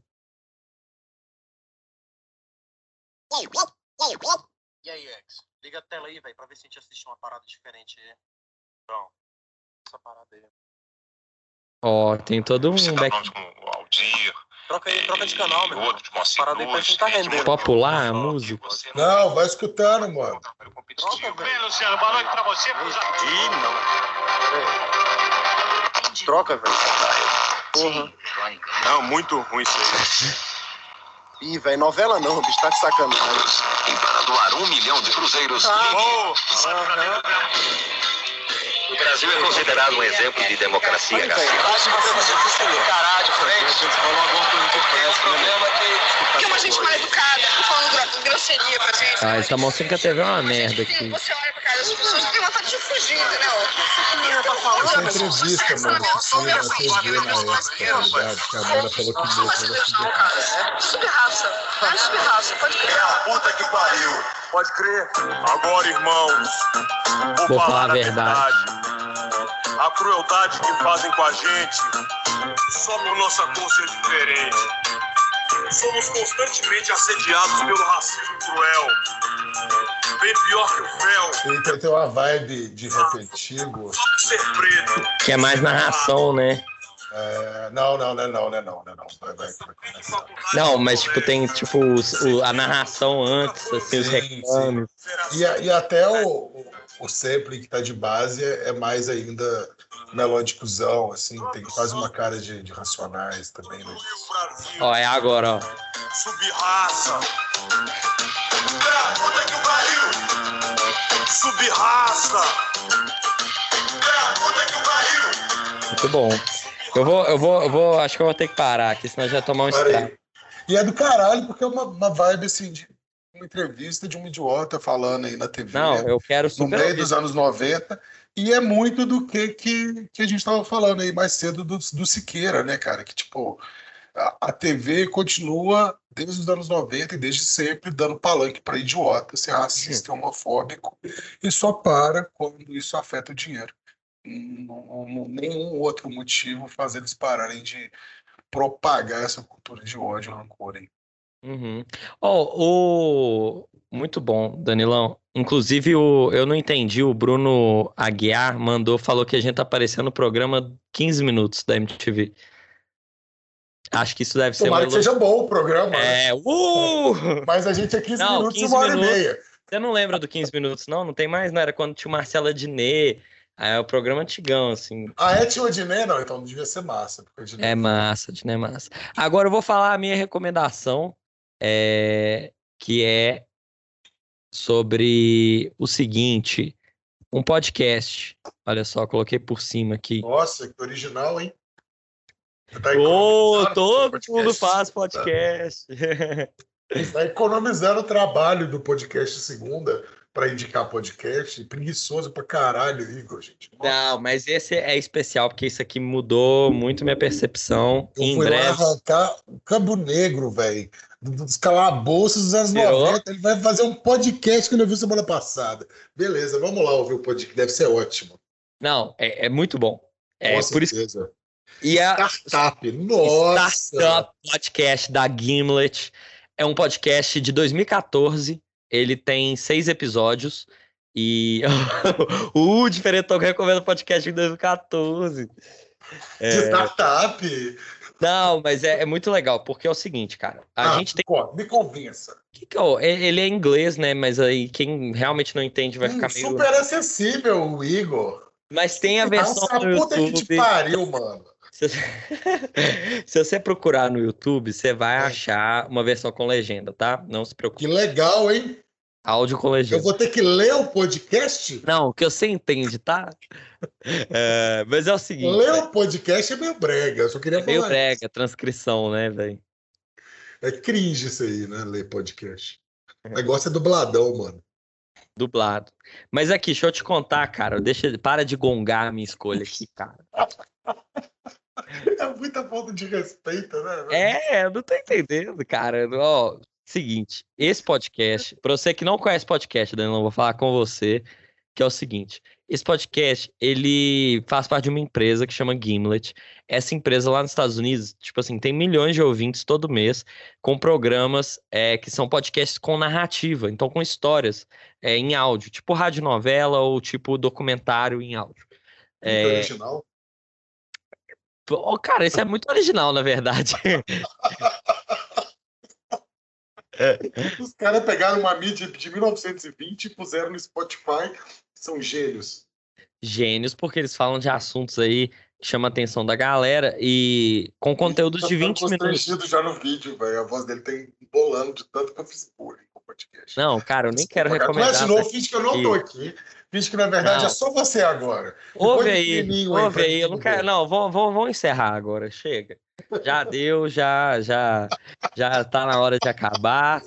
E aí, Ex? Liga a tela aí, velho, pra ver se a gente assiste uma parada diferente aí. Pronto. Essa parada aí. Ó, tem todo um Você tá back falando com o Aldir, Troca aí, troca de canal, e meu outro de Moacir Parada aí pra gente tá rendendo. popular, a que música. você Não, vai escutando, mano. Troca, velho. Luciano, boa noite pra você. Ih, não. Troca, velho. Porra. Não, muito ruim isso aí. Ih, velho, novela não, bicho, tá de sacanagem doar um milhão de cruzeiros, ah, ligue o Brasil é considerado um exemplo de democracia, Garcia. tá de frente. Você falou alguma coisa que presta, problema Tem uma gente mal educada, falando gro- grosseria com a gente. Ah, essa mocinha TV é uma merda aqui. Você olha pra cara das pessoas e tem vontade de fugir, entendeu? Tá Essa entrevista, você mano, que só foi na TV na época, tá ligado? Que a Amanda falou que mesmo subraça. Subraça. É subraça, pode crer. Puta que pariu. Pode crer. Agora, irmãos, vou, Vou falar a a verdade. A crueldade que fazem com a gente só por nossa cor ser diferente. Somos constantemente assediados pelo racismo cruel. Bem pior que o fel, Ele tem, uma vibe de rap antigo. só por ser preto. Que é mais narração, né? É, não, não, não, não, não, não, não, não. Vai, vai, vai começar. Não, mas tipo, tem tipo os- o- a narração antes, assim, os reclames. E, e até o, o, sample que tá de base é, é mais ainda melódicozão, assim, tem quase uma cara de, de racionais também, né? Ó, é agora, ó. subraça. É a puta que o pariu. Subraça. É a puta que o pariu. Muito bom. Eu vou, eu vou, eu vou, acho que eu vou ter que parar aqui, senão já tomar um estrago. E é do caralho, porque é uma, uma vibe assim de uma entrevista de um idiota falando aí na TV. Não, eu quero no super. meio ouvir. dos anos 90, e é muito do que, que, que a gente estava falando aí mais cedo do, do Siqueira, né, cara? Que, tipo, a, a TV continua desde os anos 90 e desde sempre dando palanque para idiota, ser racista e homofóbico, e só para quando isso afeta o dinheiro. Nenhum outro motivo faz eles pararem de propagar essa cultura de ódio e rancor aí. Uhum. Ó, o... Muito bom, Danilão. Inclusive, o... eu não entendi, o Bruno Aguiar mandou, falou que a gente tá aparecendo no programa 15 minutos da MTV. Acho que isso deve ser Tomara uma que seja bom o programa, né? É, uh! mas a gente é 15 Não, minutos e 15 uma hora minutos. e meia. Você não lembra do 15 minutos, não? Não tem mais, não? Era quando tinha o Marcela Diné. Aí é o programa antigão, assim. Ah, é tinha o Adnet? Não, então devia ser massa. Adnet- É massa, Diné é massa. Agora eu vou falar a minha recomendação, é, que é sobre o seguinte: um podcast. Olha só, coloquei por cima aqui. Nossa, que original, hein? Tá Ô, economizando todo mundo faz podcast. (laughs) Tá economizando o trabalho do podcast segunda para indicar podcast. Preguiçoso pra caralho, Igor, gente. Nossa, Não, mas esse é especial, porque isso aqui mudou muito minha percepção. eu Em fui lá breve. arrancar o Campo Negro, velho. Dos calabouços dos anos Tirou? 90. Ele vai fazer um podcast que eu não vi semana passada. Beleza, vamos lá ouvir o podcast. Deve ser ótimo. Não, é, é muito bom. É Com por isso. certeza. E a Startup. Nossa. Startup Podcast da Gimlet é um podcast de 2014. Ele tem seis episódios. E (laughs) o diferentão que recomenda podcast de 2014. De É, startup. não, mas é, é muito legal, porque é o seguinte, cara. A Ah, gente tem. Me convença. que que é o- Ele é em inglês, né? Mas aí quem realmente não entende vai ficar Hum, meio. Super acessível, o Igor. Mas tem a versão Nossa, no puta que te YouTube. pariu, mano. Se, (laughs) se você procurar no YouTube, você vai É. achar uma versão com legenda, tá? Não se Que preocupe. legal, hein? Áudio com Eu legenda. vou ter que ler o podcast? Não, o que você entende, tá? (laughs) É, mas é o seguinte. Ler velho, o podcast é meio brega. Eu só queria é meio falar. brega, transcrição, né, velho? É cringe isso aí, né? Ler podcast. O negócio é dubladão, mano. Dublado. Mas aqui, deixa eu te contar, cara. Deixa, para de gongar a minha escolha aqui, cara. Muita falta de respeito, né? É, eu não tô entendendo, cara. Ó, seguinte, esse podcast, pra você que não conhece podcast, Danilo, eu vou falar com você, que é o seguinte. Esse podcast, ele faz parte de uma empresa que chama Gimlet. Essa empresa lá nos Estados Unidos, tipo assim, tem milhões de ouvintes todo mês, com programas é, que são podcasts com narrativa, então com histórias é, em áudio, tipo radionovela ou tipo documentário em áudio. Muito É, original. Ô, cara, isso é muito original, na verdade. (laughs) Os caras pegaram uma mídia de 1920 e puseram no Spotify. São gênios. Gênios, porque eles falam de assuntos aí que chamam a atenção da galera e com conteúdos de Tá 20 minutos. já no vídeo, velho. A voz dele tá embolando de tanto que eu fiz bullying com o podcast. Não, cara, eu nem quero cara. recomendar. Começa de novo, finge que eu não tô aqui. Finge que na verdade Não. é só você agora. Ouve aí, ouve aí. Eu não quero. Não, vamos, vamos, vamos encerrar agora. Chega. Já deu, já, já, já tá na hora de acabar.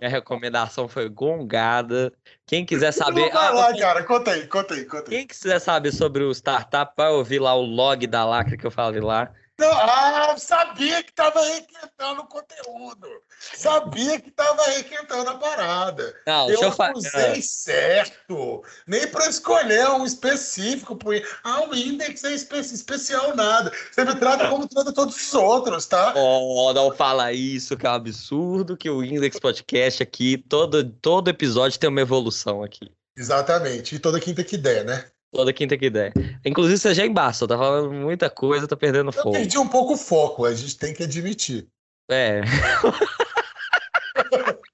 A recomendação foi gongada. Quem quiser saber. Vai Ah, lá, cara. Conta aí, conta aí, conta aí. quem quiser saber sobre o startup, vai ouvir lá o log da lacra que eu falei lá. Não, ah, sabia que tava requentando o conteúdo. Sabia que tava requentando a parada. Não, Eu eu falar. acusei certo. Nem para escolher um específico. Pro... Ah, o index é espe- especial nada. Você me trata como trata todos os outros, tá? Oh, não fala isso, que é um absurdo que o Index Podcast aqui, todo, todo episódio tem uma evolução aqui. Exatamente. E toda quinta que der, né? Toda quinta que der. Inclusive, você já embaça, tá falando muita coisa, tá perdendo Eu fogo. perdi um pouco o foco, a gente tem que admitir. É. (laughs)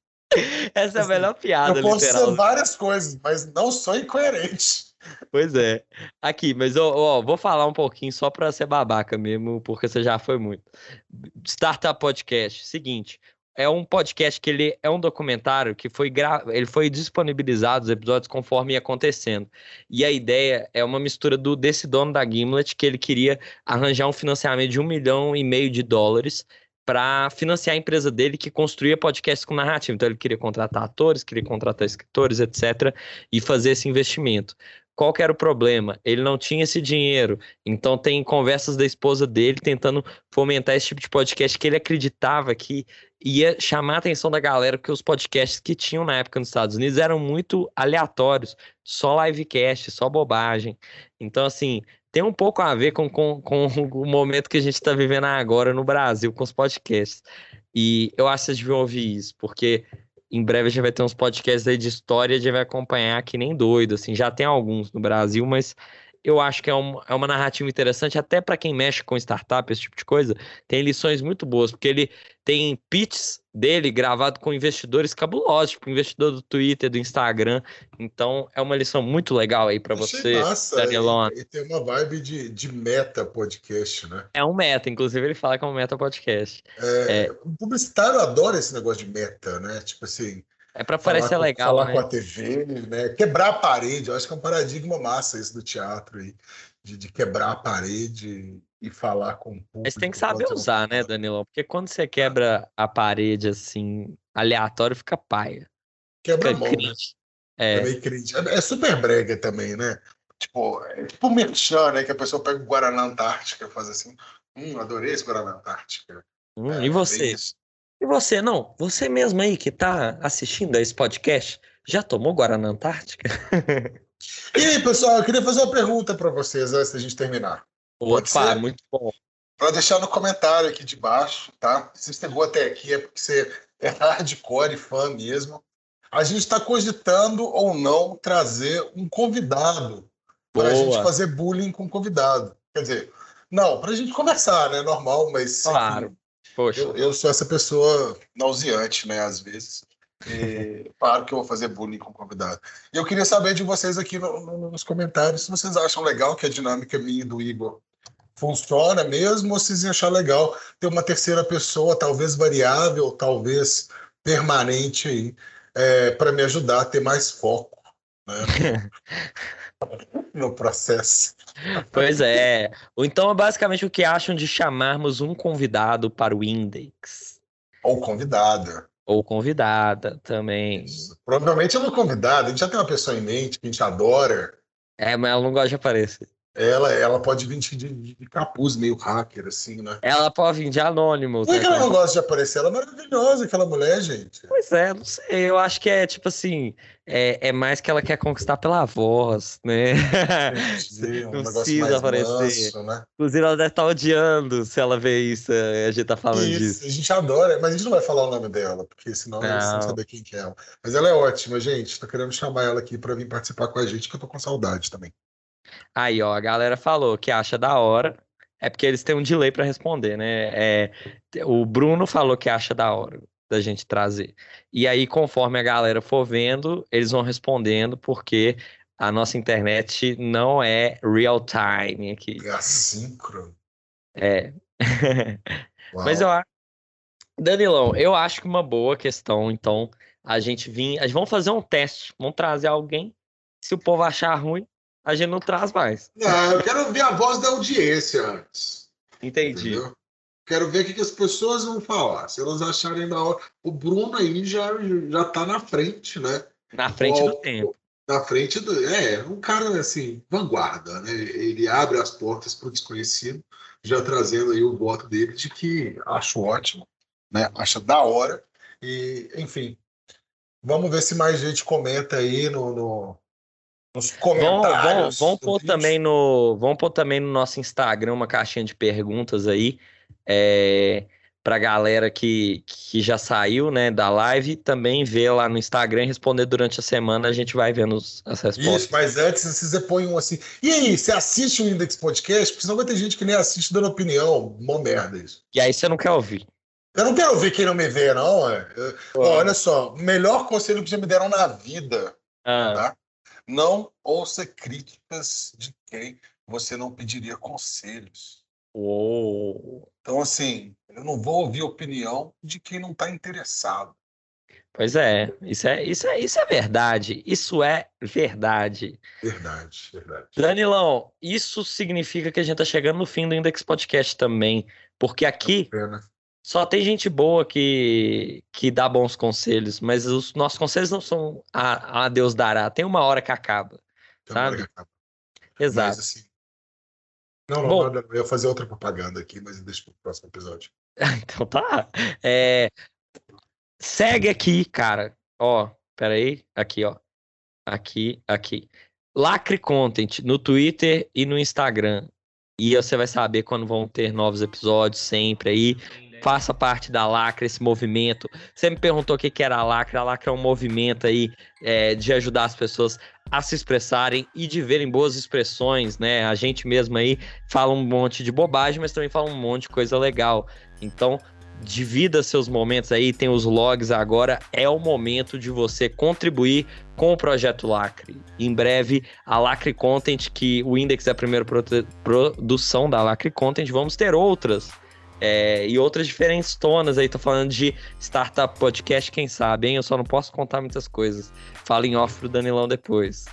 Essa é a melhor piada, eu posso literal. ser várias coisas, mas não sou incoerente. Pois é. Aqui, mas ó, ó, vou falar um pouquinho só pra ser babaca mesmo, porque você já foi muito. Startup Podcast, seguinte, é um podcast que ele é um documentário que foi gra... ele foi disponibilizado os episódios conforme ia acontecendo. E a ideia é uma mistura do desse dono da Gimlet que ele queria arranjar um financiamento de um milhão e meio de dólares para financiar a empresa dele que construía podcasts com narrativa. Então ele queria contratar atores, queria contratar escritores, etc, e fazer esse investimento. Qual que era o problema? Ele não tinha esse dinheiro. Então tem conversas da esposa dele tentando fomentar esse tipo de podcast que ele acreditava que ia chamar a atenção da galera, porque os podcasts que tinham na época nos Estados Unidos eram muito aleatórios, só livecast, só bobagem. Então, assim, tem um pouco a ver com, com, com (laughs) o momento que a gente está vivendo agora no Brasil, com os podcasts. E eu acho que vocês deviam ouvir isso, porque em breve a gente vai ter uns podcasts aí de história, a gente vai acompanhar que nem doido, assim, já tem alguns no Brasil, mas eu acho que é, um, é uma narrativa interessante, até para quem mexe com startup, esse tipo de coisa, tem lições muito boas, porque ele tem pitches dele gravado com investidores cabulosos, tipo investidor do Twitter, do Instagram, então é uma lição muito legal aí para você, massa, Danilon. E, e tem uma vibe de, de meta podcast, né? É um meta, inclusive ele fala que é um meta podcast. É, O publicitário adora esse negócio de meta, né? Tipo assim, É para parecer com- legal, falar né? com a TV, né? Quebrar a parede. Eu acho que é um paradigma massa isso do teatro aí, de, de quebrar a parede e falar com o público. Mas tem que saber usar, né, fala. Danilão? Porque quando você quebra a parede assim, aleatório, fica paia. Quebra a Fica mão, né? É É, meio cringe. É, é super brega também, né? Tipo, é tipo o merchan, né? Que a pessoa pega o Guaraná Antártica e faz assim. Hum, adorei esse Guaraná Antártica. Hum, É, e você? E você, não? Você mesmo aí que tá assistindo a esse podcast, já tomou Guaraná Antártica? (laughs) E aí, pessoal, eu queria fazer uma pergunta para vocês antes da gente terminar. Pode Opa, ser? muito bom. Para deixar no comentário aqui de baixo, tá? Se você chegou até aqui é porque você é hardcore e fã mesmo. A gente está cogitando ou não trazer um convidado para a gente fazer bullying com convidado. Quer dizer, não, para a gente conversar, né? Normal, mas Claro. Poxa, eu, eu sou essa pessoa nauseante, né? Às vezes. E, (laughs) claro que eu vou fazer bullying com o convidado. E eu queria saber de vocês aqui no- no- nos comentários se vocês acham legal que a dinâmica minha e do Igor funciona mesmo ou se vocês iam achar legal ter uma terceira pessoa, talvez variável, talvez permanente aí, é, para me ajudar a ter mais foco né, (laughs) no processo. Pois é. Então, basicamente, o que acham de chamarmos um convidado para o Index? Ou convidada. Ou convidada também. Provavelmente é uma convidada, a gente já tem uma pessoa em mente que a gente adora. É, mas ela não gosta de aparecer. Ela, ela pode vir de, de, de capuz, meio hacker, assim, né? Ela pode vir de anônimo. Por que ela não gosta de aparecer? Ela é maravilhosa, aquela mulher, gente. Pois é, não sei. Eu acho que é tipo assim. É, é mais que ela quer conquistar pela voz, né? Entendi, um não precisa aparecer. manso, né? Inclusive, ela deve estar odiando se ela vê isso. eh, A gente tá falando Isso, disso. a gente adora, mas a gente não vai falar o nome dela, porque senão Não. vão saber quem que é ela. Mas ela é ótima, gente. Tô querendo chamar ela aqui para vir participar com a gente, que eu tô com saudade também. Aí, ó, a galera falou que acha da hora. É porque eles têm um delay pra responder, né? É, o Bruno falou que acha da hora da gente trazer. E aí, conforme a galera for vendo, eles vão respondendo, porque a nossa internet não é real time aqui. É assíncrono. É. (laughs) Mas eu acho. Danilão, eu acho que uma boa questão, então, a gente vir. A gente vamos fazer um teste. Vamos trazer alguém. Se o povo achar ruim, a gente não traz mais. Não, eu quero ver a voz da audiência antes. Entendi. Entendeu? Quero ver o que, que as pessoas vão falar. Se elas acharem da hora. O Bruno aí já, já tá na frente, né? Na frente do Ó, tempo. Na frente do. É, um cara assim, vanguarda, né? Ele abre as portas para o desconhecido, já trazendo aí o voto dele de que acho ótimo, né? Acha da hora. E, enfim. Vamos ver se mais gente comenta aí no, no- nos comentários. vamos do pôr vídeo. também no, vamos pôr também no nosso Instagram uma caixinha de perguntas aí é, para galera que, que já saiu, né, da live, também ver lá no Instagram e responder durante a semana. A gente vai vendo os- as respostas. Isso, mas antes você põe um assim. E aí, você assiste o Index Podcast? Porque senão vai ter gente que nem assiste dando opinião. Mó merda isso. E aí você não quer ouvir. Eu não quero ver quem não me vê, não. é. Eu- olha só, o melhor conselho que já me deram na vida, Ah, tá? Não ouça críticas de quem você não pediria conselhos. Uou. Então, assim, eu não vou ouvir opinião de quem não está interessado. Pois é, isso é, isso é, isso é verdade. Isso é verdade. Verdade, verdade. Danilão, isso significa que a gente tá chegando no fim do Index Podcast também. Porque aqui Pena. só tem gente boa que, que dá bons conselhos, mas os nossos conselhos não são a, a Deus dará. Tem uma hora que acaba. Tem Sabe? uma hora que acaba. Exato. Mas, assim, não, não, Bom. nada, eu ia fazer outra propaganda aqui, mas deixa para o próximo episódio. (laughs) Então tá. É, segue aqui, cara. Ó, peraí. Aqui, ó. Aqui, aqui. Lacre Content no Twitter e no Instagram. E você vai saber quando vão ter novos episódios sempre aí. Faça parte da Lacre, esse movimento. Você me perguntou o que que era a Lacre. A Lacre é um movimento aí é, de ajudar as pessoas a se expressarem e de verem boas expressões, né? A gente mesmo aí fala um monte de bobagem, mas também fala um monte de coisa legal. Então, divida seus momentos aí, tem os logs agora. É o momento de você contribuir com o projeto Lacre. Em breve, a Lacre Content, que o Index é a primeira prote- produção da Lacre Content, vamos ter outras. É, e outras diferentes tonas aí, tô falando de startup podcast, quem sabe, hein? Eu só não posso contar muitas coisas. Fala em off pro Danilão depois.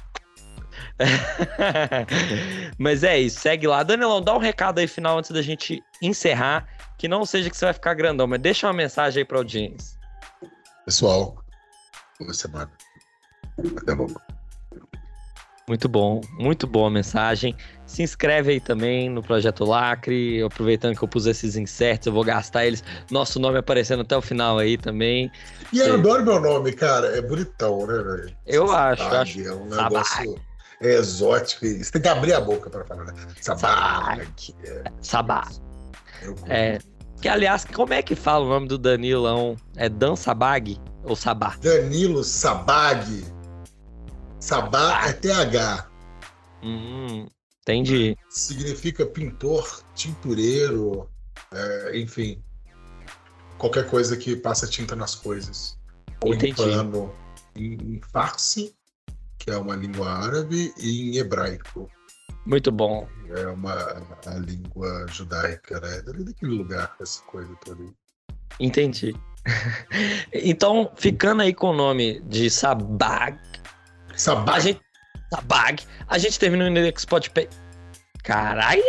(laughs) Mas é isso, segue lá. Danilão, dá um recado aí final antes da gente encerrar. Que não seja que você vai ficar grandão, mas deixa uma mensagem aí pra audiência. Pessoal, boa semana. Até logo. Muito bom, muito boa a mensagem. Se inscreve aí também no Projeto Lacre. Aproveitando que eu pus esses inserts, eu vou gastar eles. Nosso nome aparecendo até o final aí também. E eu Sim. adoro meu nome, cara. É bonitão, né, velho? Eu acho, Sabag, acho. É um negócio é exótico. Você tem que abrir a boca para falar. Né? Sabag. É, Sabá. eu- É. Que aliás, como é que fala o nome do Danilão? É Dan Sabag ou Sabá? Danilo Sabag. Sabá é TH. Hum, entendi. Significa pintor, tintureiro, é, enfim. Qualquer coisa que passa tinta nas coisas. Ou Entendi. em pano. Em, em farsi, que é uma língua árabe, e em hebraico. Muito bom. É uma a língua judaica, né? Dali daquele lugar, essa coisa toda. Entendi. (laughs) então, ficando aí com o nome de Sabag, a Sabá. Gente. Sabag, a gente termina o Index Podcast. Caralho!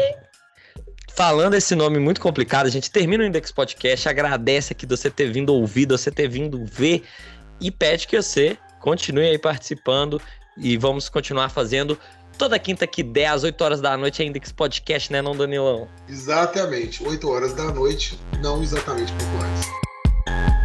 Falando esse nome muito complicado, a gente termina o Index Podcast, agradece aqui você ter vindo ouvir, você ter vindo ver e pede que você continue aí participando e vamos continuar fazendo toda quinta que der, às 8 horas da noite, é Index Podcast, né, não, Danilão? Exatamente, 8 horas da noite, não exatamente pouco antes.